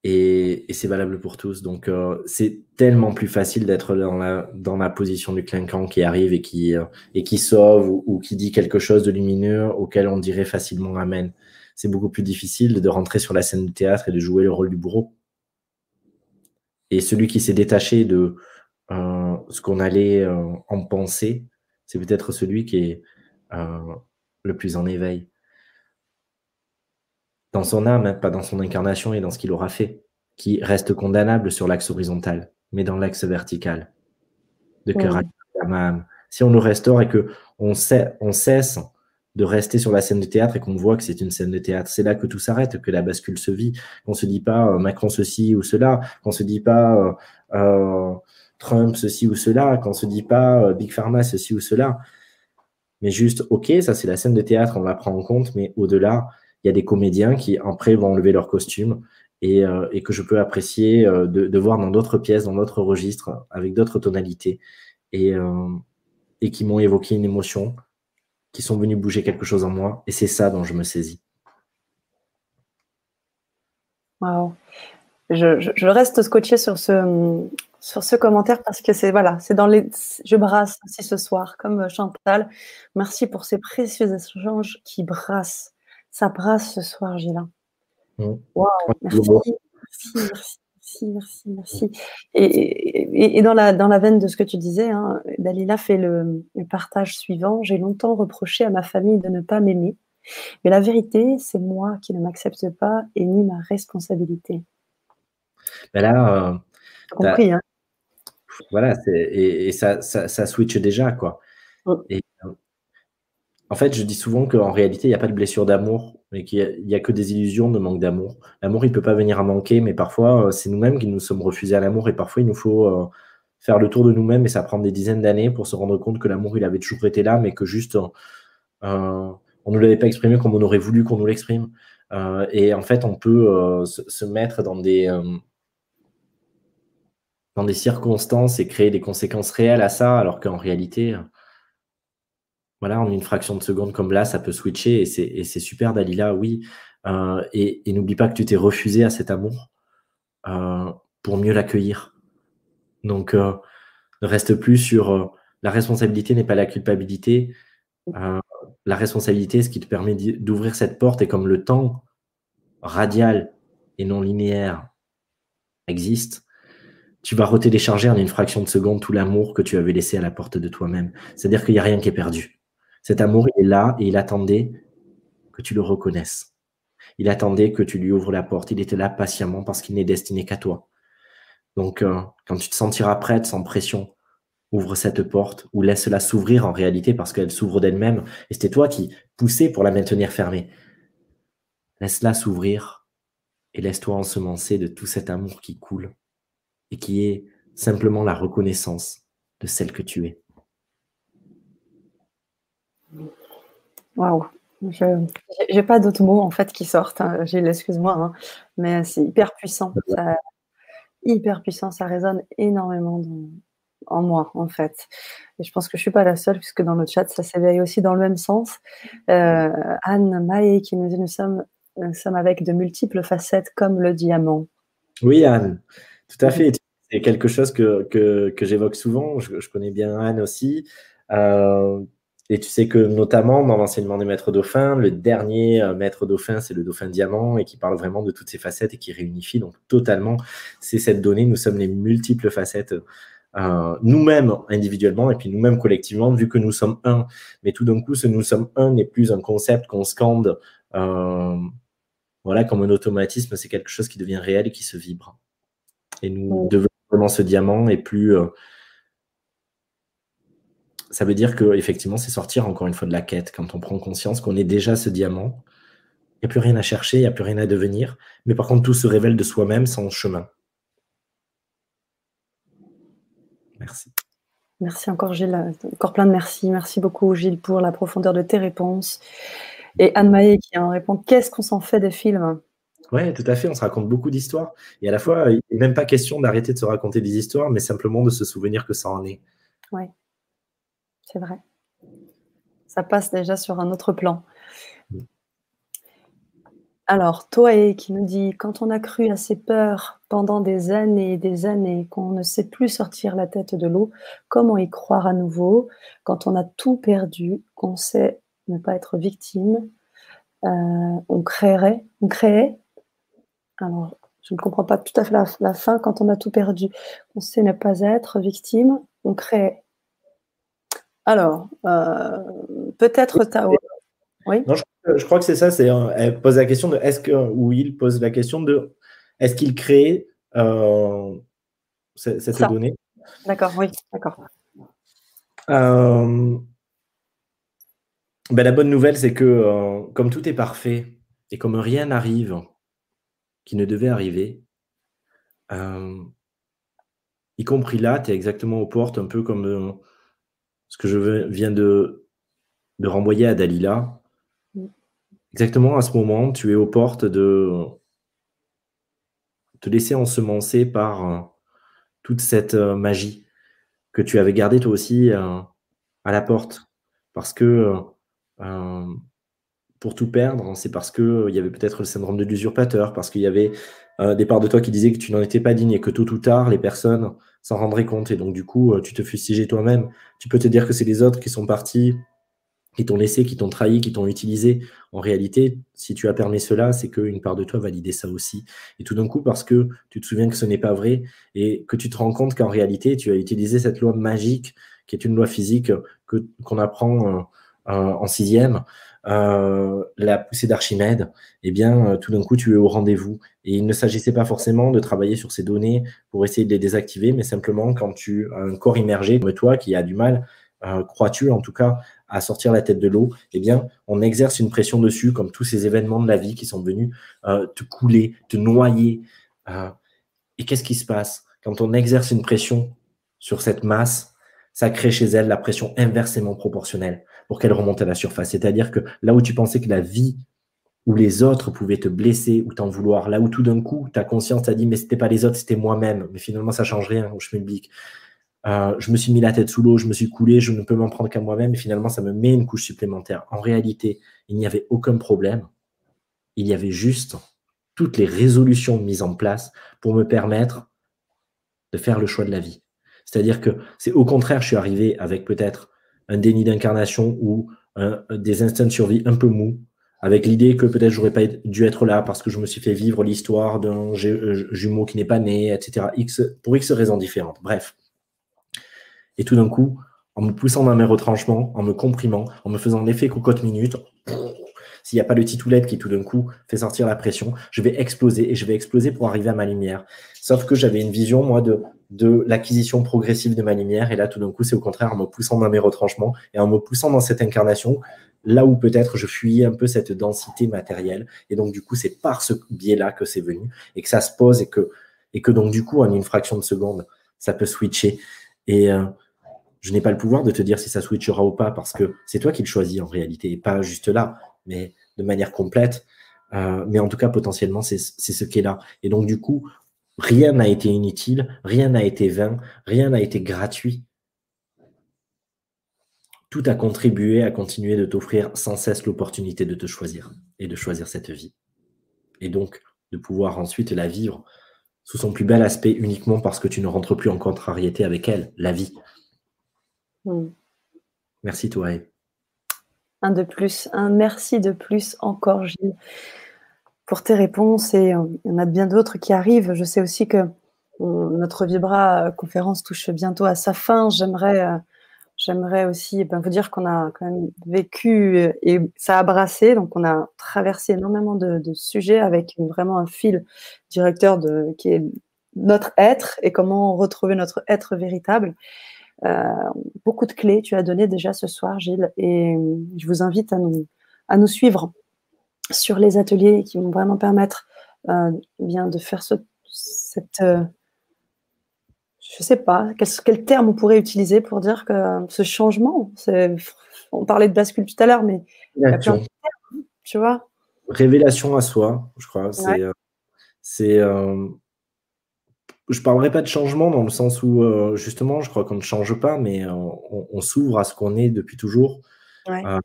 B: Et, c'est valable pour tous. Donc, euh, c'est tellement plus facile d'être dans la, dans la position du clinquant qui arrive et qui, et qui sauve ou, qui dit quelque chose de lumineux auquel on dirait facilement Amen. C'est beaucoup plus difficile de rentrer sur la scène de théâtre et de jouer le rôle du bourreau. Et celui qui s'est détaché de euh, ce qu'on allait euh, en penser, c'est peut-être celui qui est euh, le plus en éveil. Dans son âme, hein, pas dans son incarnation et dans ce qu'il aura fait, qui reste condamnable sur l'axe horizontal, mais dans l'axe vertical, de cœur à âme. Si on nous restaure et que on, on cesse de rester sur la scène de théâtre et qu'on voit que c'est une scène de théâtre. C'est là que tout s'arrête, que la bascule se vit, qu'on se dit pas euh, Macron ceci ou cela, qu'on se dit pas euh, euh, Trump ceci ou cela, qu'on se dit pas Big Pharma ceci ou cela. Mais juste, ok, ça c'est la scène de théâtre, on la prend en compte, mais au-delà, il y a des comédiens qui après vont enlever leur costume et, et que je peux apprécier de, de, voir dans d'autres pièces, dans d'autres registres, avec d'autres tonalités, et, et qui m'ont évoqué une émotion qui sont venus bouger quelque chose en moi. Et c'est ça dont je me saisis.
A: Waouh. Je, reste scotché sur ce, sur ce commentaire parce que c'est voilà, dans les. Je brasse aussi ce soir, comme Chantal. Merci pour ces précieux échanges qui brassent. Ça brasse ce soir, Gilles. Mmh. Waouh, merci, merci, merci merci, merci, merci. Et, dans, la, dans la veine de ce que tu disais, hein, Dalila fait le, partage suivant. J'ai longtemps reproché à ma famille de ne pas m'aimer, mais la vérité, c'est moi qui ne m'accepte pas et ni ma responsabilité.
B: Ben là, euh,
A: compris, hein.
B: Voilà, et, ça, ça, switch déjà, quoi. Mm. Et, en fait, je dis souvent qu'en réalité, il n'y a pas de blessure d'amour, mais qu'il n'y a, que des illusions de manque d'amour. L'amour, il ne peut pas venir à manquer, mais parfois, euh, c'est nous-mêmes qui nous sommes refusés à l'amour, et parfois, il nous faut euh, faire le tour de nous-mêmes, et ça prend des dizaines d'années pour se rendre compte que l'amour, il avait toujours été là, mais que juste, on ne l'avait pas exprimé comme on aurait voulu qu'on nous l'exprime. et en fait, on peut se, mettre dans des, dans des circonstances et créer des conséquences réelles à ça, alors qu'en réalité, voilà, en une fraction de seconde comme là, ça peut switcher et c'est super, Dalila, oui. Euh, et, n'oublie pas que tu t'es refusé à cet amour euh, pour mieux l'accueillir. Donc, euh, ne reste plus sur la responsabilité n'est pas la culpabilité. la responsabilité, ce qui te permet d'ouvrir cette porte, et comme le temps radial et non linéaire existe, tu vas retélécharger en une fraction de seconde tout l'amour que tu avais laissé à la porte de toi-même. C'est-à-dire qu'il n'y a rien qui est perdu. Cet amour, il est là et il attendait que tu le reconnaisses. Il attendait que tu lui ouvres la porte. Il était là patiemment parce qu'il n'est destiné qu'à toi. Donc, euh, quand tu te sentiras prête, sans pression, ouvre cette porte ou laisse-la s'ouvrir en réalité parce qu'elle s'ouvre d'elle-même. Et c'était toi qui poussais pour la maintenir fermée. Laisse-la s'ouvrir et laisse-toi ensemencer de tout cet amour qui coule et qui est simplement la reconnaissance de celle que tu es.
A: Waouh, je n'ai pas d'autres mots en fait qui sortent. Hein. Gilles, excuse-moi, hein. mais c'est hyper puissant. hyper puissant, ça résonne énormément en moi en fait. Et je pense que je suis pas la seule puisque dans le chat ça s'éveille aussi dans le même sens. Euh, Anne Maé qui nous dit nous sommes, nous sommes avec de multiples facettes comme le diamant.
B: Oui Anne, tout à fait. C'est quelque chose que, que, j'évoque souvent. Je, connais bien Anne aussi. Euh, et tu sais que notamment dans l'enseignement des maîtres dauphins, le dernier euh, maître dauphin, c'est le dauphin diamant et qui parle vraiment de toutes ces facettes et qui réunifie donc totalement. C'est cette donnée, nous sommes les multiples facettes euh, nous-mêmes individuellement et puis nous-mêmes collectivement, vu que nous sommes un. Mais tout d'un coup, ce nous sommes un n'est plus un concept qu'on scande, voilà, comme un automatisme. C'est quelque chose qui devient réel et qui se vibre. Et nous devons vraiment ce diamant et plus. Euh, ça veut dire que effectivement, c'est sortir encore une fois de la quête quand on prend conscience qu'on est déjà ce diamant. Il n'y a plus rien à chercher, il n'y a plus rien à devenir. Mais par contre, tout se révèle de soi-même sans chemin. Merci.
A: Merci encore Gilles, encore plein de merci. Merci beaucoup Gilles pour la profondeur de tes réponses. Et Anne Maé qui en répond, qu'est-ce qu'on s'en fait des films?
B: Oui, tout à fait. On se raconte beaucoup d'histoires. Et à la fois, il n'est même pas question d'arrêter de se raconter des histoires, mais simplement de se souvenir que ça en est.
A: Oui, c'est vrai. Ça passe déjà sur un autre plan. Alors, Toé qui nous dit Quand on a cru à ses peurs pendant des années et des années, qu'on ne sait plus sortir la tête de l'eau, comment y croire à nouveau? Quand on a tout perdu, qu'on sait ne pas être victime, euh, on créerait, on créait? Alors, je ne comprends pas tout à fait la, fin. Quand on a tout perdu, on sait ne pas être victime, on crée. Alors, euh, peut-être Tao.
B: Oui. Non, je, crois que c'est ça. C'est, elle pose la question de est-ce que, ou il pose la question de est-ce qu'il crée euh, cette, donnée
A: D'accord, oui, d'accord.
B: Euh, ben, la bonne nouvelle, c'est que comme tout est parfait et comme rien n'arrive qui ne devait arriver. Euh, y compris là, tu es exactement aux portes, un peu comme euh, ce que je viens de, de renvoyer à Dalila. Mm. Exactement à ce moment, tu es aux portes de te laisser ensemencer par euh, toute cette magie que tu avais gardée toi aussi à la porte. Parce que pour tout perdre, c'est parce qu'il euh, y avait peut-être le syndrome de l'usurpateur, parce qu'il y avait euh, des parts de toi qui disaient que tu n'en étais pas digne et que tôt ou tard, les personnes s'en rendraient compte. Et donc, du coup, euh, tu te fustigeais toi-même. Tu peux te dire que c'est les autres qui sont partis, qui t'ont laissé, qui t'ont trahi, qui t'ont utilisé. En réalité, si tu as permis cela, c'est qu'une part de toi validait ça aussi. Et tout d'un coup, parce que tu te souviens que ce n'est pas vrai et que tu te rends compte qu'en réalité, tu as utilisé cette loi magique, qui est une loi physique que, qu'on apprend en sixième, euh, la poussée d'Archimède, eh bien, euh, tout d'un coup, tu es au rendez-vous. Et il ne s'agissait pas forcément de travailler sur ces données pour essayer de les désactiver, mais simplement quand tu as un corps immergé comme toi qui a du mal, euh, crois-tu en tout cas, à sortir la tête de l'eau, eh bien, on exerce une pression dessus, comme tous ces événements de la vie qui sont venus te couler, te noyer. et qu'est-ce qui se passe? Quand on exerce une pression sur cette masse ça crée chez elle la pression inversement proportionnelle. Pour qu'elle remonte à la surface. C'est-à-dire que là où tu pensais que la vie ou les autres pouvaient te blesser ou t'en vouloir, là où tout d'un coup, ta conscience t'a dit, mais c'était pas les autres, c'était moi-même. Mais finalement, ça change rien au schmilblick. Euh, je me suis mis la tête sous l'eau, je me suis coulé, je ne peux m'en prendre qu'à moi-même, et finalement, ça me met une couche supplémentaire. En réalité, il n'y avait aucun problème. Il y avait juste toutes les résolutions mises en place pour me permettre de faire le choix de la vie. C'est-à-dire que c'est au contraire, je suis arrivé avec peut-être un déni d'incarnation ou des instants de survie un peu mous, avec l'idée que peut-être j'aurais pas dû être là parce que je me suis fait vivre l'histoire d'un euh, jumeau qui n'est pas né, etc. X, pour X raisons différentes. Bref. Et tout d'un coup, en me poussant dans mes retranchements, en me comprimant, en me faisant l'effet cocotte minute, s'il n'y a pas le titoulette qui tout d'un coup fait sortir la pression, je vais exploser et je vais exploser pour arriver à ma lumière. Sauf que j'avais une vision, moi, de, de l'acquisition progressive de ma lumière. Et là, tout d'un coup, c'est au contraire en me poussant dans mes retranchements et en me poussant dans cette incarnation, là où peut-être je fuyais un peu cette densité matérielle. Et donc, du coup, c'est par ce biais-là que c'est venu et que ça se pose et que, et que donc, du coup, en une fraction de seconde, ça peut switcher. Et, euh, je n'ai pas le pouvoir de te dire si ça switchera ou pas parce que c'est toi qui le choisis en réalité et pas juste là, mais de manière complète. Euh, mais en tout cas, potentiellement, c'est ce qui est là. Et donc, du coup, rien n'a été inutile, rien n'a été vain, rien n'a été gratuit. Tout a contribué à continuer de t'offrir sans cesse l'opportunité de te choisir et de choisir cette vie. Et donc, de pouvoir ensuite la vivre sous son plus bel aspect uniquement parce que tu ne rentres plus en contrariété avec elle, la vie. Mm. Merci, toi.
A: Un de plus, un merci de plus encore, Gilles, pour tes réponses. Et euh, il y en a bien d'autres qui arrivent. Je sais aussi que notre Vibra conférence touche bientôt à sa fin. J'aimerais, euh, j'aimerais aussi eh ben, vous dire qu'on a quand même vécu euh, et ça a brassé. Donc, on a traversé énormément de, sujets avec vraiment un fil directeur de, qui est notre être et comment retrouver notre être véritable. Euh, beaucoup de clés tu as donné déjà ce soir, Gilles, et je vous invite à nous, à nous suivre sur les ateliers qui vont vraiment permettre euh, bien de faire ce, cette, euh, je sais pas, quel, quel, terme on pourrait utiliser pour dire que ce changement, on parlait de bascule tout à l'heure, mais tu vois.
B: Révélation à soi, je crois. C'est je parlerai pas de changement dans le sens où, euh, justement, je crois qu'on ne change pas, mais euh, on, s'ouvre à ce qu'on est depuis toujours. Euh,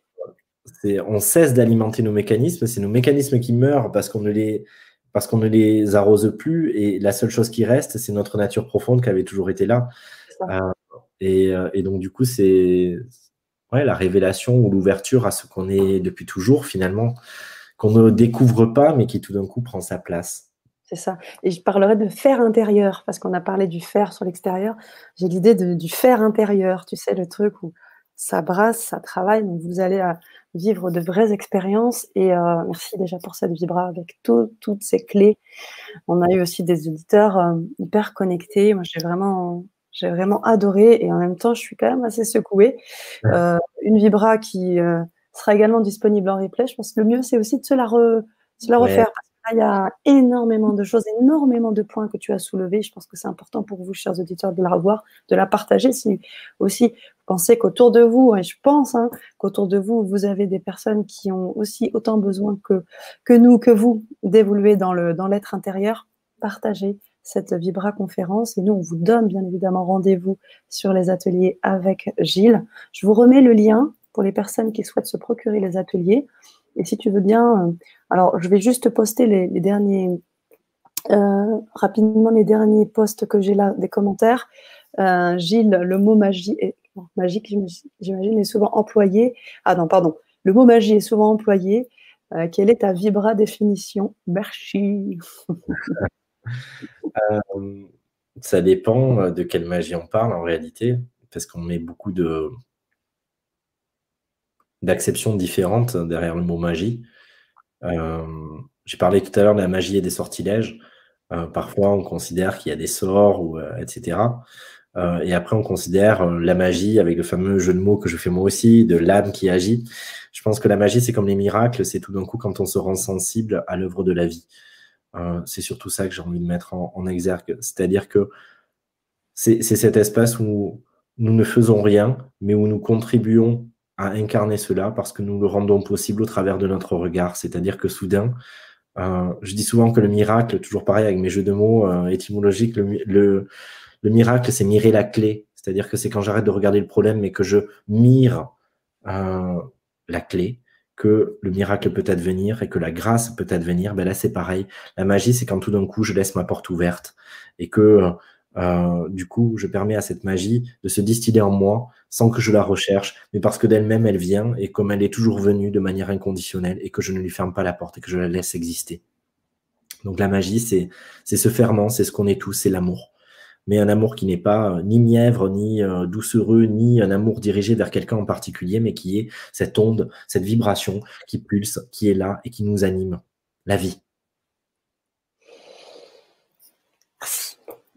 B: on cesse d'alimenter nos mécanismes. C'est nos mécanismes qui meurent parce qu'on ne les parce qu'on ne les arrose plus. Et la seule chose qui reste, c'est notre nature profonde qui avait toujours été là. Et, et, donc, du coup, c'est ouais, la révélation ou l'ouverture à ce qu'on est depuis toujours, finalement, qu'on ne découvre pas, mais qui tout d'un coup prend sa place.
A: C'est ça. Et je parlerai de fer intérieur, parce qu'on a parlé du fer sur l'extérieur. J'ai l'idée du fer intérieur, tu sais, le truc où ça brasse, ça travaille. Donc, vous allez euh, vivre de vraies expériences. Et euh, merci déjà pour cette vibra avec toutes ces clés. On a eu aussi des auditeurs euh, hyper connectés. Moi, j'ai vraiment, j'ai vraiment adoré. Et en même temps, je suis quand même assez secouée. une vibra qui sera également disponible en replay. Je pense que le mieux, c'est aussi de se la, la refaire il y a énormément de choses, énormément de points que tu as soulevés. Je pense que c'est important pour vous, chers auditeurs, de la revoir, de la partager. Si aussi vous pensez qu'autour de vous, et je pense hein, qu'autour de vous, vous avez des personnes qui ont aussi autant besoin que, que nous, que vous, d'évoluer dans le dans l'être intérieur, partagez cette Vibra conférence et nous on vous donne bien évidemment rendez-vous sur les ateliers avec Gilles. Je vous remets le lien pour les personnes qui souhaitent se procurer les ateliers. Et si tu veux bien, euh, alors je vais juste poster les, derniers, euh, rapidement les derniers posts que j'ai là, des commentaires. Euh, Gilles, le mot magie est, magique, j'imagine, est souvent employé. Ah non, pardon. Le mot magie est souvent employé. quelle est ta vibra définition Merci.
B: ça dépend de quelle magie on parle en réalité, parce qu'on met beaucoup de, d'acceptions différentes derrière le mot magie. Euh, j'ai parlé tout à l'heure de la magie et des sortilèges. Euh, parfois, on considère qu'il y a des sorts, ou, euh, etc. et après, on considère la magie avec le fameux jeu de mots que je fais moi aussi, de l'âme qui agit. Je pense que la magie, c'est comme les miracles, c'est tout d'un coup quand on se rend sensible à l'œuvre de la vie. c'est surtout ça que j'ai envie de mettre en, en exergue. C'est-à-dire que c'est cet espace où nous ne faisons rien, mais où nous contribuons à incarner cela parce que nous le rendons possible au travers de notre regard. C'est-à-dire que soudain, euh, je dis souvent que le miracle, toujours pareil avec mes jeux de mots euh, étymologiques, le, le, le miracle, c'est mirer la clé. C'est-à-dire que c'est quand j'arrête de regarder le problème, mais que je mire euh, la clé, que le miracle peut advenir et que la grâce peut advenir. Ben là, c'est pareil. La magie, c'est quand tout d'un coup, je laisse ma porte ouverte et que euh, du coup, je permets à cette magie de se distiller en moi sans que je la recherche, mais parce que d'elle-même, elle vient et comme elle est toujours venue de manière inconditionnelle et que je ne lui ferme pas la porte et que je la laisse exister. Donc la magie, c'est ce ferment, c'est ce qu'on est tous, c'est l'amour. Mais un amour qui n'est pas euh, ni mièvre, ni euh, doucereux, ni un amour dirigé vers quelqu'un en particulier, mais qui est cette onde, cette vibration qui pulse, qui est là et qui nous anime. La vie.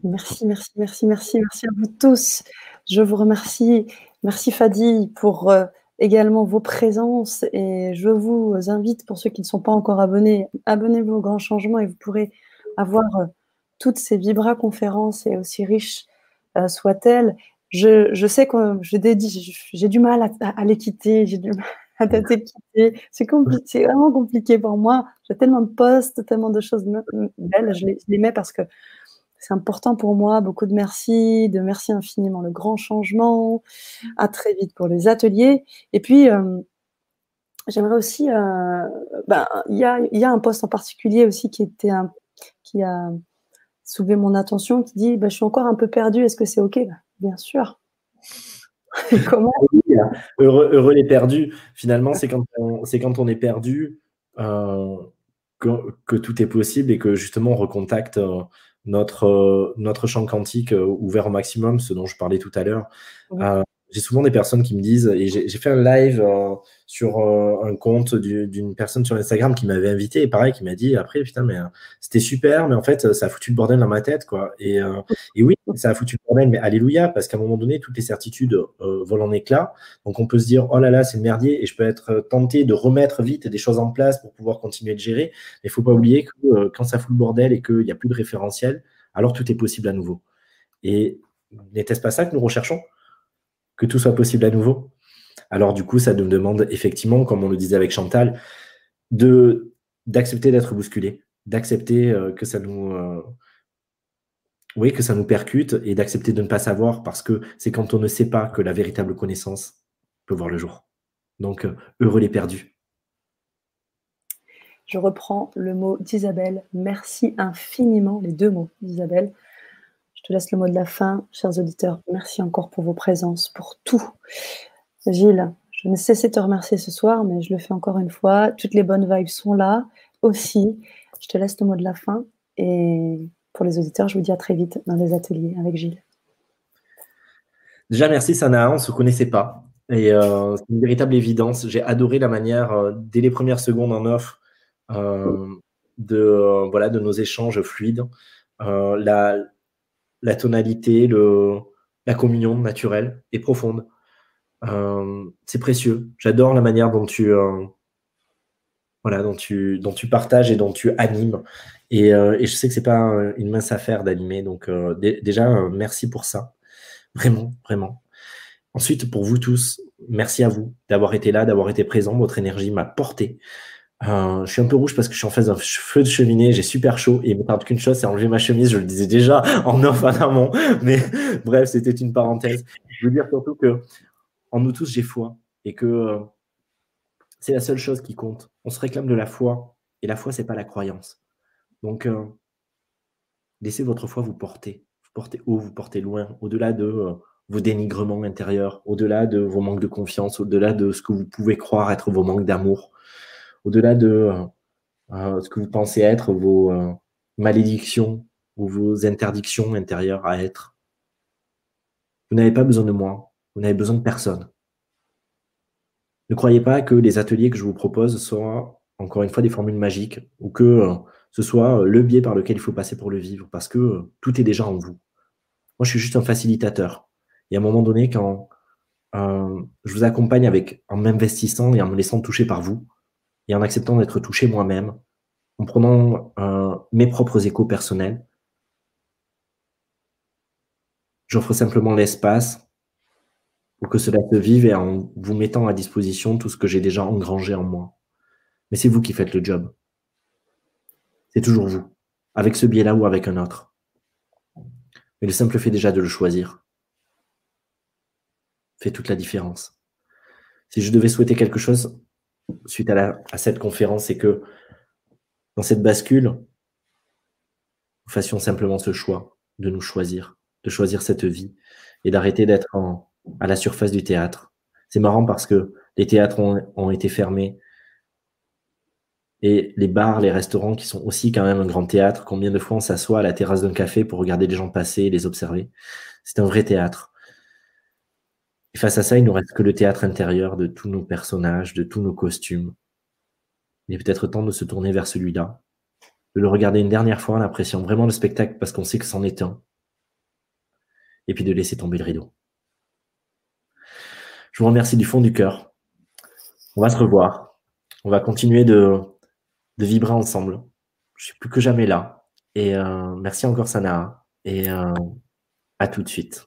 A: Merci, merci, merci, merci, merci à vous tous. Je vous remercie. Merci Fadi pour euh, également vos présences et je vous invite, pour ceux qui ne sont pas encore abonnés, abonnez-vous au Grand Changement et vous pourrez avoir euh, toutes ces Vibra conférences et aussi riches euh, soient-elles. Je, sais que je j'ai du mal à, les quitter, j'ai du mal à quitter. C'est compliqué, vraiment compliqué pour moi. J'ai tellement de posts, tellement de choses belles. je les mets parce que c'est important pour moi. Beaucoup de merci, de merci infiniment le grand changement. À très vite pour les ateliers. Et puis, euh, j'aimerais aussi, euh, ben, il y, a, un poste en particulier aussi qui était qui a soulevé mon attention, qui dit, ben, je suis encore un peu perdu. Est-ce que c'est ok? Ben, Bien sûr.
B: Comment? Heureux, heureux, les perdus. Finalement, c'est quand on, quand on est perdu. Euh, que, tout est possible et que justement on recontacte notre champ quantique euh, ouvert au maximum, ce dont je parlais tout à l'heure. Euh, j'ai souvent des personnes qui me disent, et j'ai fait un live sur un compte d'une personne sur Instagram qui m'avait invité, et pareil, qui m'a dit après, putain, mais c'était super, mais en fait, ça a foutu le bordel dans ma tête, quoi. Et, et oui, ça a foutu le bordel, mais alléluia, parce qu'à un moment donné, toutes les certitudes volent en éclats. Donc on peut se dire, oh là là, c'est le merdier, et je peux être tenté de remettre vite des choses en place pour pouvoir continuer de gérer. Mais il faut pas oublier que quand ça fout le bordel et qu'il n'y a plus de référentiel, alors tout est possible à nouveau. Et n'était-ce pas ça que nous recherchons? Que tout soit possible à nouveau Alors du coup, ça nous demande effectivement, comme on le disait avec Chantal, d'accepter d'être bousculé, d'accepter euh, que ça nous euh, que ça nous percute et d'accepter de ne pas savoir parce que c'est quand on ne sait pas que la véritable connaissance peut voir le jour. Donc, euh, heureux les perdus.
A: Je reprends le mot d'Isabelle. Merci infiniment, les deux mots d'Isabelle. Je te laisse le mot de la fin, chers auditeurs. Merci encore pour vos présences, pour tout. Gilles, je ne cessé de te remercier ce soir, mais je le fais encore une fois. Toutes les bonnes vibes sont là aussi. Je te laisse le mot de la fin. Et pour les auditeurs, je vous dis à très vite dans les ateliers avec Gilles.
B: Déjà, merci Sana, on ne se connaissait pas. Et euh, c'est une véritable évidence. J'ai adoré la manière, euh, dès les premières secondes en offre, euh, de, voilà, de nos échanges fluides, la, la tonalité, la communion naturelle et profonde. c'est précieux. J'adore la manière dont tu, voilà, dont tu, partages et dont tu animes. Et, et je sais que c'est pas une mince affaire d'animer. Donc déjà, merci pour ça. Vraiment, vraiment. Ensuite, pour vous tous, merci à vous d'avoir été là, d'avoir été présent. Votre énergie m'a porté. Euh, je suis un peu rouge parce que je suis en face d'un feu de cheminée, j'ai super chaud et il me tarde qu'une chose, c'est enlever ma chemise. Je le disais déjà en off en amont, mais bref, c'était une parenthèse. Je veux dire surtout que en nous tous, j'ai foi et que euh, c'est la seule chose qui compte. On se réclame de la foi et la foi, c'est pas la croyance. Donc, euh, laissez votre foi vous porter. Vous portez haut, vous portez loin, au-delà de vos dénigrements intérieurs, au-delà de vos manques de confiance, au-delà de ce que vous pouvez croire être vos manques d'amour au-delà de euh, euh, ce que vous pensez être vos euh, malédictions ou vos interdictions intérieures à être. Vous n'avez pas besoin de moi, vous n'avez besoin de personne. Ne croyez pas que les ateliers que je vous propose soient, encore une fois, des formules magiques ou que ce soit le biais par lequel il faut passer pour le vivre, parce que tout est déjà en vous. Moi, je suis juste un facilitateur. Et à un moment donné, quand je vous accompagne avec, en m'investissant et en me laissant toucher par vous, et en acceptant d'être touché moi-même, en prenant euh, mes propres échos personnels, j'offre simplement l'espace pour que cela se vive et en vous mettant à disposition tout ce que j'ai déjà engrangé en moi. Mais c'est vous qui faites le job. C'est toujours vous, avec ce biais-là ou avec un autre. Mais le simple fait déjà de le choisir fait toute la différence. Si je devais souhaiter quelque chose suite à, cette conférence, c'est que dans cette bascule, nous fassions simplement ce choix de nous choisir, de choisir cette vie et d'arrêter d'être à la surface du théâtre. C'est marrant parce que les théâtres ont, été fermés et les bars, les restaurants qui sont aussi quand même un grand théâtre, combien de fois on s'assoit à la terrasse d'un café pour regarder les gens passer et les observer. C'est un vrai théâtre. Et face à ça, il nous reste que le théâtre intérieur de tous nos personnages, de tous nos costumes. Il est peut-être temps de se tourner vers celui-là, de le regarder une dernière fois en appréciant vraiment le spectacle parce qu'on sait que c'en est un, et puis de laisser tomber le rideau. Je vous remercie du fond du cœur. On va se revoir. On va continuer de, vibrer ensemble. Je suis plus que jamais là. Et euh, merci encore Sana. Et euh, à tout de suite.